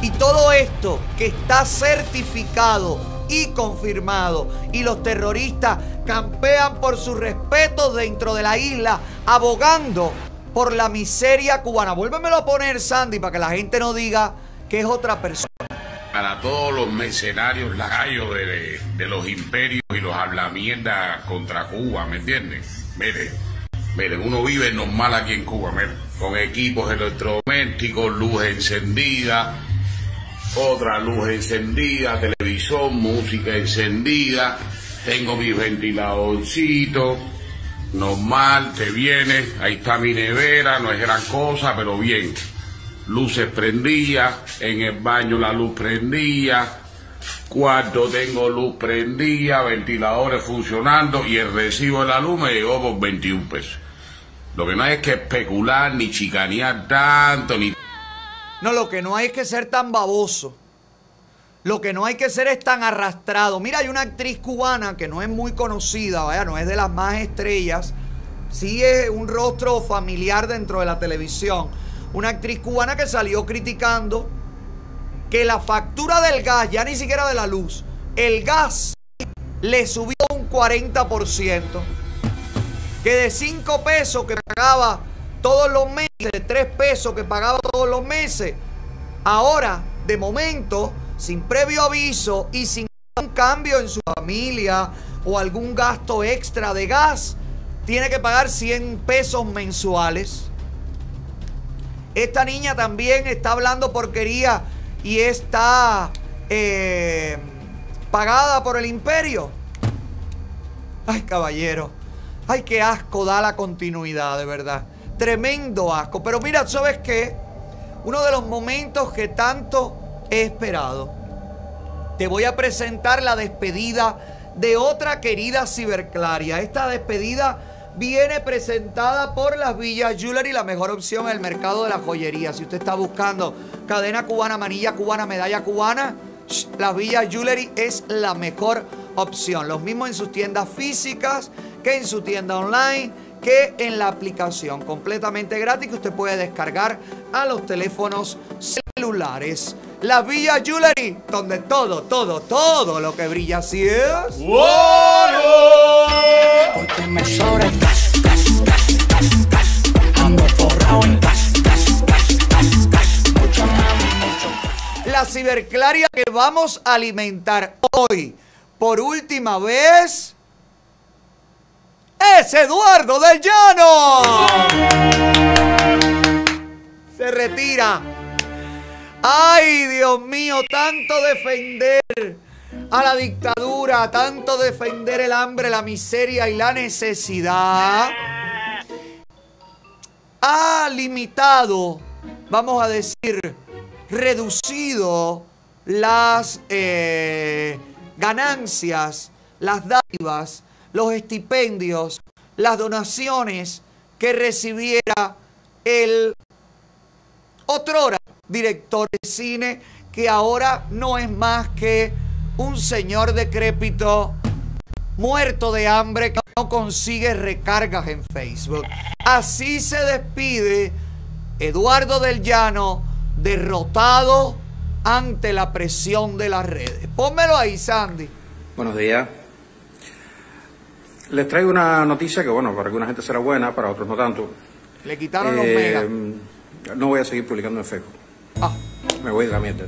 y todo esto que está certificado y confirmado, y los terroristas campean por sus respetos dentro de la isla, abogando por la miseria cubana. Vuélvemelo a poner, Sandy, para que la gente no diga que es otra persona. Para todos los mercenarios lacayos de, los imperios y los habla mierda contra Cuba, ¿me entiendes? Mire, Miren, uno vive normal aquí en Cuba, miren, con equipos electrodomésticos, luz encendida, otra luz encendida, televisor, música encendida, tengo mis ventiladorcitos, normal, te viene, ahí está mi nevera, no es gran cosa, pero bien. Luces prendidas, en el baño la luz prendida, cuarto tengo luz prendida, ventiladores funcionando y el recibo de la luz me llegó por 21 pesos. Lo que no hay es que especular ni chicanear tanto, ni No, lo que no hay es que ser tan baboso. Lo que no hay que ser es tan arrastrado. Mira, hay una actriz cubana que no es muy conocida, vaya, no es de las más estrellas. Sí es un rostro familiar dentro de la televisión. Una actriz cubana que salió criticando que la factura del gas, ya ni siquiera de la luz, el gas le subió un 40%. Que de 5 pesos que pagaba todos los meses, de 3 pesos que pagaba todos los meses, ahora, de momento, sin previo aviso y sin un cambio en su familia o algún gasto extra de gas, tiene que pagar 100 pesos mensuales. Esta niña también está hablando porquería y está eh, pagada por el imperio. Ay, caballero. Ay, qué asco da la continuidad, de verdad. Tremendo asco. Pero mira, ¿sabes qué? Uno de los momentos que tanto he esperado. Te voy a presentar la despedida de otra querida ciberclaria. Esta despedida viene presentada por las Villas Jewelry, la mejor opción en el mercado de la joyería. Si usted está buscando cadena cubana, manilla cubana, medalla cubana, las Villas Jewelry es la mejor opción. Los mismos en sus tiendas físicas que en su tienda online que en la aplicación completamente gratis que usted puede descargar a los teléfonos celulares. Las Villas Jewelry, donde todo, todo, todo lo que brilla así es. Porque me el cash, cash, cash, cash, cash. Ando forrado en cash, cash, cash, cash, cash. Mucho mami, mucho La ciberclaria que vamos a alimentar hoy por última vez es Eduardo del Llano. Se retira. Ay, Dios mío, tanto defender a la dictadura, tanto defender el hambre, la miseria y la necesidad, ha limitado, vamos a decir, reducido las eh, ganancias, las dádivas, los estipendios, las donaciones que recibiera el otrora director de cine que ahora no es más que un señor decrépito muerto de hambre que no consigue recargas en Facebook. Así se despide Eduardo del Llano derrotado ante la presión de las redes. Pónmelo ahí, Sandy. Buenos días. Les traigo una noticia que, bueno, para alguna gente será buena, para otros no tanto. Le quitaron los Eh, megas. No voy a seguir publicando en Facebook. Ah. Me voy de la mierda.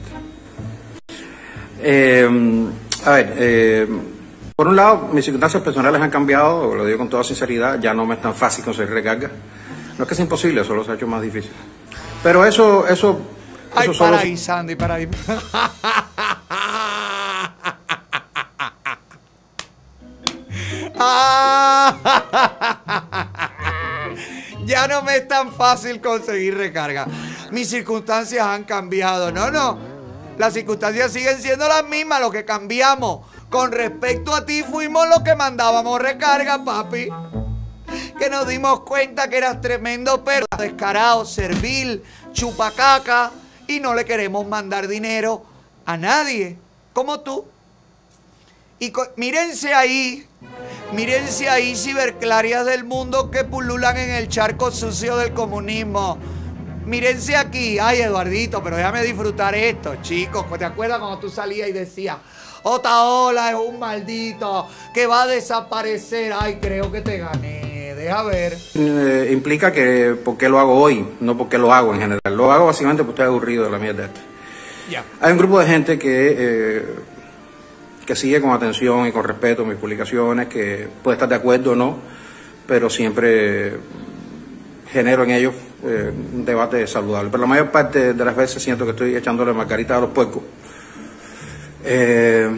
Eh, a ver, eh, por un lado, mis circunstancias personales han cambiado, lo digo con toda sinceridad, ya no me es tan fácil conseguir recarga. No es que sea imposible, solo se ha hecho más difícil. Pero eso, eso, Ay, eso solo... para ahí, Sandy, para ahí. ya no me es tan fácil conseguir recarga. Mis circunstancias han cambiado. No, no. Las circunstancias siguen siendo las mismas. Lo que cambiamos con respecto a ti fuimos los que mandábamos recarga, papi. Que nos dimos cuenta que eras tremendo perro, descarado, servil, chupacaca. Y no le queremos mandar dinero a nadie, como tú. Y mírense ahí, mírense ahí ciberclarias del mundo que pululan en el charco sucio del comunismo. Mírense aquí, ay Eduardito, pero déjame disfrutar esto, chicos. ¿Te acuerdas cuando tú salías y decías, Otaola es un maldito que va a desaparecer? Ay, creo que te gané, deja ver. eh, implica que por qué lo hago hoy, no porque lo hago en general. Lo hago básicamente porque estoy aburrido de la mierda esta. Hay un grupo de gente que, eh, que sigue con atención y con respeto mis publicaciones, que puede estar de acuerdo o no, pero siempre genero en ellos eh, un debate saludable. Pero la mayor parte de las veces siento que estoy echándole margarita a los puercos. Eh,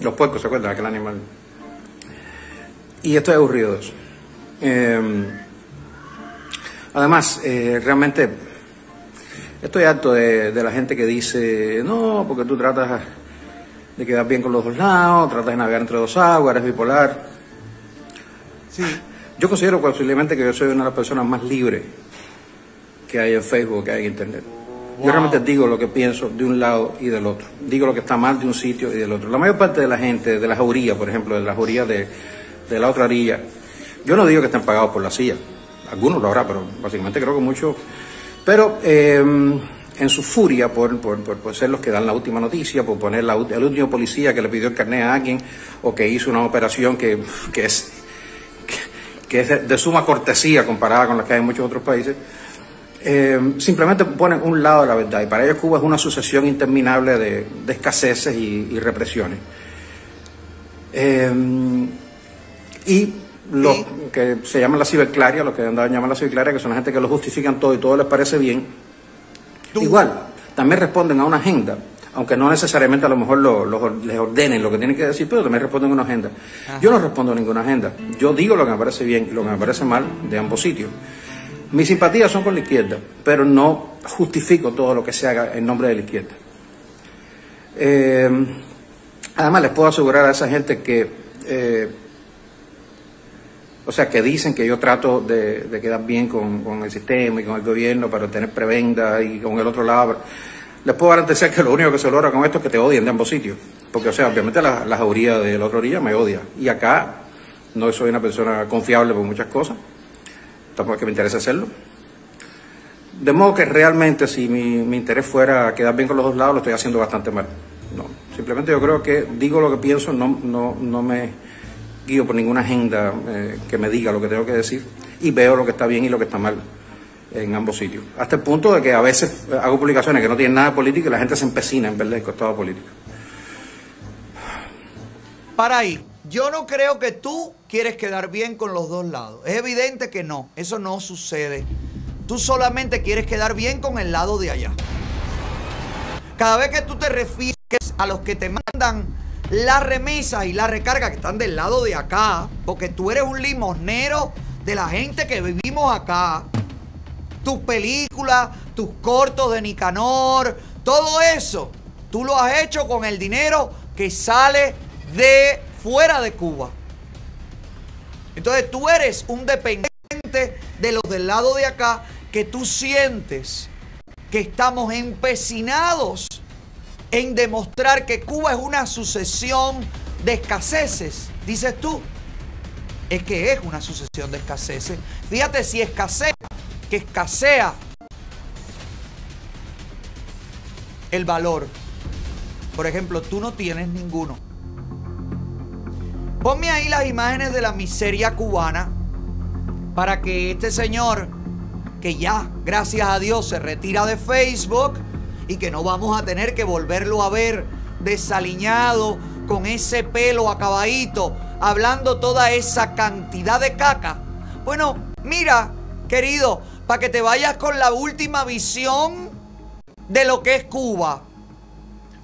los puercos, ¿se acuerdan? Aquel animal. Y estoy aburrido de eso. Eh, además, realmente estoy harto de, de la gente que dice, no, porque tú tratas de quedar bien con los dos lados, tratas de navegar entre dos aguas, eres bipolar. Sí. Yo considero posiblemente que yo soy una de las personas más libres que hay en Facebook, que hay en Internet. Yo realmente digo lo que pienso de un lado y del otro. Digo lo que está mal de un sitio y del otro. La mayor parte de la gente, de la jauría, por ejemplo, de la jauría de, de la otra orilla, yo no digo que estén pagados por la CIA. Algunos lo habrá, pero básicamente creo que muchos. Pero eh, en su furia por, por, por- por ser los que dan la última noticia, por poner la, el último policía que le pidió el carnet a alguien o que hizo una operación que, que es que es de, de suma cortesía comparada con la que hay en muchos otros países, eh, simplemente ponen un lado de la verdad. Y para ellos Cuba es una sucesión interminable de, de escaseces y, y represiones. Eh, y los que se llaman la ciberclaria, los que andaban llaman la ciberclaria, que son la gente que lo justifican todo y todo les parece bien, igual, también responden a una agenda, aunque no necesariamente a lo mejor lo- lo- les ordenen lo que tienen que decir, pero también responden a una agenda. Yo no respondo a ninguna agenda. Yo digo lo que me parece bien y lo que me parece mal de ambos sitios. Mis simpatías son con la izquierda, pero no justifico todo lo que se haga en nombre de la izquierda. Eh, además, les puedo asegurar a esa gente que, eh, o sea, que dicen que yo trato de, de quedar bien con, con el sistema y con el gobierno para tener prebenda y con el otro lado. Les puedo garantizar que lo único que se logra con esto es que te odien de ambos sitios. Porque, o sea, obviamente la, la jauría de la orilla me odia. Y acá no soy una persona confiable por muchas cosas. Tampoco es que me interesa hacerlo. De modo que realmente si mi, mi interés fuera quedar bien con los dos lados, lo estoy haciendo bastante mal. No, simplemente yo creo que digo lo que pienso, no, no, no me guío por ninguna agenda eh, que me diga lo que tengo que decir y veo lo que está bien y lo que está mal en ambos sitios. Hasta el punto de que a veces eh, hago publicaciones que no tienen nada de política y la gente se empecina en ver el costado político. Para ahí, yo no creo que tú quieres quedar bien con los dos lados. Es evidente que no, eso no sucede. Tú solamente quieres quedar bien con el lado de allá. Cada vez que tú te refieres a los que te mandan las remesas y la recarga que están del lado de acá, porque tú eres un limosnero de la gente que vivimos acá, tus películas, tus cortos de Nicanor, todo eso, tú lo has hecho con el dinero que sale de fuera de Cuba. Entonces tú eres un dependiente de los del lado de acá que tú sientes que estamos empecinados en demostrar que Cuba es una sucesión de escaseces, dices tú. Es que es una sucesión de escaseces. Fíjate si escasea, que escasea el valor. Por ejemplo, tú no tienes ninguno. Ponme ahí las imágenes de la miseria cubana para que este señor, que ya, gracias a Dios, se retira de Facebook y que no vamos a tener que volverlo a ver desaliñado, con ese pelo acabadito, hablando toda esa cantidad de caca. Bueno, mira, querido, para que te vayas con la última visión de lo que es Cuba.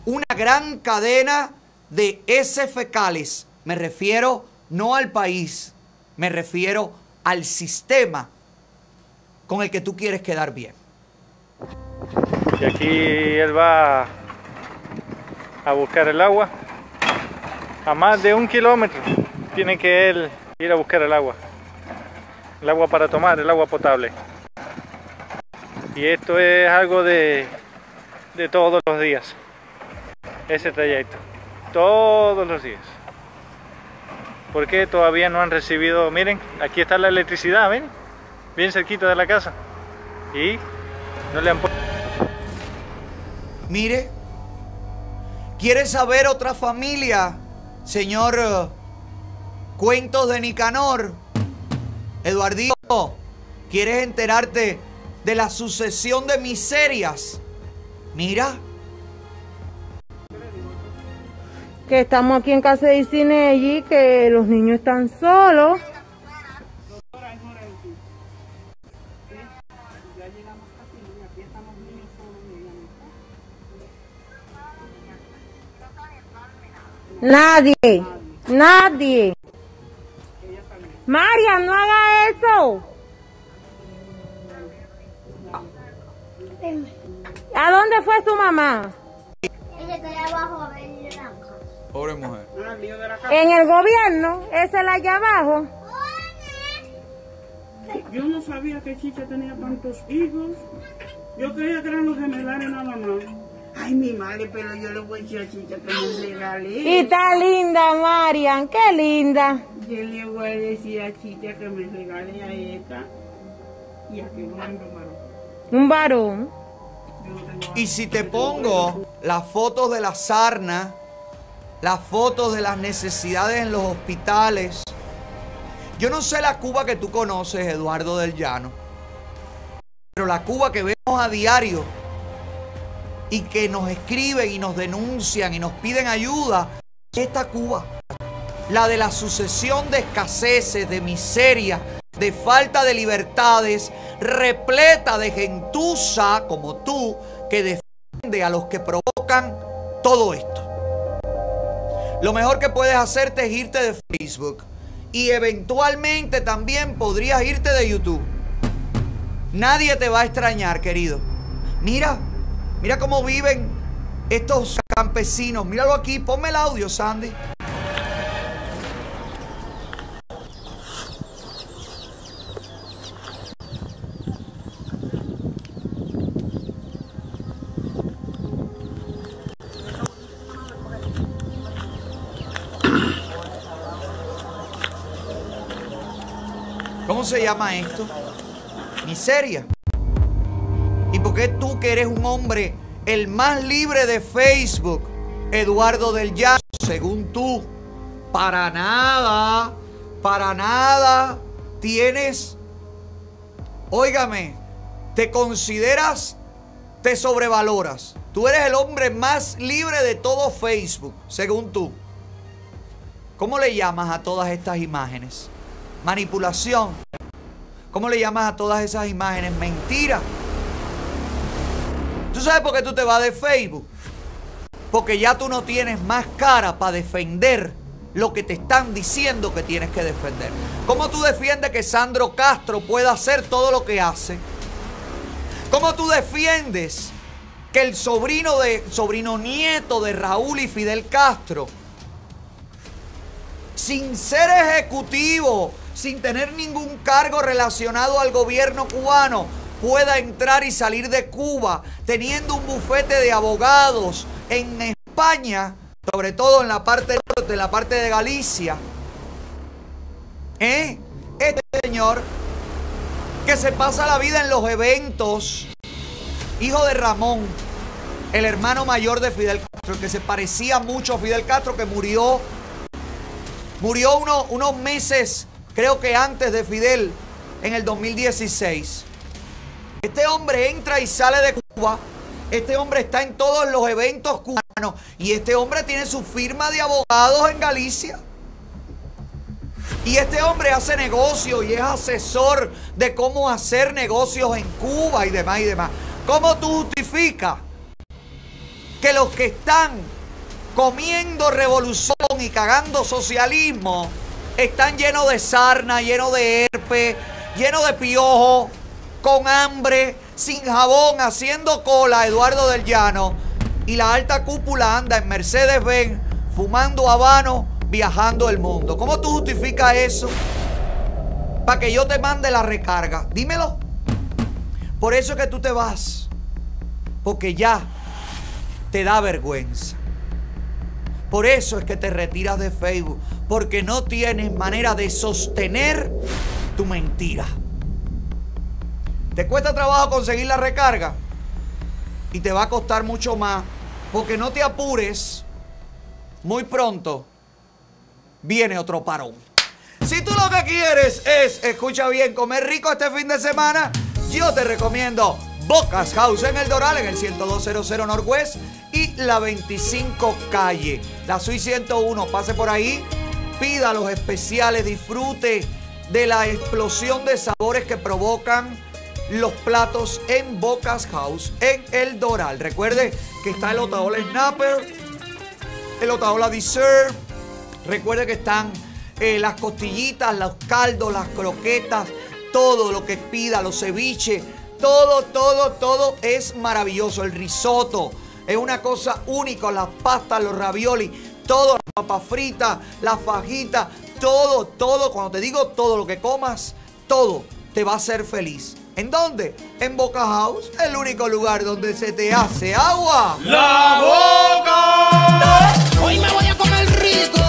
Una gran cadena de S fecales. Me refiero no al país, me refiero al sistema con el que tú quieres quedar bien. Y aquí él va a buscar el agua. A más de un kilómetro tiene que él ir a buscar el agua. El agua para tomar, el agua potable. Y esto es algo de, de todos los días. Ese trayecto. Todos los días. Porque todavía no han recibido, miren, aquí está la electricidad, ven, bien cerquita de la casa. Y no le han puesto. Mire, ¿quieres saber otra familia, señor eh, Cuentos de Nicanor? Eduardito, ¿quieres enterarte de la sucesión de miserias? Mira, que estamos aquí en casa de Isinelli, que los niños están solos. Nadie. Nadie. María, no haga eso. ¿A dónde fue su mamá? Ella está allá abajo a ver naranja. Pobre mujer. En el gobierno, esa es la allá abajo. Yo no sabía que Chicha tenía tantos hijos. Yo creía que eran los gemelares nada más. Ay, mi madre, pero yo le voy a decir a Chicha que me regale. Y está linda, Marian, qué linda. Yo le voy a decir a Chicha que me regale a esta y a que no ando varón. Un varón. Y si te pongo las fotos de la sarna, las fotos de las necesidades en los hospitales, yo no sé la Cuba que tú conoces, Eduardo del Llano, pero la Cuba que vemos a diario y que nos escriben y nos denuncian y nos piden ayuda, es esta Cuba. La de la sucesión de escaseces, de miseria, de falta de libertades, repleta de gentuza como tú, que defiende a los que provocan todo esto. Lo mejor que puedes hacerte es irte de Facebook y eventualmente también podrías irte de YouTube. Nadie te va a extrañar, querido. Mira, mira cómo viven estos campesinos. Míralo aquí, ponme el audio, Sandy. ¿Cómo se llama esto? Miseria. ¿Y por qué tú que eres un hombre el más libre de Facebook, Eduardo del Llano, según tú, para nada, para nada tienes, óigame, te consideras, te sobrevaloras. Tú eres el hombre más libre de todo Facebook, según tú. ¿Cómo le llamas a todas estas imágenes? Manipulación. ¿Cómo le llamas a todas esas imágenes? Mentira. ¿Tú sabes por qué tú te vas de Facebook? Porque ya tú no tienes más cara para defender lo que te están diciendo que tienes que defender. ¿Cómo tú defiendes que Sandro Castro pueda hacer todo lo que hace? ¿Cómo tú defiendes que el sobrino de sobrino nieto de Raúl y Fidel Castro sin ser ejecutivo, sin tener ningún cargo relacionado al gobierno cubano, pueda entrar y salir de Cuba teniendo un bufete de abogados en España, sobre todo en la parte norte, en la parte de Galicia. ¿Eh? Este señor que se pasa la vida en los eventos, hijo de Ramón, el hermano mayor de Fidel Castro, que se parecía mucho a Fidel Castro, que murió, murió uno- unos meses, creo que antes de Fidel, en el 2016. Este hombre entra y sale de Cuba. Este hombre está en todos los eventos cubanos. Y este hombre tiene su firma de abogados en Galicia. Y este hombre hace negocio y es asesor de cómo hacer negocios en Cuba y demás y demás. ¿Cómo tú justificas que los que están comiendo revolución y cagando socialismo están llenos de sarna, llenos de herpes, llenos de piojo, con hambre, sin jabón, haciendo cola, Eduardo del Llano, y la alta cúpula anda en Mercedes-Benz, fumando habano, viajando el mundo. ¿Cómo tú justificas eso? Para que yo te mande la recarga. Dímelo. Por eso es que tú te vas. Porque ya te da vergüenza. Por eso es que te retiras de Facebook. Porque no tienes manera de sostener tu mentira. ¿Te cuesta trabajo conseguir la recarga? Y te va a costar mucho más. Porque no te apures. Muy pronto viene otro parón. Si tú lo que quieres es, escucha bien, comer rico este fin de semana, yo te recomiendo Bocas House en el Doral, en el 10200 Northwest y la 25 calle. La Sui 101, pase por ahí, pida los especiales, disfrute de la explosión de sabores que provocan los platos en Bocas House en el Doral. Recuerde que está el Otaola Snapper, el Otaola Dessert. Recuerde que están eh, las costillitas, los caldos, las croquetas, todo lo que pida, los ceviches, todo, todo, todo es maravilloso. El risotto es una cosa única, las pastas, los ravioli, todo, las papas fritas, las fajitas, todo, todo, cuando te digo todo lo que comas, todo te va a hacer feliz. ¿En dónde? En Boca House, el único lugar donde se te hace agua. ¡La boca! Hoy me voy a comer rico,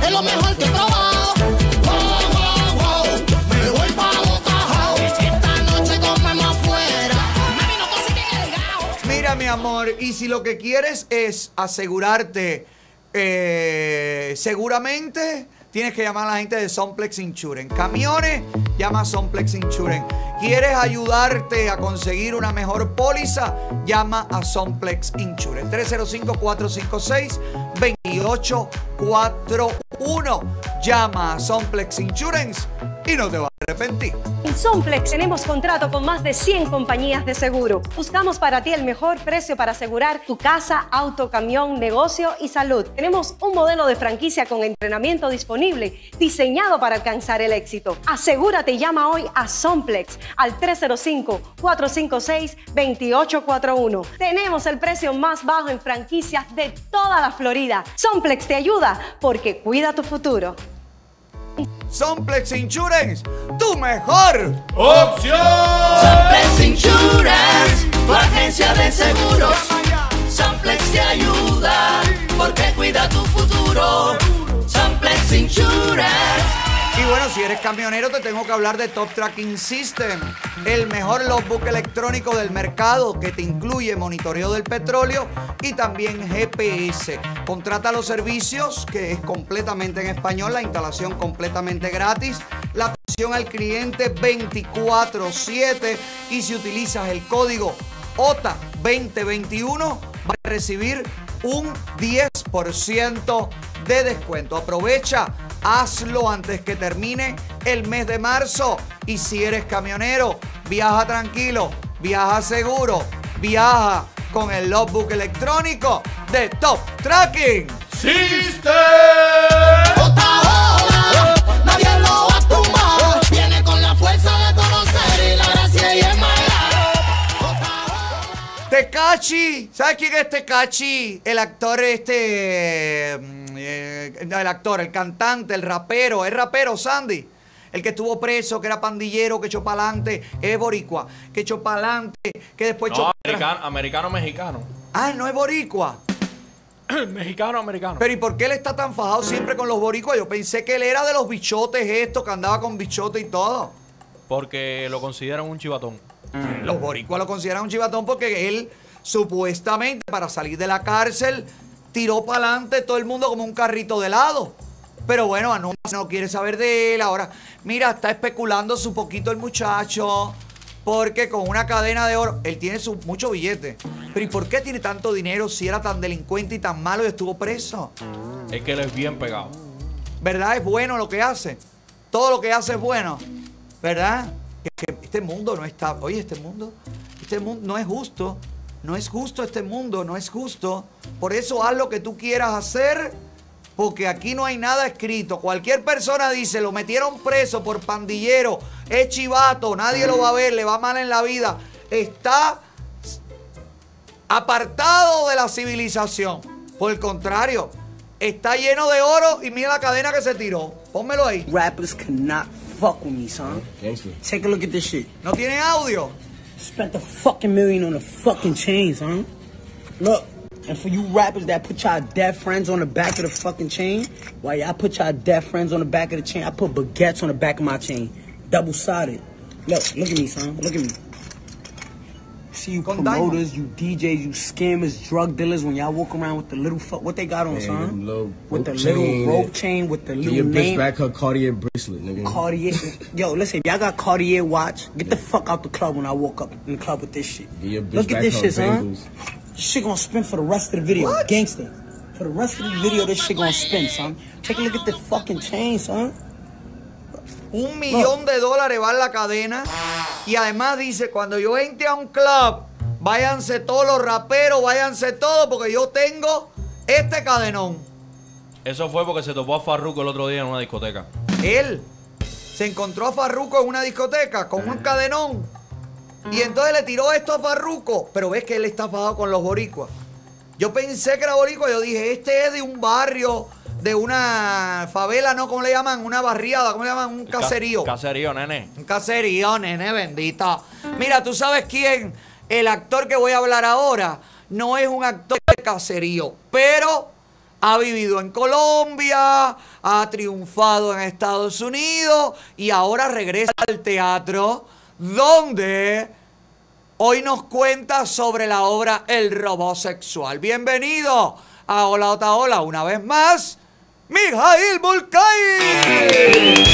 es lo mejor que he probado. Wow, wow, wow, me voy pa' Boca House. Esta noche comemos afuera. Mami, no cocines el gao. Mira, mi amor, y si lo que quieres es asegurarte eh, seguramente, tienes que llamar a la gente de Somplex Insurance. Camiones, llama a Somplex Insurance. ¿Quieres ayudarte a conseguir una mejor póliza? Llama a Somplex Insurance. 305-456-2841. Llama a Somplex Insurance y no te vas a arrepentir. En Somplex tenemos contrato con más de 100 compañías de seguro. Buscamos para ti el mejor precio para asegurar tu casa, auto, camión, negocio y salud. Tenemos un modelo de franquicia con entrenamiento disponible, diseñado para alcanzar el éxito. Asegúrate y llama hoy a Somplex al 305-456-2841. Tenemos el precio más bajo en franquicias de toda la Florida. Somplex te ayuda porque cuida tu futuro. Somplex Insurance, tu mejor opción. Sunflex Insurance, tu agencia de seguros. Sunflex te ayuda porque cuida tu futuro. Sunflex Insurance. Y bueno, si eres camionero, te tengo que hablar de Top Tracking System, el mejor logbook electrónico del mercado que te incluye monitoreo del petróleo y también GPS. Contrata los servicios, que es completamente en español, la instalación completamente gratis, la atención al cliente 24-7 y si utilizas el código OTA 2021 vas a recibir un 10% de descuento. Aprovecha, hazlo antes que termine el mes de marzo. Y si eres camionero, viaja tranquilo, viaja seguro, viaja con el logbook electrónico de Top Tracking System. Tecachi, ¿sabes quién es Tecachi? El actor este, eh, el actor, el cantante, el rapero, es rapero Sandy. El que estuvo preso, que era pandillero, que echó pa'lante, es boricua, que echó pa'lante, que después echó... No, americano, americano, mexicano. Ah, no es boricua. mexicano, americano. Pero ¿y por qué él está tan fajado siempre con los boricuas? Yo pensé que él era de los bichotes estos, que andaba con bichotes y todo. Porque lo consideran un chivatón. Los boricuas lo consideran un chivatón porque él supuestamente para salir de la cárcel tiró para adelante todo el mundo como un carrito de helado. Pero bueno, Anuncia no quiere saber de él. Ahora, mira, está especulando su poquito el muchacho. Porque con una cadena de oro, él tiene su, mucho billete. Pero ¿y por qué tiene tanto dinero si era tan delincuente y tan malo y estuvo preso? Es que él es bien pegado. ¿Verdad? Es bueno lo que hace. Todo lo que hace es bueno. ¿Verdad? Este mundo no está. Oye, este mundo. Este mundo no es justo. No es justo este mundo, no es justo. Por eso haz lo que tú quieras hacer. Porque aquí no hay nada escrito. Cualquier persona dice, lo metieron preso por pandillero, es chivato, nadie lo va a ver, le va mal en la vida. Está apartado de la civilización. Por el contrario, está lleno de oro y mira la cadena que se tiró. Pónmelo ahí. Rappers cannot fuck with me, son. Take a look at this shit. ¿No tiene audio? Spent a fucking million on a fucking chain, son. Look, and for you rappers that put y'all dead friends on the back of the fucking chain, why y'all put y'all dead friends on the back of the chain, I put baguettes on the back of my chain. Double sided. Look, look at me, son. Look at me. See you promoters, you DJs, you scammers, drug dealers, when y'all walk around with the little fuck, what they got on, Man, son? little With the rope little rope chain, with the little your bitch back her Cartier bracelet, nigga. Cartier. Yo, listen, y'all got Cartier watch. Get the fuck out the club when I woke up in the club with this shit. Give your bitch Look at this shit, son. Shit gonna spin for the rest of the video. Gangster. For the rest of the video, this shit gonna spin, son. Take a look at the fucking chain, son. Un millón de dólares va en la cadena. Y además dice, cuando yo entre a un club, váyanse todos los raperos, váyanse todos, porque yo tengo este cadenón. Eso fue porque se topó a Farruko el otro día en una discoteca. Él se encontró a Farruco en una discoteca con un cadenón. Y entonces le tiró esto a Farruco. Pero ves que él está enfadado con los boricuas. Yo pensé que era boricua. Yo dije, este es de un barrio, de una favela, ¿no? ¿Cómo le llaman? Una barriada, ¿cómo le llaman? Un caserío. Ca- caserío, nene. Un caserío, nene, bendito. Mira, ¿tú sabes quién? El actor que voy a hablar ahora no es un actor de caserío, pero ha vivido en Colombia, ha triunfado en Estados Unidos y ahora regresa al teatro donde hoy nos cuenta sobre la obra El robot sexual. Bienvenido a Hola Ota Hola una vez más, Mijail Bulcay.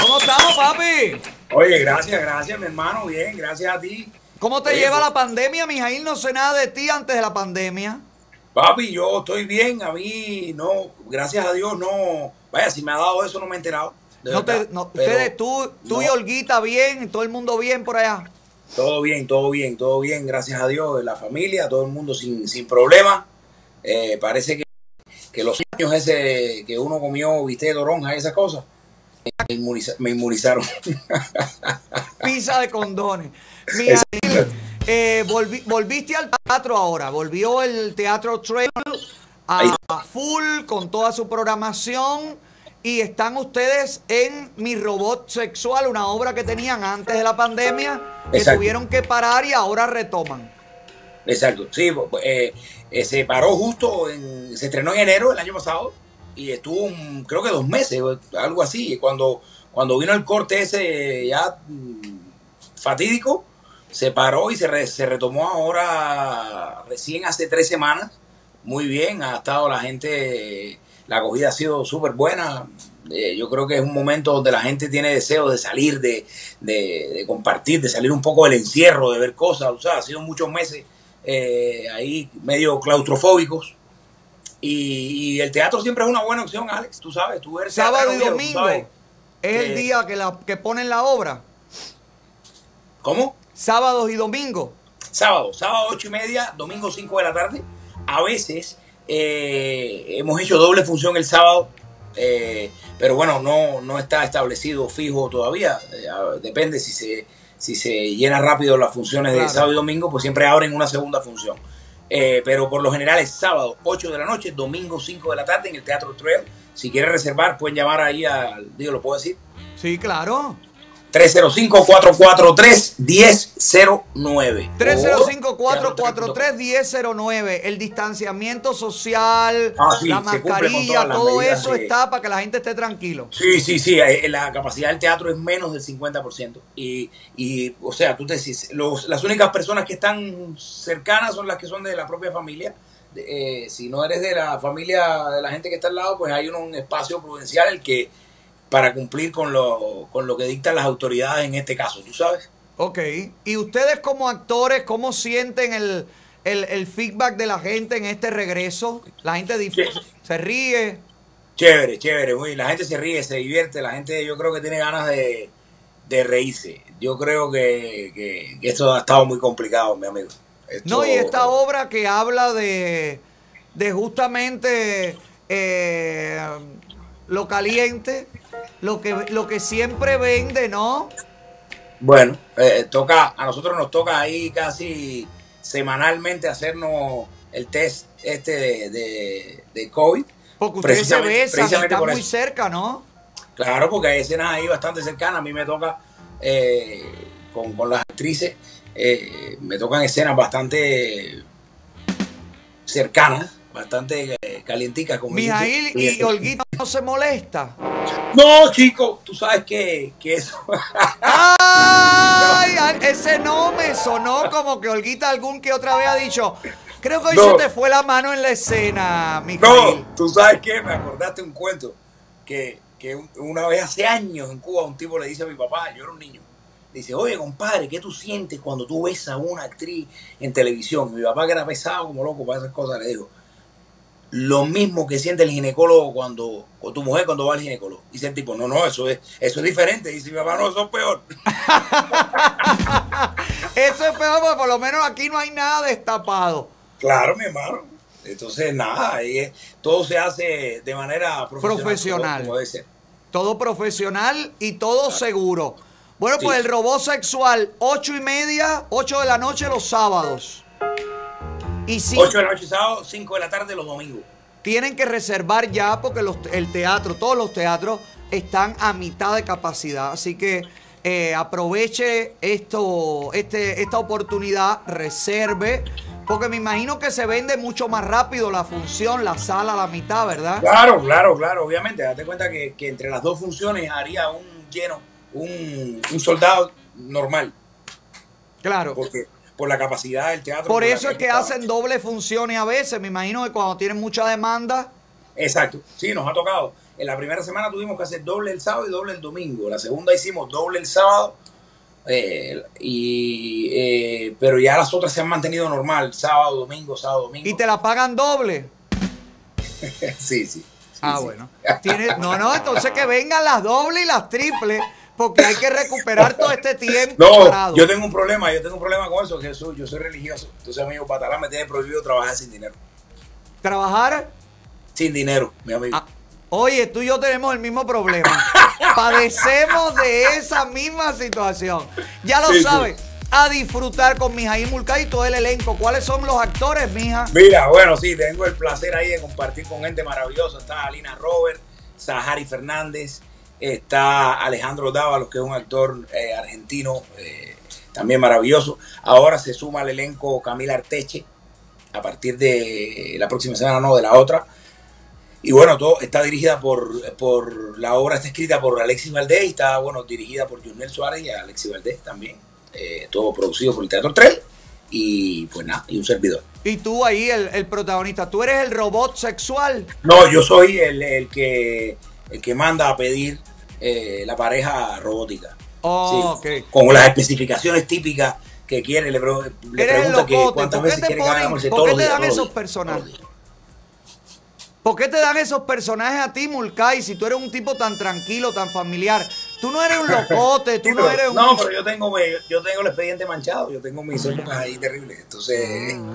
¿Cómo estamos, papi? Oye, gracias, gracias, mi hermano. Bien, gracias a ti. ¿Cómo te Oye, lleva pues, la pandemia, Mijail? No sé nada de ti antes de la pandemia. Papi, yo estoy bien. A mí, no, gracias a Dios, no. Vaya, si me ha dado eso, no me he enterado. de No te- verdad. no, Pero ustedes, tú, tú y. Olguita bien, todo el mundo bien por allá. Todo bien, todo bien, todo bien, gracias a Dios. La familia, todo el mundo sin, sin problema. Eh, parece que, que los años ese que uno comió bistec de toronja y esas cosas, me, inmuniza- me inmunizaron. Pizza de condones. Mijail, eh, volvi- volviste al teatro ahora. Volvió el Teatro Trail a, a full con toda su programación. Y están ustedes en Mi Robot Sexual, una obra que tenían antes de la pandemia, que Exacto. tuvieron que parar y ahora retoman. Exacto, sí, eh, eh, se paró justo, en, se estrenó en enero del año pasado y estuvo creo que dos meses, algo así. Cuando, cuando vino el corte ese ya mm, fatídico, se paró y se, se retomó ahora recién hace tres semanas. Muy bien, ha estado la gente, la acogida ha sido súper buena. Eh, yo creo que es un momento donde la gente tiene deseo de salir, de, de- de compartir, de salir un poco del encierro, de ver cosas. O sea, ha sido muchos meses eh, ahí medio claustrofóbicos. Y, y el teatro siempre es una buena opción, Alex. Tú sabes, tú eres Sábado y domingo es el día que, la, que ponen la obra. ¿Cómo? Sábados y domingos. Sábado, sábado ocho y media, domingo 5 de la tarde. A veces eh, hemos hecho doble función el sábado, eh, pero bueno, no, no está establecido fijo todavía. Eh, depende si se, si se llena rápido las funciones Claro. de sábado y domingo, pues siempre abren una segunda función. Eh, pero por lo general es sábado 8 de la noche, domingo 5 de la tarde en el Teatro Trail. Si quieren reservar, pueden llamar ahí al, digo, ¿lo puedo decir? Sí, claro. 305-443-1009. 305-443-1009. El distanciamiento social, Ah, sí, la mascarilla, todo eso de- está para que la gente esté tranquilo. Sí, sí, sí, eh, la capacidad del teatro es menos del 50%. Y, y o sea, tú te decís, los- las únicas personas que están cercanas son las que son de la propia familia. Eh, si no eres de la familia de la gente que está al lado, pues hay un, un espacio prudencial el que para cumplir con lo, con lo que dictan las autoridades en este caso, ¿tú sabes? Ok. ¿Y ustedes como actores, cómo sienten el, el- el feedback de la gente en este regreso? La gente dif- se ríe. Chévere, chévere, muy, la gente se ríe, se divierte, la gente yo creo que tiene ganas de, de reírse. Yo creo que, que- que esto ha estado muy complicado, mi amigo. Esto- No, y esta obra que habla de, de justamente eh, lo caliente, lo que, lo que siempre vende, ¿no? Bueno, eh, toca, a nosotros nos toca ahí casi semanalmente hacernos el test este de, de, de COVID. Porque ustedes se besan están muy eso. cerca, ¿no? Claro, porque hay escenas ahí bastante cercanas. A mí me toca, eh, con, con las actrices, eh, me tocan escenas bastante cercanas, bastante eh, calienticas. Como. Mijail Y Olguita no se molesta. No, chico, tú sabes que, que eso. ¡Ay! Ese no me sonó como que Olguita algún que otra vez ha dicho. Creo que hoy No. se te fue la mano en la escena, Mijail. No, tú sabes qué, me acordaste un cuento que, que un- una vez hace años en Cuba un tipo le dice a mi papá, yo era un niño, dice, oye compadre, ¿qué tú sientes cuando tú ves a una actriz en televisión? Mi papá que era pesado como loco para esas cosas le dijo, lo mismo que siente el ginecólogo cuando, o tu mujer cuando va al ginecólogo. Dice el tipo, no, no, eso es, eso es diferente. Dice mi papá, no, eso es peor. Eso es peor porque por lo menos aquí no hay nada destapado. Claro, mi hermano. Entonces, nada, ahí es- todo se hace de manera profesional. Profesional. Como debe ser. Todo profesional y todo seguro. Bueno, Sí. pues el robot sexual, ocho y media, 8 de la noche los sábados. Y si 8 de la noche sábado, 5 de la tarde los domingos. tienen que reservar ya porque los- el teatro, todos los teatros están a mitad de capacidad. Así que eh, aproveche esto, este, esta oportunidad, reserve, porque me imagino que se vende mucho más rápido la función, la sala a la mitad, ¿verdad? Claro, claro, claro, obviamente. Date cuenta que, que entre las dos funciones haría un lleno, un, un soldado normal. Claro. Porque por la capacidad del teatro. Por eso es que hacen doble funciones a veces. Me imagino que cuando tienen mucha demanda. Exacto, sí, nos ha tocado. En la primera semana tuvimos que hacer doble el sábado y doble el domingo. La segunda hicimos doble el sábado. eh, y eh, pero ya las otras se han mantenido normal, sábado, domingo, sábado, domingo. Y te la pagan doble. sí, sí. Ah, bueno. Tiene- no, no, entonces que vengan las dobles y las triples, porque hay que recuperar todo este tiempo No, parado. yo tengo un problema, yo tengo un problema con eso, que soy- yo soy religioso. Entonces, amigo, Patalán me tiene prohibido trabajar sin dinero. ¿Trabajar? Sin dinero, mi amigo. Ah, Oye, tú y yo tenemos el mismo problema. Padecemos de esa misma situación. Ya lo Sí, sí. sabes. A disfrutar con Mijail Mulcay y todo el elenco. ¿Cuáles son los actores, mija? Mira, bueno, sí, tengo el placer ahí de compartir con gente maravillosa. Está Alina Robert, Sahari Fernández, está Alejandro Dávalos, que es un actor eh, argentino eh, también maravilloso. Ahora se suma al elenco Camila Arteche, a partir de la próxima semana, no, de la otra. Y bueno, todo está dirigida por, por la obra está escrita por Alexis Valdés y está, bueno, dirigida por Junel Suárez y Alexis Valdés también. Eh, todo producido por el Teatro 3 y pues nada, y un servidor. Y tú ahí, el, el protagonista. Tú eres el robot sexual. No, yo soy el, el que, el que manda a pedir eh, la pareja robótica. Oh, Sí. Con las especificaciones típicas que quiere. Le, pre- le pregunta que cuántas ¿Por qué veces quiere que ponen, hagamos el por qué te días, dan esos días. personajes? ¿Por qué te dan esos personajes a ti, Mulcay, si tú eres un tipo tan tranquilo, tan familiar? Tú no eres un locote, tú Sí, no eres un... No, pero yo tengo, me- yo tengo el expediente manchado, yo tengo mis épocas ahí terribles. Entonces, Mm.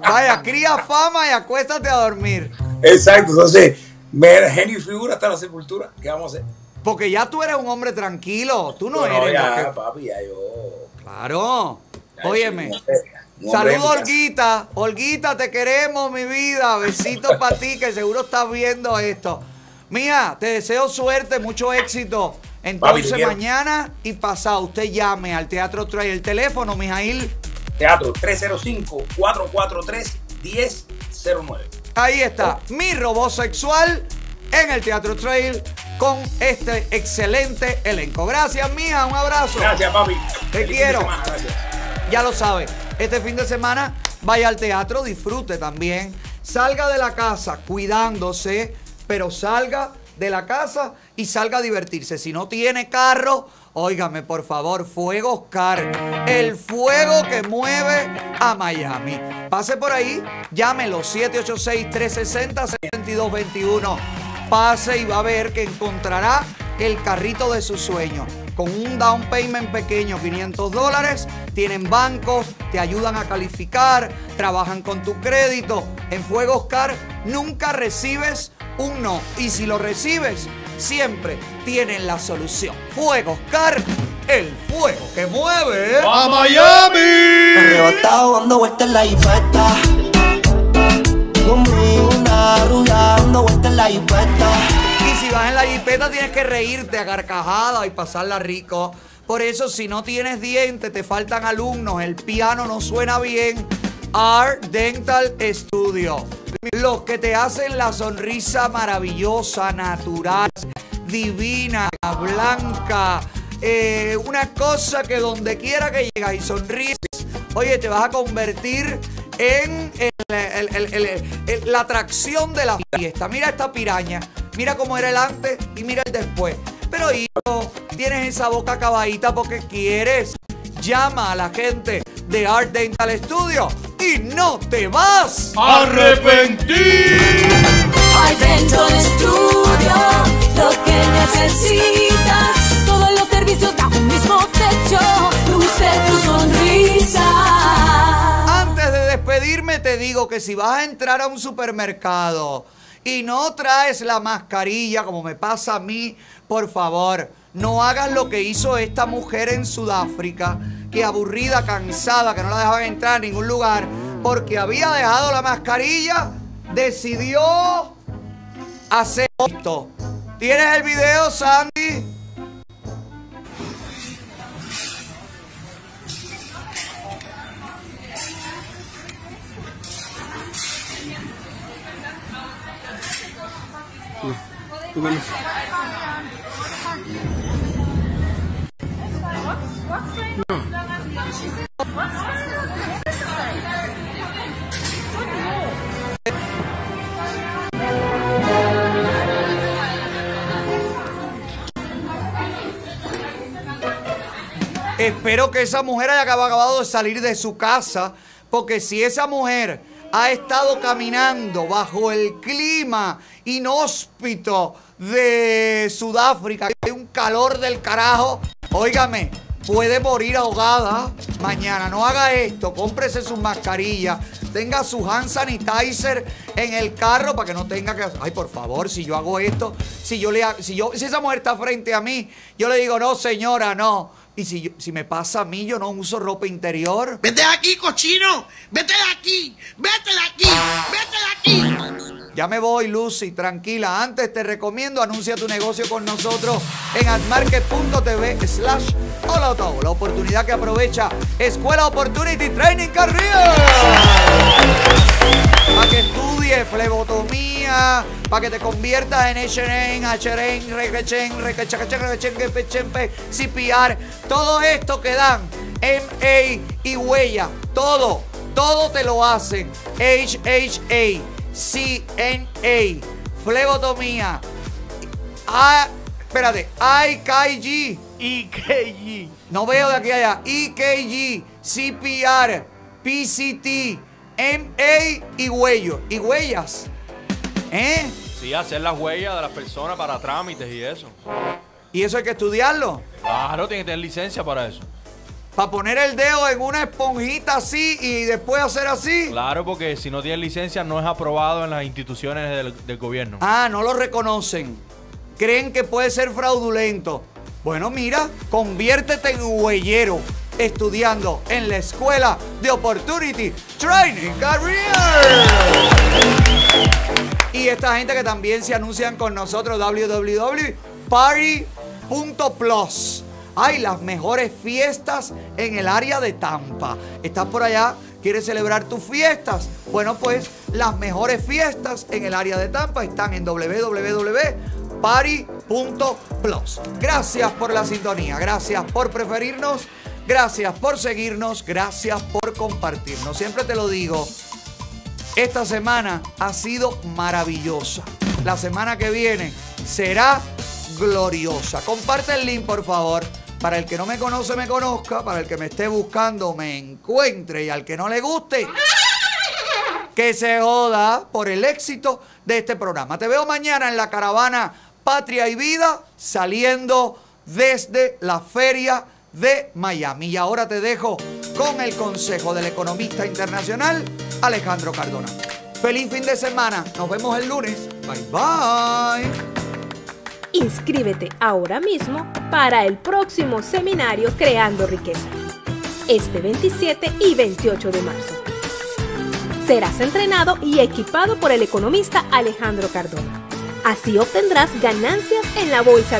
Vaya, cría fama y acuéstate a dormir. exacto, entonces, me genio y figura hasta la sepultura. ¿Qué vamos a hacer? Porque ya tú eres un hombre tranquilo. Tú no, eres... ya, que- papi, ya yo. Claro. ya Óyeme. Saludos. Olguita. Olguita, te queremos, mi vida. Besitos para ti, que seguro estás viendo esto. Mía, te deseo suerte, mucho éxito. Entonces, quiero. mañana y pasado, usted llame al Teatro Trail. El teléfono, Mijail. Teatro 305-443-1009. Ahí está, mi robot sexual en el Teatro Trail con este excelente elenco. Gracias, mija. Un abrazo. Gracias, papi. Te Feliz quiero. semana, gracias. Ya lo sabe. Este fin de semana vaya al teatro, disfrute también. Salga de la casa cuidándose, pero salga de la casa y salga a divertirse. Si no tiene carro, óigame por favor, Fuego Oscar, el fuego que mueve a Miami. Pase por ahí, llámelo 786-360-7221. Pase y va a ver que encontrará el carrito de su sueño. Con un down payment pequeño, 500 dólares, tienen bancos, te ayudan a calificar, trabajan con tu crédito. En Fuego Oscar nunca recibes un no. Y si lo recibes, siempre tienen la solución. Fuego Oscar, el fuego que mueve ¡A Miami! Arrebatado dando vueltas en la. Conmigo una rubia dando vueltas en la hipeta. Y si vas en la jipeta tienes que reírte a carcajada y pasarla rico. Por eso si no tienes dientes, te faltan alumnos, el piano no suena bien, Art Dental Studio. Los que te hacen la sonrisa maravillosa, natural, divina, blanca. eh, una cosa que donde quiera que llegas y sonríes, oye, te vas a convertir en el- el- el- el- el- la atracción de la fiesta. Mira esta piraña, mira cómo era el antes y mira el después. Pero hijo, tienes esa boca acabadita porque quieres. Llama a la gente de Art Dental Studio y no te vas a arrepentir. Art Dental Studio, lo que necesitas. Todos los servicios bajo un mismo techo. Luce tu sonrisa. Despedirme te digo digo que si vas a entrar a un supermercado y no traes la mascarilla, como me pasa a mí, por favor, no hagas lo que hizo esta mujer en Sudáfrica, que aburrida, cansada, que no la dejaban entrar a ningún lugar, porque había dejado la mascarilla, decidió hacer esto. ¿Tienes el video, Sandy? Espero que esa mujer haya acabado de salir de su casa, porque si esa mujer ha estado caminando bajo el clima inhóspito de Sudáfrica, hay un calor del carajo, óigame, puede morir ahogada mañana. No haga esto, cómprese sus mascarillas, tenga su hand sanitizer en el carro para que no tenga que. Ay, por favor, si yo hago esto, si yo le, si yo, si esa mujer está frente a mí, yo le digo no, señora, no. Y si, yo- si me pasa a mí, yo no uso ropa interior. Vete de aquí, cochino. Vete de aquí. Vete de aquí. Vete de aquí. Ya me voy, Lucy, tranquila. Antes te recomiendo, anuncia tu negocio con nosotros en admarket.tv slash hola Otavo. La oportunidad que aprovecha Escuela Opportunity Training Career. Para que estudies flebotomía, para que te conviertas en HRN, HRN, Regechen, Regechacachen, Regechen, Gepechempe, CPR. Todo esto que dan MA y huella. Todo, todo te lo hacen. HHA, CNA, flebotomía. Ah, espérate, IKG. IKG. No veo de aquí a allá. IKG, CPR, PCT, MA y huellas. ¿Eh? Sí, hacer las huellas de las personas para trámites y eso. ¿Y eso hay que estudiarlo? Claro, tiene que tener licencia para eso. Para poner el dedo en una esponjita así y después hacer así. Claro, porque si no tiene licencia no es aprobado en las instituciones del, del gobierno. Ah, no lo reconocen. Creen que puede ser fraudulento. Bueno, mira, conviértete en huellero estudiando en la escuela de Opportunity Training Career. Y esta gente que también se anuncian con nosotros, www.party.plus. Hay las mejores fiestas en el área de Tampa. ¿Estás por allá? ¿Quieres celebrar tus fiestas? Bueno, pues las mejores fiestas en el área de Tampa están en www.party.plus. Gracias por la sintonía, gracias por preferirnos, gracias por seguirnos, gracias por compartirnos. Siempre te lo digo, esta semana ha sido maravillosa. La semana que viene será gloriosa. Comparte el link, por favor. Para el que no me conoce, me conozca. Para el que me esté buscando, me encuentre. Y al que no le guste, que se joda por el éxito de este programa. Te veo mañana en la caravana Patria y Vida, saliendo desde la feria de Miami. Y ahora te dejo con el consejo del economista internacional Alejandro Cardona. Feliz fin de semana. Nos vemos el lunes. Bye bye. Inscríbete ahora mismo para el próximo seminario Creando Riqueza, este 27 y 28 de marzo. Serás entrenado y equipado por el economista Alejandro Cardona. Así obtendrás ganancias en la bolsa